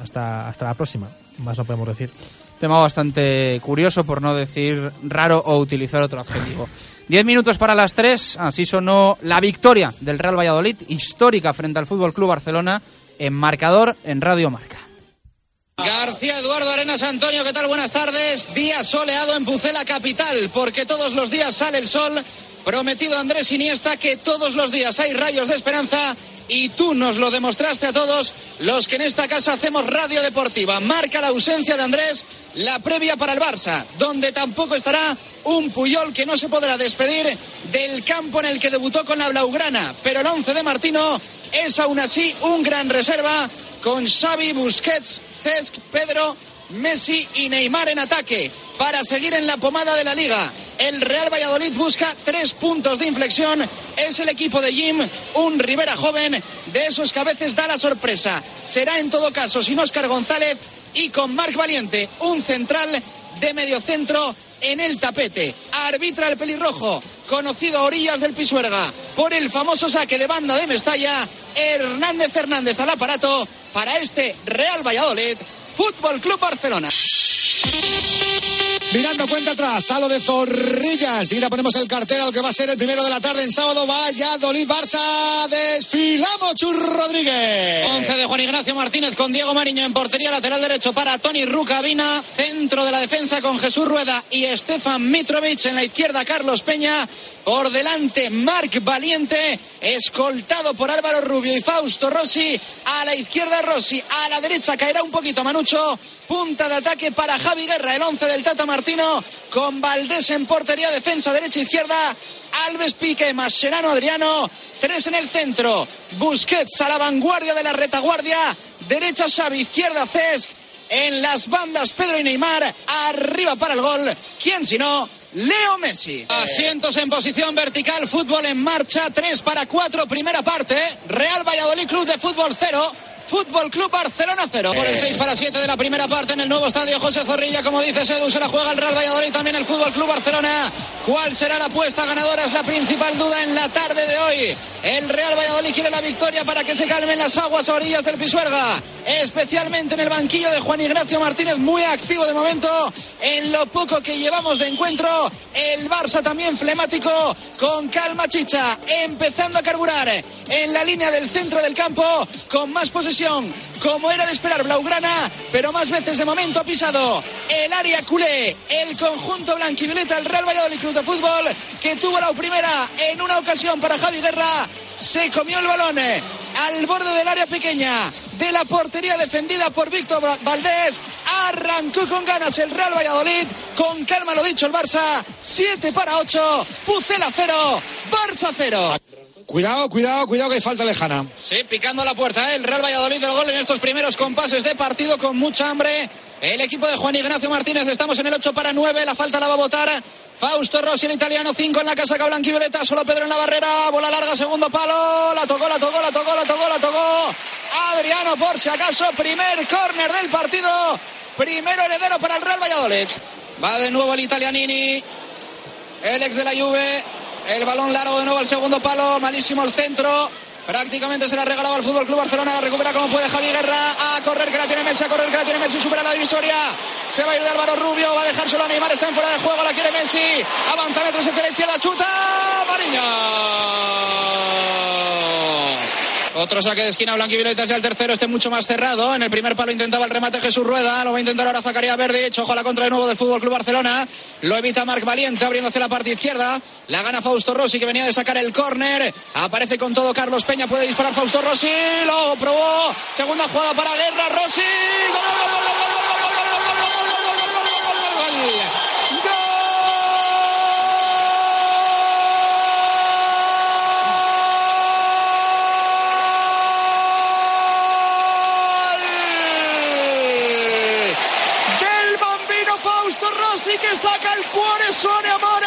hasta, hasta la próxima. Más no podemos decir. Tema bastante curioso, por no decir raro o utilizar otro adjetivo. Diez minutos para las tres, así sonó la victoria del Real Valladolid, histórica frente al Fútbol Club Barcelona, en marcador en Radio Marca. García Eduardo Arenas Antonio, ¿qué tal? Buenas tardes. Día soleado en Pucela Capital, porque todos los días sale el sol. Prometido Andrés Iniesta que todos los días hay rayos de esperanza y tú nos lo demostraste a todos los que en esta casa hacemos radio deportiva. Marca la ausencia de Andrés, la previa para el Barça, donde tampoco estará un Puyol que no se podrá despedir del campo en el que debutó con la Blaugrana. Pero el once de Martino es aún así un gran reserva con Xavi, Busquets, Cesc, Pedro, Messi y Neymar en ataque para seguir en la pomada de la liga. El Real Valladolid busca tres puntos de inflexión. Es el equipo de Jim, un Rivera joven, de esos que a veces da la sorpresa. Será en todo caso sin Óscar González y con Marc Valiente, un central de medio centro en el tapete. Arbitra el pelirrojo, conocido a orillas del Pisuerga por el famoso saque de banda de Mestalla. Hernández Hernández al aparato para este Real Valladolid, Fútbol Club Barcelona. Mirando cuenta atrás, a lo de Zorrilla. Enseguida ponemos el cartel a lo que va a ser el primero de la tarde en sábado. Valladolid, Barça. Desfilamos, Chur Rodríguez. 11 de Juan Ignacio Martínez con Diego Mariño en portería lateral derecho para Tony Rucabina. Centro de la defensa con Jesús Rueda y Stefan Mitrovic. En la izquierda, Carlos Peña. Por delante, Marc Valiente. Escoltado por Álvaro Rubio y Fausto Rossi. A la izquierda, Rossi. A la derecha caerá un poquito Manucho. Punta de ataque para Javi Guerra, el 11 del Tata Con Valdés en portería, defensa derecha izquierda, Alves Pique, Mascherano Adriano, tres en el centro, Busquets a la vanguardia de la retaguardia, derecha Xavi, izquierda Cesc, en las bandas Pedro y Neymar, arriba para el gol, ¿quién si no? Leo Messi. Asientos en posición vertical, fútbol en marcha, 3 para 4, primera parte. Real Valladolid Club de Fútbol 0. Fútbol Club Barcelona 0. Por el 6 para 7 de la primera parte en el nuevo estadio José Zorrilla. Como dice Sedu, se la juega el Real Valladolid, también el Fútbol Club Barcelona. ¿Cuál será la apuesta ganadora? Es la principal duda en la tarde de hoy. El Real Valladolid quiere la victoria para que se calmen las aguas a orillas del Pisuerga. Especialmente en el banquillo de Juan Ignacio Martínez, muy activo de momento en lo poco que llevamos de encuentro. El Barça también flemático, con calma chicha, empezando a carburar en la línea del centro del campo, con más posesión, como era de esperar Blaugrana, pero más veces de momento ha pisado el área culé, el conjunto blanquivioleta, el Real Valladolid Club de Fútbol, que tuvo la primera en una ocasión para Javi Guerra, se comió el balón al borde del área pequeña de la portería defendida por Víctor Valdés. Arrancó con ganas el Real Valladolid. Con calma lo dicho el Barça. 7 para 8. Pucela 0. Barça 0. Cuidado, cuidado, cuidado que hay falta lejana. Sí, picando la puerta ¿eh? el Real Valladolid del gol en estos primeros compases de partido con mucha hambre. El equipo de Juan Ignacio Martínez, estamos en el 8 para 9, la falta la va a votar Fausto Rossi, el italiano, 5 en la casaca blanquivioleta, solo Pedro en la barrera, bola larga, segundo palo, la tocó, la tocó, la tocó, la tocó, la tocó. Adriano, por si acaso, primer córner del partido, primero heredero para el Real Valladolid. Va de nuevo el italianini, el ex de la Juve, el balón largo de nuevo al segundo palo, malísimo el centro. Prácticamente se la ha regalado al Fútbol Club Barcelona. Recupera como puede Javi Guerra. A correr que la tiene Messi, a correr que la tiene Messi. Supera la divisoria. Se va a ir de Álvaro Rubio. Va a dejárselo a Neymar. Está en fuera de juego. La quiere Messi. Avanza metros entre la. Chuta. Mariño. Otro saque de esquina blanquivioleta es el tercero, este mucho más cerrado. En el primer palo intentaba el remate Jesús Rueda, lo va a intentar ahora Zacarías Verde, ojo a la contra de nuevo del Fútbol Club Barcelona. Lo evita Marc Valiente abriendo hacia la parte izquierda. La gana Fausto Rossi que venía de sacar el córner. Aparece con todo Carlos Peña, puede disparar Fausto Rossi, lo probó. Segunda jugada para Guerra, Rossi. Rossi que saca el cuore suone amore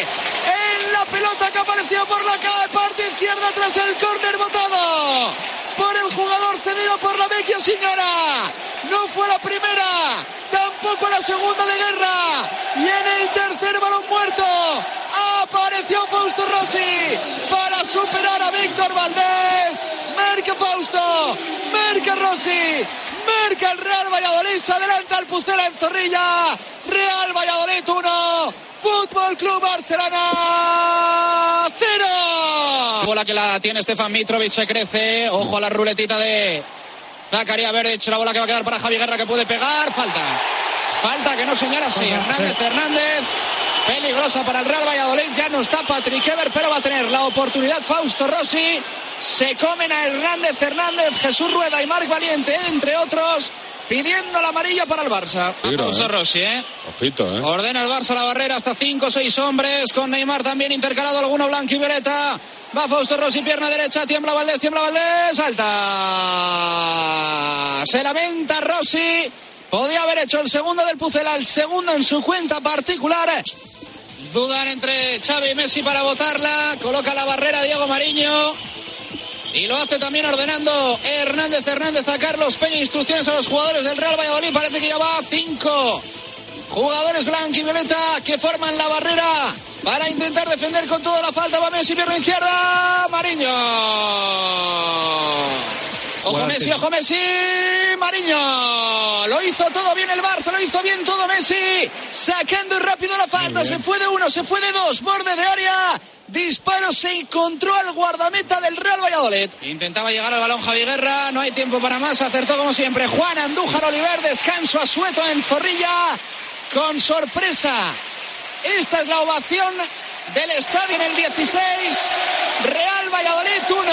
en la pelota que apareció por la parte izquierda tras el córner botado por el jugador cedido por la vecchia señora no fue la primera tampoco la segunda de guerra y en el tercer balón muerto apareció Fausto Rossi para superar a Víctor Valdés Merca Fausto Merca Rossi Merca el Real Valladolid, se adelanta el Pucela en Zorrilla. Real Valladolid 1, Fútbol Club Barcelona 0. Bola que la tiene Stefan Mitrovic, se crece. Ojo a la ruletita de Zacarías Verdes, la bola que va a quedar para Javi Guerra que puede pegar. Falta. Falta que no señala así. Hernández Hernández. Peligrosa para el Real Valladolid. Ya no está Patrick Ever, pero va a tener la oportunidad Fausto Rossi. Se comen a Hernández Hernández, Jesús Rueda y Marc Valiente, entre otros, pidiendo la amarilla para el Barça. Fausto eh. Rossi, ¿eh? Ojito, ¿eh? Ordena el Barça la barrera hasta 5 o 6 hombres, con Neymar también intercalado alguno blanco y violeta. Va Fausto Rossi, pierna derecha, tiembla Valdés, tiembla Valdés, salta. Se lamenta Rossi. Podía haber hecho el segundo del Pucela, el segundo en su cuenta particular. Dudan entre Xavi y Messi para votarla. Coloca la barrera Diego Mariño. Y lo hace también ordenando Hernández Hernández a Carlos Peña. Instrucciones a los jugadores del Real Valladolid. Parece que ya va cinco jugadores blanco y violeta que forman la barrera para intentar defender con toda la falta. Va Messi, pierna izquierda. Mariño. Ojo Messi, ojo Messi, Mariño. Lo hizo todo bien el Barça, lo hizo bien todo Messi. Sacando rápido la falta. Se fue de uno, se fue de dos. Borde de área. Disparo se encontró al guardameta del Real Valladolid. Intentaba llegar al balón Javi Guerra. No hay tiempo para más. Acertó como siempre Juan Andújar Oliver. Descanso a Sueto en Zorrilla. Con sorpresa. Esta es la ovación del estadio en el 16. Real Valladolid 1,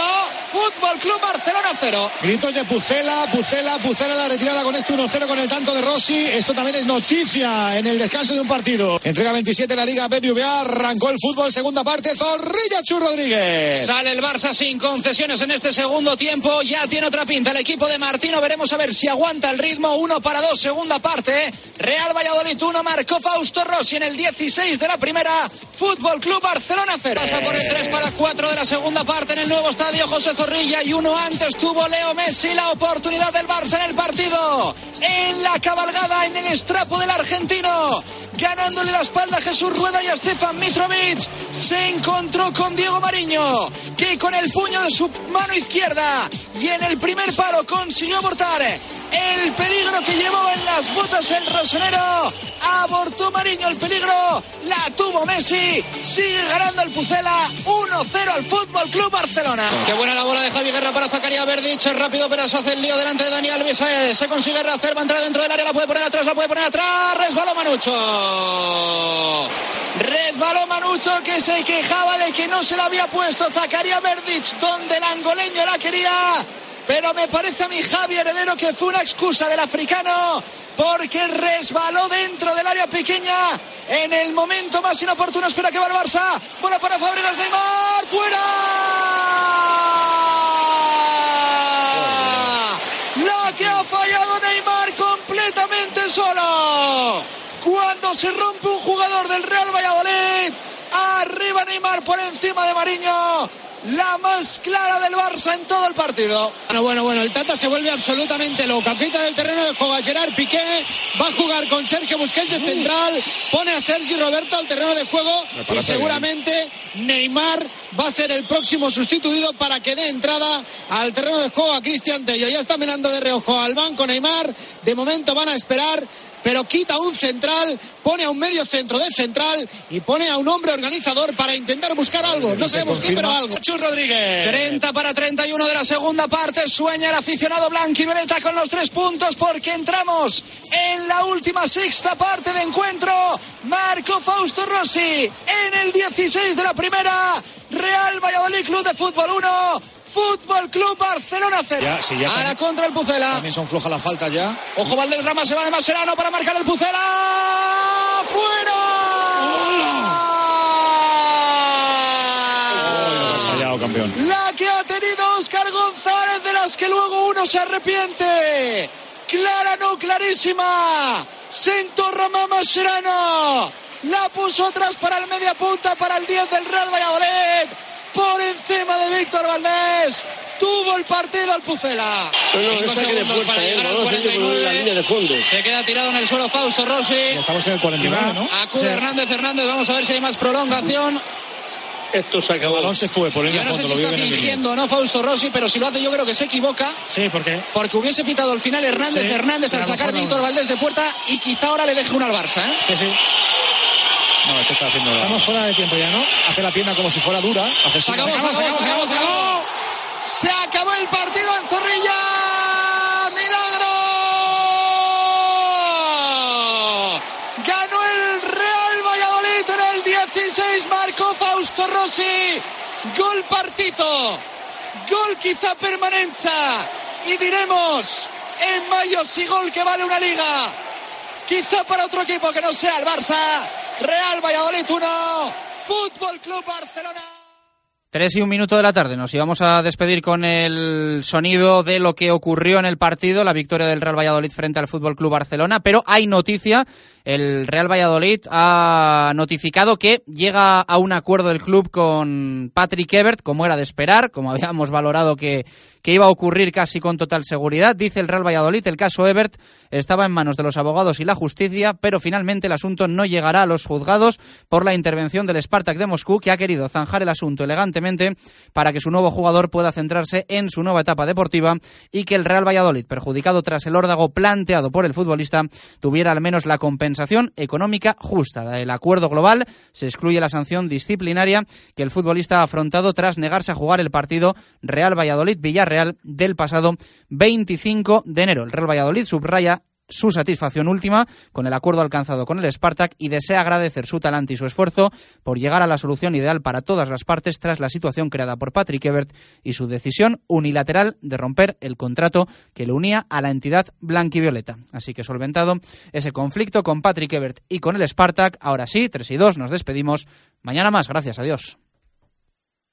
Fútbol Club Barcelona 0. Gritos de Pucela, Pucela, Pucela la retirada con este 1-0 con el tanto de Rossi. Esto también es noticia en el descanso de un partido. Entrega 27 la Liga BBVA, arrancó el fútbol, segunda parte, Zorrilla Chu Rodríguez. Sale el Barça sin concesiones en este segundo tiempo, ya tiene otra pinta el equipo de Martino, veremos a ver si aguanta el ritmo, uno para dos, segunda parte. Real Valladolid 1, marcó Fausto Rossi en el 16 de la primera, Fútbol Club Barcelona 0. Pasa por el 3 para 4 de la segunda parte en el nuevo estadio José Zorrilla y uno antes tuvo Leo Messi la oportunidad del Barça en el partido. En la cabalgada, en el estrapo del argentino. Ganándole la espalda a Jesús Rueda y a Stefan Mitrovic. Se encontró con Diego Mariño, que con el puño de su mano izquierda y en el primer paro consiguió abortar el peligro que llevó en las botas el rosonero. Abortó Mariño el peligro. La tuvo Messi. Sigue ganando el Pucela 1-0 al Fútbol Club Barcelona. Qué buena la bola de Javi Guerra para Zacarías Verdic. Es rápido, pero se hace el lío delante de Dani Alves. Eh, Se consigue rehacer, va a entrar dentro del área. La puede poner atrás, la puede poner atrás. Resbaló Manucho. Resbaló Manucho que se quejaba de que no se la había puesto Zacarías Verdic donde el angoleño la quería. Pero me parece a mi Javi Heredero que fue una excusa del africano porque resbaló dentro del área pequeña en el momento más inoportuno. Espera que va el Barça. Bola para Fabregas Neymar. ¡Fuera! La que ha fallado Neymar completamente solo. Cuando se rompe un jugador del Real Valladolid. Arriba Neymar por encima de Mariño la más clara del Barça en todo el partido. Bueno, bueno, bueno, el Tata se vuelve absolutamente loco. Quita del terreno de juego a Gerard Piqué, va a jugar con Sergio Busquets de central, pone a Sergi Roberto al terreno de juego y seguramente Neymar va a ser el próximo sustituido para que dé entrada al terreno de juego a Cristian Tello. Ya está mirando de reojo al banco Neymar, de momento van a esperar pero quita un central, pone a un medio centro de central y pone a un hombre organizador para intentar buscar algo. No sabemos qué, pero algo. Chus Rodríguez. 30 para 31 de la segunda parte. Sueña el aficionado violeta con los tres puntos porque entramos en la última sexta parte de encuentro. Marco Fausto Rossi en el 16 de la primera. Real Valladolid Club de Fútbol 1. Fútbol Club Barcelona 0. Ya, sí, ya a la también- contra el Pucela. También son flojas las faltas ya. Ojo, Valdés Rama se va de Maserano para marcar el Pucela. ¡Fuera! Fallado, campeón. La que ha tenido Oscar González, de las que luego uno se arrepiente. Clara, no clarísima. Se entorrama Mascherano. La puso atrás para el media punta, para el 10 del Real Valladolid. Por encima de Víctor Valdés. Tuvo el partido al Pucela. Cinco segundos para llegar al 49. Se queda tirado en el suelo Fausto Rossi. Estamos en el 49, ¿no? Acude Hernández Hernández. Vamos a ver si hay más prolongación. Esto se acabó. El balón se fue por Yo línea no sé fondo, si lo está fingiendo no Fausto Rossi, pero si lo hace yo creo que se equivoca. Sí, ¿por qué? Porque hubiese pitado al final Hernández Sí, Hernández al sacar. Víctor Valdés de puerta y quizá ahora le deje una al Barça. ¿eh? Sí, sí. No, esto está haciendo. Estamos fuera de tiempo ya, ¿no? Hace la pierna como si fuera dura. Hace Se así. acabó, se acabó, se acabó, se acabó. Se acabó el partido en Zorrilla. ¡Milagro! Ganó el Real Valladolid en el 16. Marcó Fausto Rossi. Gol partito. Gol quizá permanencia. Y diremos en mayo si gol que vale una liga. Quizá para otro equipo que no sea el Barça. Real Valladolid 1. Fútbol Club Barcelona. Tres y un minuto de la tarde. Nos íbamos a despedir con el sonido de lo que ocurrió en el partido, la victoria del Real Valladolid frente al Fútbol Club Barcelona. Pero hay noticia. El Real Valladolid ha notificado que llega a un acuerdo del club con Patrick Ebert, como era de esperar, como [LAUGHS] habíamos valorado que, que iba a ocurrir casi con total seguridad. Dice el Real Valladolid, el caso Ebert estaba en manos de los abogados y la justicia, pero finalmente el asunto no llegará a los juzgados por la intervención del Spartak de Moscú, que ha querido zanjar el asunto elegantemente para que su nuevo jugador pueda centrarse en su nueva etapa deportiva y que el Real Valladolid, perjudicado tras el órdago planteado por el futbolista, tuviera al menos la compensación económica justa. Del acuerdo global se excluye la sanción disciplinaria que el futbolista ha afrontado tras negarse a jugar el partido Real Valladolid-Villarreal del pasado 25 de enero. El Real Valladolid subraya su satisfacción última con el acuerdo alcanzado con el Spartak y desea agradecer su talante y su esfuerzo por llegar a la solución ideal para todas las partes tras la situación creada por Patrick Ebert y su decisión unilateral de romper el contrato que le unía a la entidad blanquivioleta. Así que solventado ese conflicto con Patrick Ebert y con el Spartak, ahora sí, 3 y 2, nos despedimos. Mañana más, gracias, adiós.